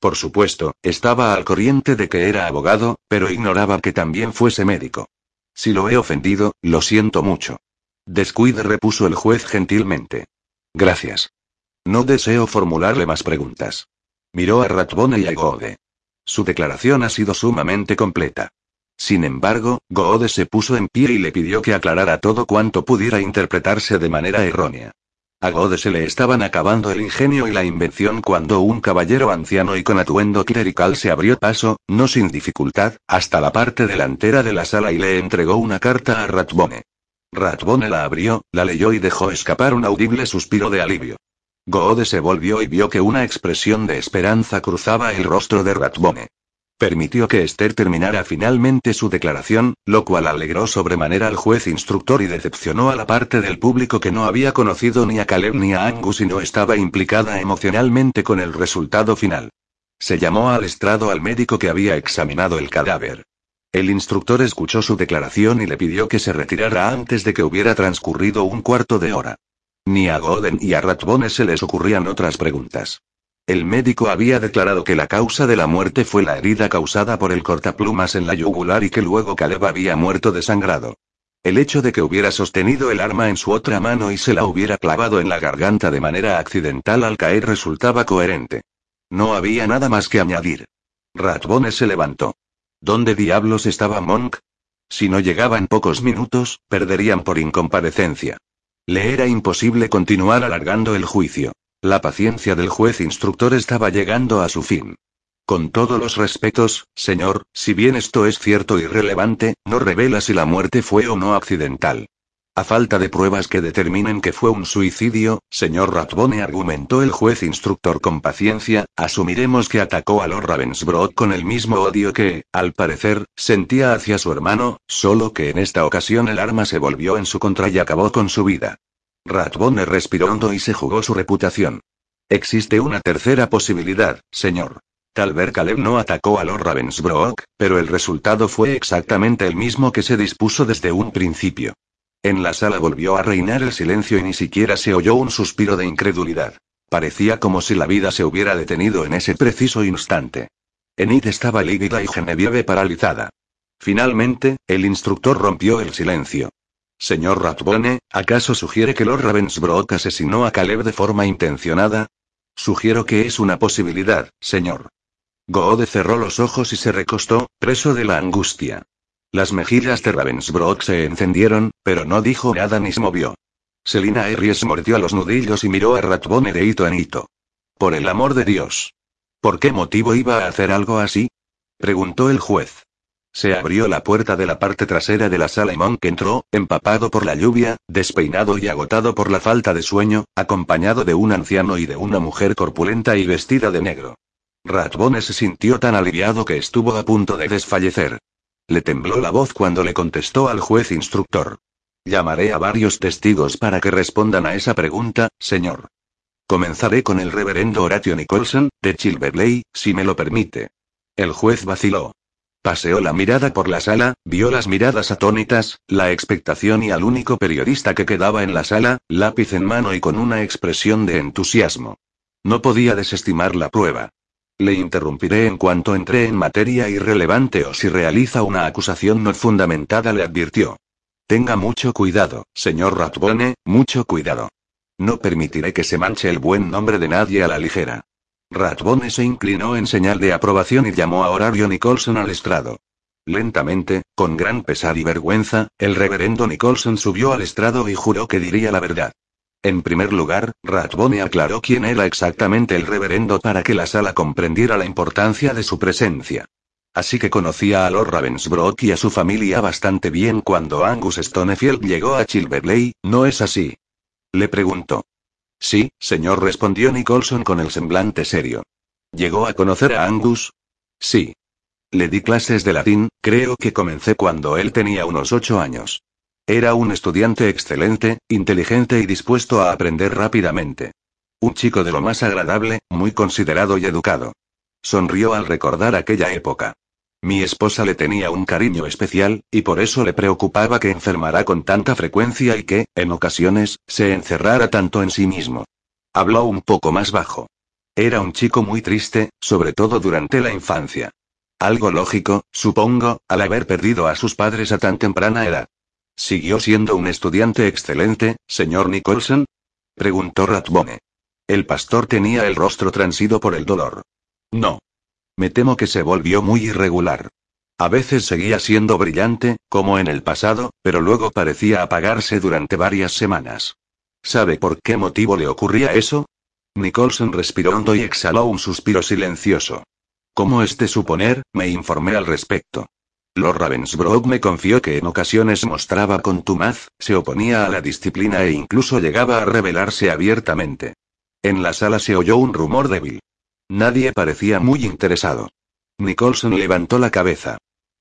Por supuesto, estaba al corriente de que era abogado, pero ignoraba que también fuese médico. Si lo he ofendido, lo siento mucho. Descuide, repuso el juez gentilmente. Gracias. No deseo formularle más preguntas. Miró a Ratbone y a Gode. Su declaración ha sido sumamente completa. Sin embargo, Goode se puso en pie y le pidió que aclarara todo cuanto pudiera interpretarse de manera errónea. A Goode se le estaban acabando el ingenio y la invención cuando un caballero anciano y con atuendo clerical se abrió paso, no sin dificultad, hasta la parte delantera de la sala y le entregó una carta a Ratbone. Ratbone la abrió, la leyó y dejó escapar un audible suspiro de alivio. Goode se volvió y vio que una expresión de esperanza cruzaba el rostro de Ratbone. Permitió que Esther terminara finalmente su declaración, lo cual alegró sobremanera al juez instructor y decepcionó a la parte del público que no había conocido ni a Caleb ni a Angus y no estaba implicada emocionalmente con el resultado final. Se llamó al estrado al médico que había examinado el cadáver. El instructor escuchó su declaración y le pidió que se retirara antes de que hubiera transcurrido un cuarto de hora. Ni a Goden y a Ratbone se les ocurrían otras preguntas. El médico había declarado que la causa de la muerte fue la herida causada por el cortaplumas en la yugular y que luego Caleb había muerto desangrado. El hecho de que hubiera sostenido el arma en su otra mano y se la hubiera clavado en la garganta de manera accidental al caer resultaba coherente. No había nada más que añadir. Ratbone se levantó. ¿Dónde diablos estaba Monk? Si no llegaba en pocos minutos, perderían por incomparecencia. Le era imposible continuar alargando el juicio. La paciencia del juez instructor estaba llegando a su fin. Con todos los respetos, señor, si bien esto es cierto y relevante, no revela si la muerte fue o no accidental. A falta de pruebas que determinen que fue un suicidio, señor Ratbone argumentó el juez instructor con paciencia, asumiremos que atacó a Lord Ravensbrück con el mismo odio que, al parecer, sentía hacia su hermano, solo que en esta ocasión el arma se volvió en su contra y acabó con su vida. Ratbone respiró hondo y se jugó su reputación. Existe una tercera posibilidad, señor. Tal vez Caleb no atacó a Lord Ravensbrück, pero el resultado fue exactamente el mismo que se dispuso desde un principio. En la sala volvió a reinar el silencio y ni siquiera se oyó un suspiro de incredulidad. Parecía como si la vida se hubiera detenido en ese preciso instante. Enid estaba lívida y Genevieve paralizada. Finalmente, el instructor rompió el silencio. Señor Ratbone, ¿acaso sugiere que Lord Ravensbrück asesinó a Caleb de forma intencionada? Sugiero que es una posibilidad, señor. Goode cerró los ojos y se recostó, preso de la angustia. Las mejillas de Ravensbrück se encendieron, pero no dijo nada ni se movió. Selina Harries mordió los nudillos y miró a Ratbone de hito en hito. Por el amor de Dios. ¿Por qué motivo iba a hacer algo así? preguntó el juez. Se abrió la puerta de la parte trasera de la sala y Monk entró, empapado por la lluvia, despeinado y agotado por la falta de sueño, acompañado de un anciano y de una mujer corpulenta y vestida de negro. Ratbone se sintió tan aliviado que estuvo a punto de desfallecer. Le tembló la voz cuando le contestó al juez instructor. Llamaré a varios testigos para que respondan a esa pregunta, señor. Comenzaré con el reverendo Horatio Nicholson, de Chilverley, si me lo permite. El juez vaciló. Paseó la mirada por la sala, vio las miradas atónitas, la expectación y al único periodista que quedaba en la sala, lápiz en mano y con una expresión de entusiasmo. No podía desestimar la prueba. Le interrumpiré en cuanto entre en materia irrelevante o si realiza una acusación no fundamentada, le advirtió. Tenga mucho cuidado, señor Ratbone, mucho cuidado. No permitiré que se manche el buen nombre de nadie a la ligera. Ratbone se inclinó en señal de aprobación y llamó a Horario Nicholson al estrado. Lentamente, con gran pesar y vergüenza, el reverendo Nicholson subió al estrado y juró que diría la verdad. En primer lugar, Ratbone aclaró quién era exactamente el reverendo para que la sala comprendiera la importancia de su presencia. Así que conocía a Lord Ravensbrook y a su familia bastante bien cuando Angus Stonefield llegó a Chilverley, ¿no es así? Le preguntó. Sí, señor, respondió Nicholson con el semblante serio. ¿Llegó a conocer a Angus? Sí. Le di clases de latín, creo que comencé cuando él tenía unos ocho años. Era un estudiante excelente, inteligente y dispuesto a aprender rápidamente. Un chico de lo más agradable, muy considerado y educado. Sonrió al recordar aquella época. Mi esposa le tenía un cariño especial, y por eso le preocupaba que enfermara con tanta frecuencia y que, en ocasiones, se encerrara tanto en sí mismo. Habló un poco más bajo. Era un chico muy triste, sobre todo durante la infancia. Algo lógico, supongo, al haber perdido a sus padres a tan temprana edad. ¿Siguió siendo un estudiante excelente, señor Nicholson? preguntó Ratbone. El pastor tenía el rostro transido por el dolor. No. Me temo que se volvió muy irregular. A veces seguía siendo brillante, como en el pasado, pero luego parecía apagarse durante varias semanas. ¿Sabe por qué motivo le ocurría eso? Nicholson respiró hondo y exhaló un suspiro silencioso. Como es de suponer, me informé al respecto. Lord Ravensbrook me confió que en ocasiones mostraba contumaz, se oponía a la disciplina e incluso llegaba a rebelarse abiertamente. En la sala se oyó un rumor débil. Nadie parecía muy interesado. Nicholson levantó la cabeza.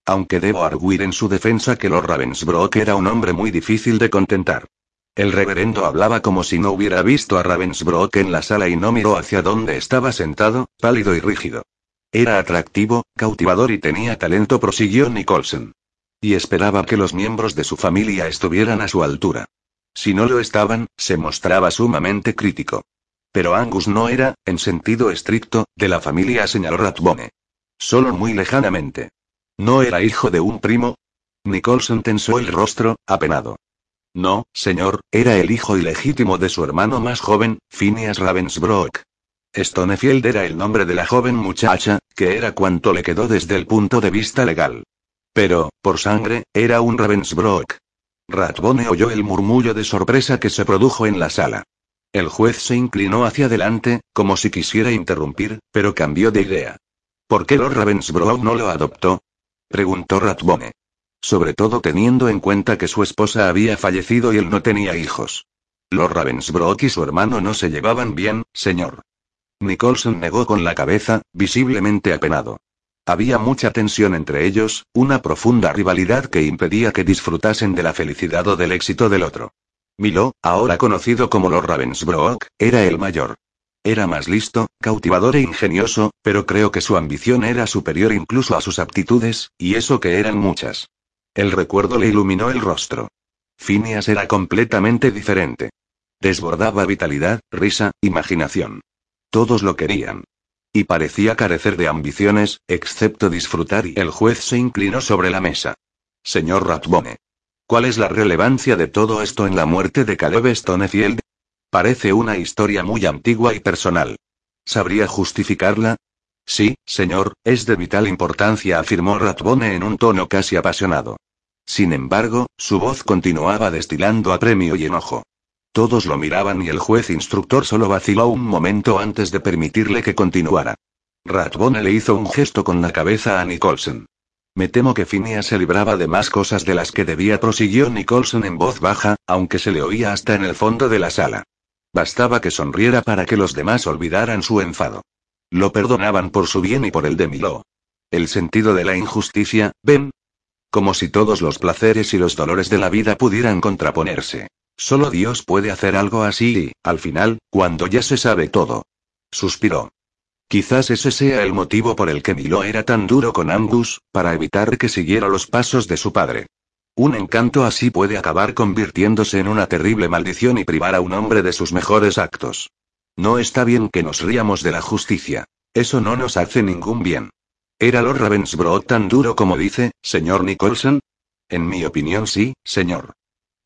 Aunque debo arguir en su defensa que Lord Ravensbrook era un hombre muy difícil de contentar. El reverendo hablaba como si no hubiera visto a Ravensbrook en la sala y no miró hacia donde estaba sentado, pálido y rígido. Era atractivo, cautivador y tenía talento, prosiguió Nicholson. Y esperaba que los miembros de su familia estuvieran a su altura. Si no lo estaban, se mostraba sumamente crítico. Pero Angus no era, en sentido estricto, de la familia, señaló Ratbone. Solo muy lejanamente. ¿No era hijo de un primo? Nicholson tensó el rostro, apenado. No, señor, era el hijo ilegítimo de su hermano más joven, Phineas Ravensbrook. Stonefield era el nombre de la joven muchacha, que era cuanto le quedó desde el punto de vista legal. Pero, por sangre, era un Ravensbrook. Ratbone oyó el murmullo de sorpresa que se produjo en la sala. El juez se inclinó hacia adelante, como si quisiera interrumpir, pero cambió de idea. ¿Por qué Lord Ravensbrook no lo adoptó? preguntó Ratbone. Sobre todo teniendo en cuenta que su esposa había fallecido y él no tenía hijos. Lord Ravensbrook y su hermano no se llevaban bien, señor. Nicholson negó con la cabeza, visiblemente apenado. Había mucha tensión entre ellos, una profunda rivalidad que impedía que disfrutasen de la felicidad o del éxito del otro. Milo, ahora conocido como Lord Ravensbrook, era el mayor. Era más listo, cautivador e ingenioso, pero creo que su ambición era superior incluso a sus aptitudes, y eso que eran muchas. El recuerdo le iluminó el rostro. Phineas era completamente diferente. Desbordaba vitalidad, risa, imaginación. Todos lo querían. Y parecía carecer de ambiciones, excepto disfrutar y el juez se inclinó sobre la mesa. Señor Ratbone. ¿Cuál es la relevancia de todo esto en la muerte de Caleb Stonefield? Parece una historia muy antigua y personal. ¿Sabría justificarla? Sí, señor, es de vital importancia, afirmó Ratbone en un tono casi apasionado. Sin embargo, su voz continuaba destilando apremio y enojo. Todos lo miraban y el juez instructor solo vaciló un momento antes de permitirle que continuara. Ratbone le hizo un gesto con la cabeza a Nicholson. Me temo que Phineas se libraba de más cosas de las que debía, prosiguió Nicholson en voz baja, aunque se le oía hasta en el fondo de la sala. Bastaba que sonriera para que los demás olvidaran su enfado. Lo perdonaban por su bien y por el de Milo. El sentido de la injusticia, ven. Como si todos los placeres y los dolores de la vida pudieran contraponerse. Solo Dios puede hacer algo así y, al final, cuando ya se sabe todo. Suspiró. Quizás ese sea el motivo por el que Milo era tan duro con Angus, para evitar que siguiera los pasos de su padre. Un encanto así puede acabar convirtiéndose en una terrible maldición y privar a un hombre de sus mejores actos. No está bien que nos riamos de la justicia. Eso no nos hace ningún bien. ¿Era Lord Ravensbrook tan duro como dice, señor Nicholson? En mi opinión sí, señor.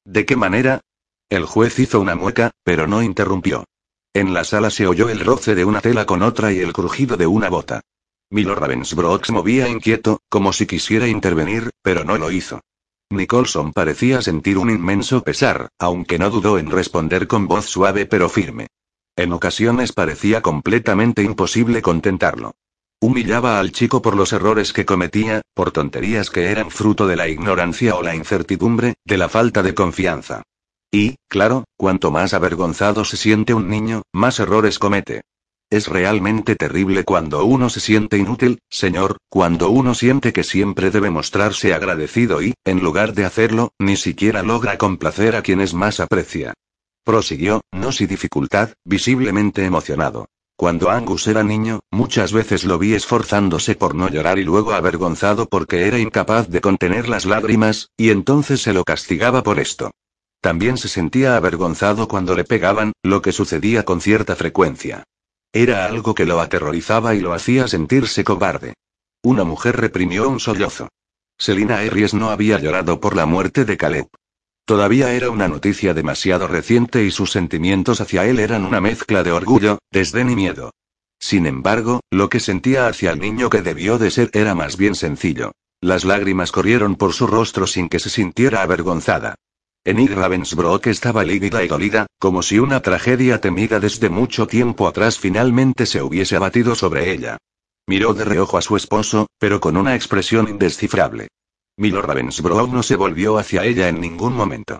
¿De qué manera? El juez hizo una mueca, pero no interrumpió. En la sala se oyó el roce de una tela con otra y el crujido de una bota. Milo Ravensbrooks movía inquieto, como si quisiera intervenir, pero no lo hizo. Nicholson parecía sentir un inmenso pesar, aunque no dudó en responder con voz suave pero firme. En ocasiones parecía completamente imposible contentarlo. Humillaba al chico por los errores que cometía, por tonterías que eran fruto de la ignorancia o la incertidumbre, de la falta de confianza. Y, claro, cuanto más avergonzado se siente un niño, más errores comete. Es realmente terrible cuando uno se siente inútil, señor, cuando uno siente que siempre debe mostrarse agradecido y, en lugar de hacerlo, ni siquiera logra complacer a quienes más aprecia. Prosiguió, no sin dificultad, visiblemente emocionado. Cuando Angus era niño, muchas veces lo vi esforzándose por no llorar y luego avergonzado porque era incapaz de contener las lágrimas, y entonces se lo castigaba por esto. También se sentía avergonzado cuando le pegaban, lo que sucedía con cierta frecuencia. Era algo que lo aterrorizaba y lo hacía sentirse cobarde. Una mujer reprimió un sollozo. Selina Harries no había llorado por la muerte de Caleb. Todavía era una noticia demasiado reciente y sus sentimientos hacia él eran una mezcla de orgullo, desdén y miedo. Sin embargo, lo que sentía hacia el niño que debió de ser era más bien sencillo. Las lágrimas corrieron por su rostro sin que se sintiera avergonzada. Enid Ravensbrück estaba lívida y dolida, como si una tragedia temida desde mucho tiempo atrás finalmente se hubiese abatido sobre ella. Miró de reojo a su esposo, pero con una expresión indescifrable. Milord Ravensbrück no se volvió hacia ella en ningún momento.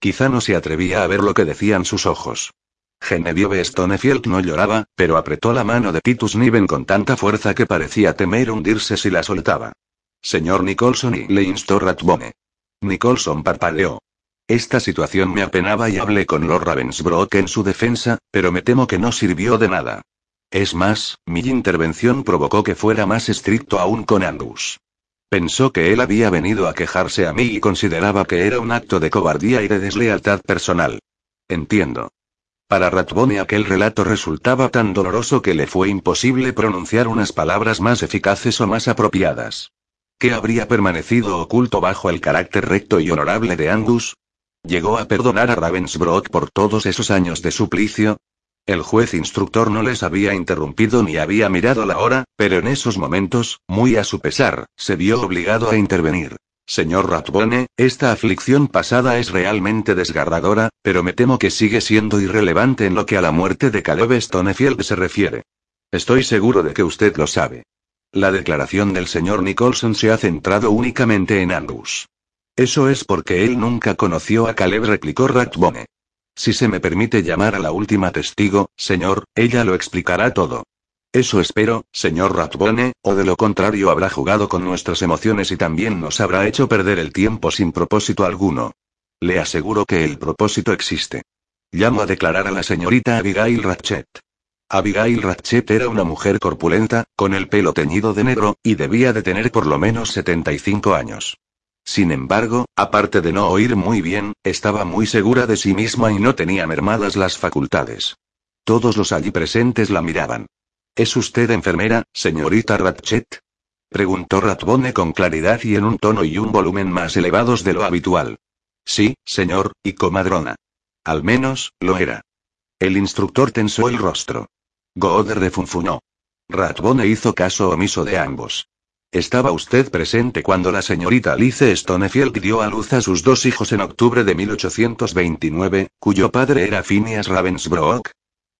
Quizá no se atrevía a ver lo que decían sus ojos. Genevieve Stonefield no lloraba, pero apretó la mano de Titus Niven con tanta fuerza que parecía temer hundirse si la soltaba. Señor Nicholson y le instó Ratbone. Nicholson parpadeó. Esta situación me apenaba y hablé con Lord Ravensbrück en su defensa, pero me temo que no sirvió de nada. Es más, mi intervención provocó que fuera más estricto aún con Angus. Pensó que él había venido a quejarse a mí y consideraba que era un acto de cobardía y de deslealtad personal. Entiendo. Para Ratbone aquel relato resultaba tan doloroso que le fue imposible pronunciar unas palabras más eficaces o más apropiadas. ¿Qué habría permanecido oculto bajo el carácter recto y honorable de Angus? ¿Llegó a perdonar a Ravensbrück por todos esos años de suplicio? El juez instructor no les había interrumpido ni había mirado la hora, pero en esos momentos, muy a su pesar, se vio obligado a intervenir. Señor Ratbone, esta aflicción pasada es realmente desgarradora, pero me temo que sigue siendo irrelevante en lo que a la muerte de Caleb Stonefield se refiere. Estoy seguro de que usted lo sabe. La declaración del señor Nicholson se ha centrado únicamente en Angus. Eso es porque él nunca conoció a Caleb, replicó Ratbone. Si se me permite llamar a la última testigo, señor, ella lo explicará todo. Eso espero, señor Ratbone, o de lo contrario habrá jugado con nuestras emociones y también nos habrá hecho perder el tiempo sin propósito alguno. Le aseguro que el propósito existe. Llamo a declarar a la señorita Abigail Ratchet. Abigail Ratchet era una mujer corpulenta, con el pelo teñido de negro, y debía de tener por lo menos 75 años. Sin embargo, aparte de no oír muy bien, estaba muy segura de sí misma y no tenía mermadas las facultades. Todos los allí presentes la miraban. ¿Es usted enfermera, señorita Ratchet? preguntó Ratbone con claridad y en un tono y un volumen más elevados de lo habitual. Sí, señor, y comadrona. Al menos, lo era. El instructor tensó el rostro. Goder refunfuñó. Ratbone hizo caso omiso de ambos. Estaba usted presente cuando la señorita Alice Stonefield dio a luz a sus dos hijos en octubre de 1829, cuyo padre era Phineas Ravensbrück.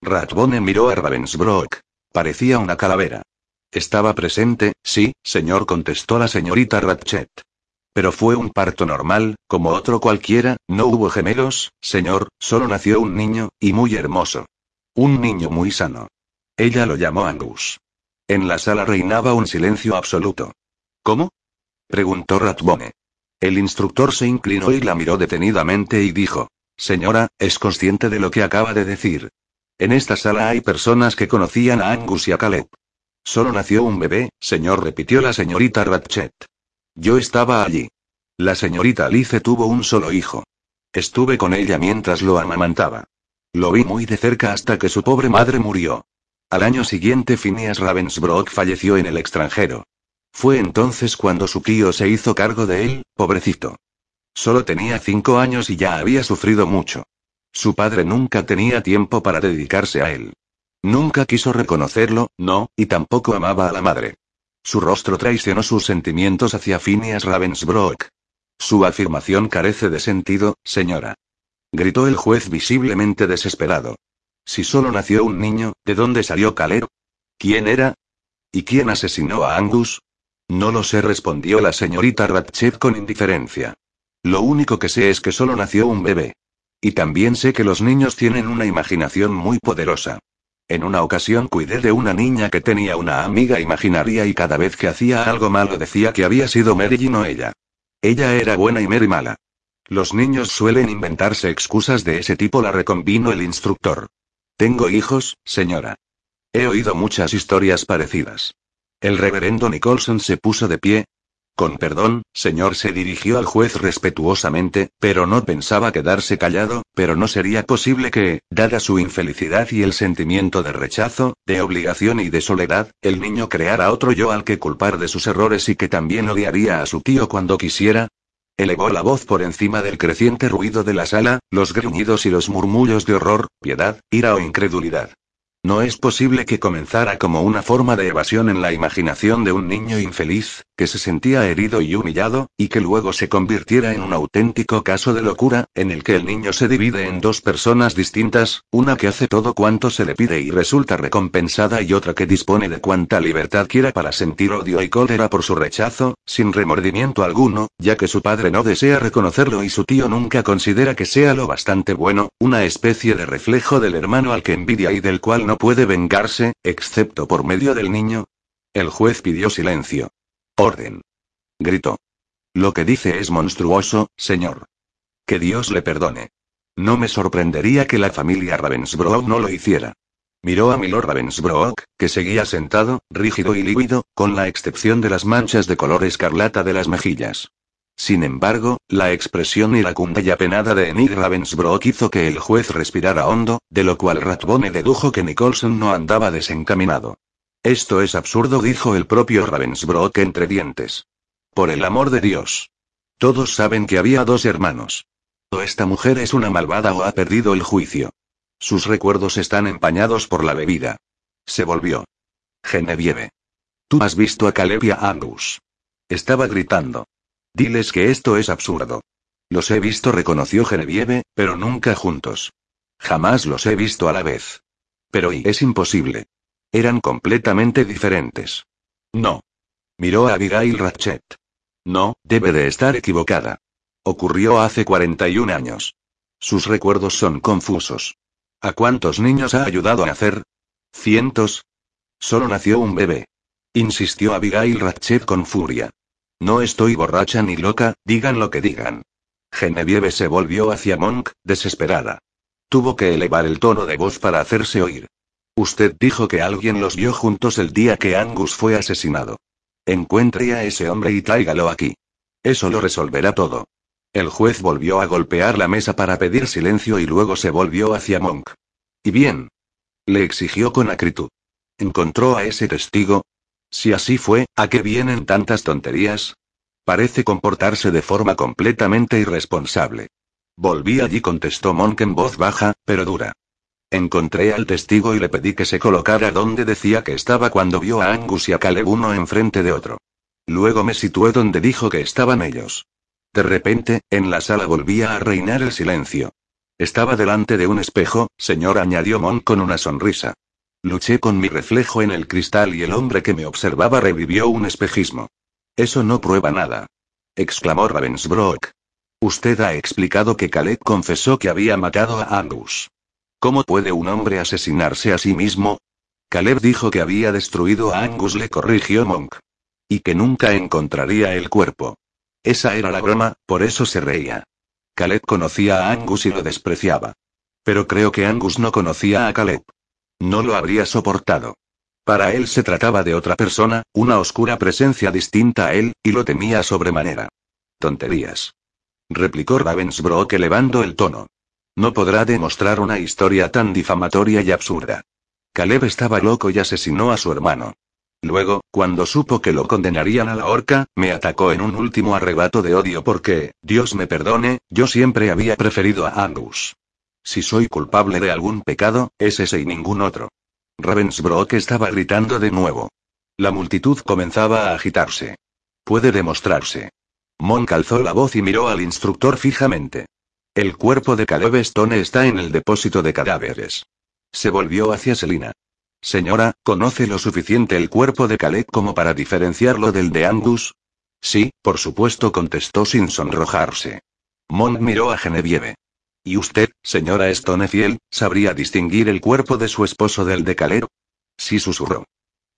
Ratbone miró a Ravensbrück. Parecía una calavera. Estaba presente, sí, señor, contestó la señorita Ratchet. Pero fue un parto normal, como otro cualquiera, no hubo gemelos, señor, solo nació un niño, y muy hermoso. Un niño muy sano. Ella lo llamó Angus. En la sala reinaba un silencio absoluto. ¿Cómo? preguntó Ratbone. El instructor se inclinó y la miró detenidamente y dijo: Señora, ¿es consciente de lo que acaba de decir? En esta sala hay personas que conocían a Angus y a Caleb. Solo nació un bebé, señor, repitió la señorita Ratchet. Yo estaba allí. La señorita Alice tuvo un solo hijo. Estuve con ella mientras lo amamantaba. Lo vi muy de cerca hasta que su pobre madre murió. Al año siguiente Phineas Ravensbrück falleció en el extranjero. Fue entonces cuando su tío se hizo cargo de él, pobrecito. Solo tenía cinco años y ya había sufrido mucho. Su padre nunca tenía tiempo para dedicarse a él. Nunca quiso reconocerlo, no, y tampoco amaba a la madre. Su rostro traicionó sus sentimientos hacia Phineas Ravensbrück. Su afirmación carece de sentido, señora. Gritó el juez visiblemente desesperado. Si solo nació un niño, ¿de dónde salió Caleb? ¿Quién era? ¿Y quién asesinó a Angus? No lo sé, respondió la señorita Ratchet con indiferencia. Lo único que sé es que solo nació un bebé. Y también sé que los niños tienen una imaginación muy poderosa. En una ocasión cuidé de una niña que tenía una amiga imaginaria y cada vez que hacía algo malo decía que había sido Mary y no ella. Ella era buena y Mary mala. Los niños suelen inventarse excusas de ese tipo, la reconvino el instructor. Tengo hijos, señora. He oído muchas historias parecidas. El reverendo Nicholson se puso de pie, con perdón, señor, se dirigió al juez respetuosamente, pero no pensaba quedarse callado, pero no sería posible que, dada su infelicidad y el sentimiento de rechazo, de obligación y de soledad, el niño creara otro yo al que culpar de sus errores y que también odiaría a su tío cuando quisiera. Elevó la voz por encima del creciente ruido de la sala, los gruñidos y los murmullos de horror, piedad, ira o incredulidad. No es posible que comenzara como una forma de evasión en la imaginación de un niño infeliz, que se sentía herido y humillado, y que luego se convirtiera en un auténtico caso de locura, en el que el niño se divide en dos personas distintas, una que hace todo cuanto se le pide y resulta recompensada y otra que dispone de cuanta libertad quiera para sentir odio y cólera por su rechazo, sin remordimiento alguno, ya que su padre no desea reconocerlo y su tío nunca considera que sea lo bastante bueno, una especie de reflejo del hermano al que envidia y del cual no puede vengarse, excepto por medio del niño. El juez pidió silencio. Orden. Gritó. Lo que dice es monstruoso, señor. Que Dios le perdone. No me sorprendería que la familia Ravensbrook no lo hiciera. Miró a Milord Ravensbrook, que seguía sentado, rígido y lívido, con la excepción de las manchas de color escarlata de las mejillas. Sin embargo, la expresión iracunda y apenada de Enid Ravensbrook hizo que el juez respirara hondo, de lo cual Ratbone dedujo que Nicholson no andaba desencaminado. Esto es absurdo, dijo el propio Ravensbrook entre dientes. Por el amor de Dios. Todos saben que había dos hermanos. O esta mujer es una malvada o ha perdido el juicio. Sus recuerdos están empañados por la bebida. Se volvió. Genevieve. Tú has visto a Caleb y Angus. Estaba gritando. Diles que esto es absurdo. Los he visto, reconoció Genevieve, pero nunca juntos. Jamás los he visto a la vez. Pero y es imposible. Eran completamente diferentes. No. Miró a Abigail Ratchet. No, debe de estar equivocada. Ocurrió hace 41 años. Sus recuerdos son confusos. ¿A cuántos niños ha ayudado a nacer? ¿Cientos? Solo nació un bebé. Insistió Abigail Ratchet con furia. No estoy borracha ni loca, digan lo que digan. Genevieve se volvió hacia Monk, desesperada. Tuvo que elevar el tono de voz para hacerse oír. Usted dijo que alguien los vio juntos el día que Angus fue asesinado. Encuentre a ese hombre y tráigalo aquí. Eso lo resolverá todo. El juez volvió a golpear la mesa para pedir silencio y luego se volvió hacia Monk. ¿Y bien? Le exigió con acritud. ¿Encontró a ese testigo? Si así fue, ¿a qué vienen tantas tonterías? Parece comportarse de forma completamente irresponsable. Volví allí, contestó Monk en voz baja, pero dura. Encontré al testigo y le pedí que se colocara donde decía que estaba cuando vio a Angus y a Caleb uno enfrente de otro. Luego me situé donde dijo que estaban ellos. De repente, en la sala volvía a reinar el silencio. Estaba delante de un espejo, señor, añadió Monk con una sonrisa. Luché con mi reflejo en el cristal y el hombre que me observaba revivió un espejismo. Eso no prueba nada. exclamó Ravensbrook. Usted ha explicado que Caleb confesó que había matado a Angus. ¿Cómo puede un hombre asesinarse a sí mismo? Caleb dijo que había destruido a Angus, le corrigió Monk. Y que nunca encontraría el cuerpo. Esa era la broma, por eso se reía. Caleb conocía a Angus y lo despreciaba. Pero creo que Angus no conocía a Caleb. No lo habría soportado. Para él se trataba de otra persona, una oscura presencia distinta a él, y lo temía sobremanera. Tonterías. Replicó Ravensbrook elevando el tono. No podrá demostrar una historia tan difamatoria y absurda. Caleb estaba loco y asesinó a su hermano. Luego, cuando supo que lo condenarían a la horca, me atacó en un último arrebato de odio porque, Dios me perdone, yo siempre había preferido a Angus. Si soy culpable de algún pecado, es ese y ningún otro. Ravensbrook estaba gritando de nuevo. La multitud comenzaba a agitarse. Puede demostrarse. Monk alzó la voz y miró al instructor fijamente. El cuerpo de Caleb Stone está en el depósito de cadáveres. Se volvió hacia Selina. Señora, ¿conoce lo suficiente el cuerpo de Caleb como para diferenciarlo del de Angus? Sí, por supuesto, contestó sin sonrojarse. Monk miró a Genevieve. ¿Y usted, señora Stonefield, sabría distinguir el cuerpo de su esposo del de Caleb? Sí susurró.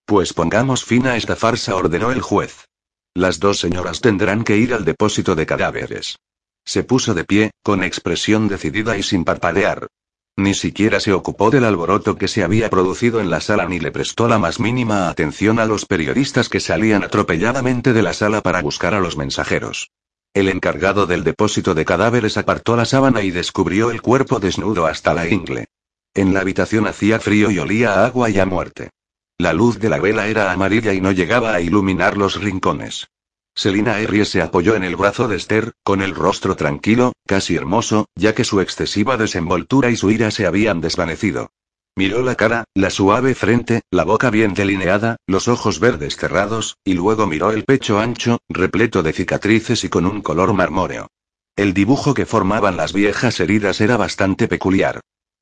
Pues pongamos fin a esta farsa, ordenó el juez. Las dos señoras tendrán que ir al depósito de cadáveres. Se puso de pie, con expresión decidida y sin parpadear. Ni siquiera se ocupó del alboroto que se había producido en la sala ni le prestó la más mínima atención a los periodistas que salían atropelladamente de la sala para buscar a los mensajeros. El encargado del depósito de cadáveres apartó la sábana y descubrió el cuerpo desnudo hasta la ingle. En la habitación hacía frío y olía a agua y a muerte. La luz de la vela era amarilla y no llegaba a iluminar los rincones. Selina Herrie se apoyó en el brazo de Esther, con el rostro tranquilo, casi hermoso, ya que su excesiva desenvoltura y su ira se habían desvanecido. Miró la cara, la suave frente, la boca bien delineada, los ojos verdes cerrados, y luego miró el pecho ancho, repleto de cicatrices y con un color marmóreo. El dibujo que formaban las viejas heridas era bastante peculiar.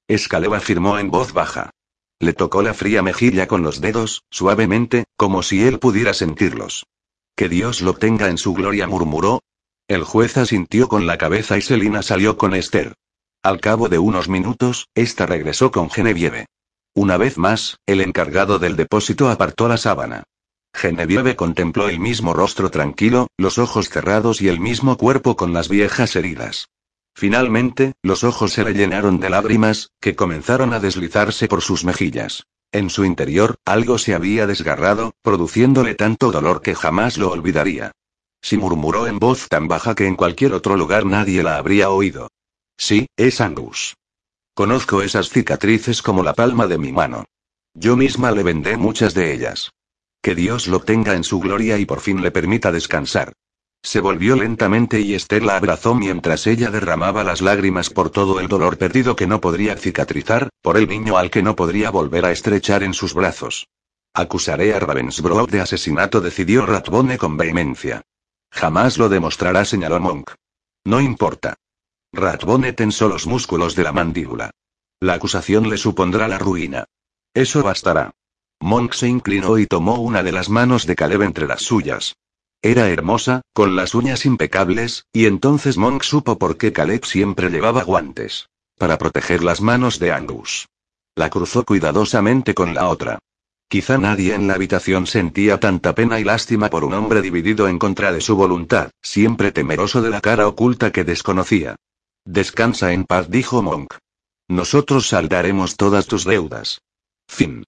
Escaleva afirmó en voz baja. Le tocó la fría mejilla con los dedos, suavemente, como si él pudiera sentirlos. Que Dios lo tenga en su gloria, murmuró. El juez asintió con la cabeza y Selina salió con Esther. Al cabo de unos minutos, ésta regresó con Genevieve. Una vez más, el encargado del depósito apartó la sábana. Genevieve contempló el mismo rostro tranquilo, los ojos cerrados y el mismo cuerpo con las viejas heridas. Finalmente, los ojos se le llenaron de lágrimas, que comenzaron a deslizarse por sus mejillas. En su interior, algo se había desgarrado, produciéndole tanto dolor que jamás lo olvidaría. Si murmuró en voz tan baja que en cualquier otro lugar nadie la habría oído. Sí, es Angus. Conozco esas cicatrices como la palma de mi mano. Yo misma le vendé muchas de ellas. Que Dios lo tenga en su gloria y por fin le permita descansar. Se volvió lentamente y Esther la abrazó mientras ella derramaba las lágrimas por todo el dolor perdido que no podría cicatrizar, por el niño al que no podría volver a estrechar en sus brazos. Acusaré a Ravensbrück de asesinato, decidió Ratbone con vehemencia. Jamás lo demostrará, señaló Monk. No importa. Ratbone tensó los músculos de la mandíbula. La acusación le supondrá la ruina. Eso bastará. Monk se inclinó y tomó una de las manos de Caleb entre las suyas. Era hermosa, con las uñas impecables, y entonces Monk supo por qué Caleb siempre llevaba guantes. Para proteger las manos de Angus. La cruzó cuidadosamente con la otra. Quizá nadie en la habitación sentía tanta pena y lástima por un hombre dividido en contra de su voluntad, siempre temeroso de la cara oculta que desconocía. Descansa en paz, dijo Monk. Nosotros saldaremos todas tus deudas. Fin.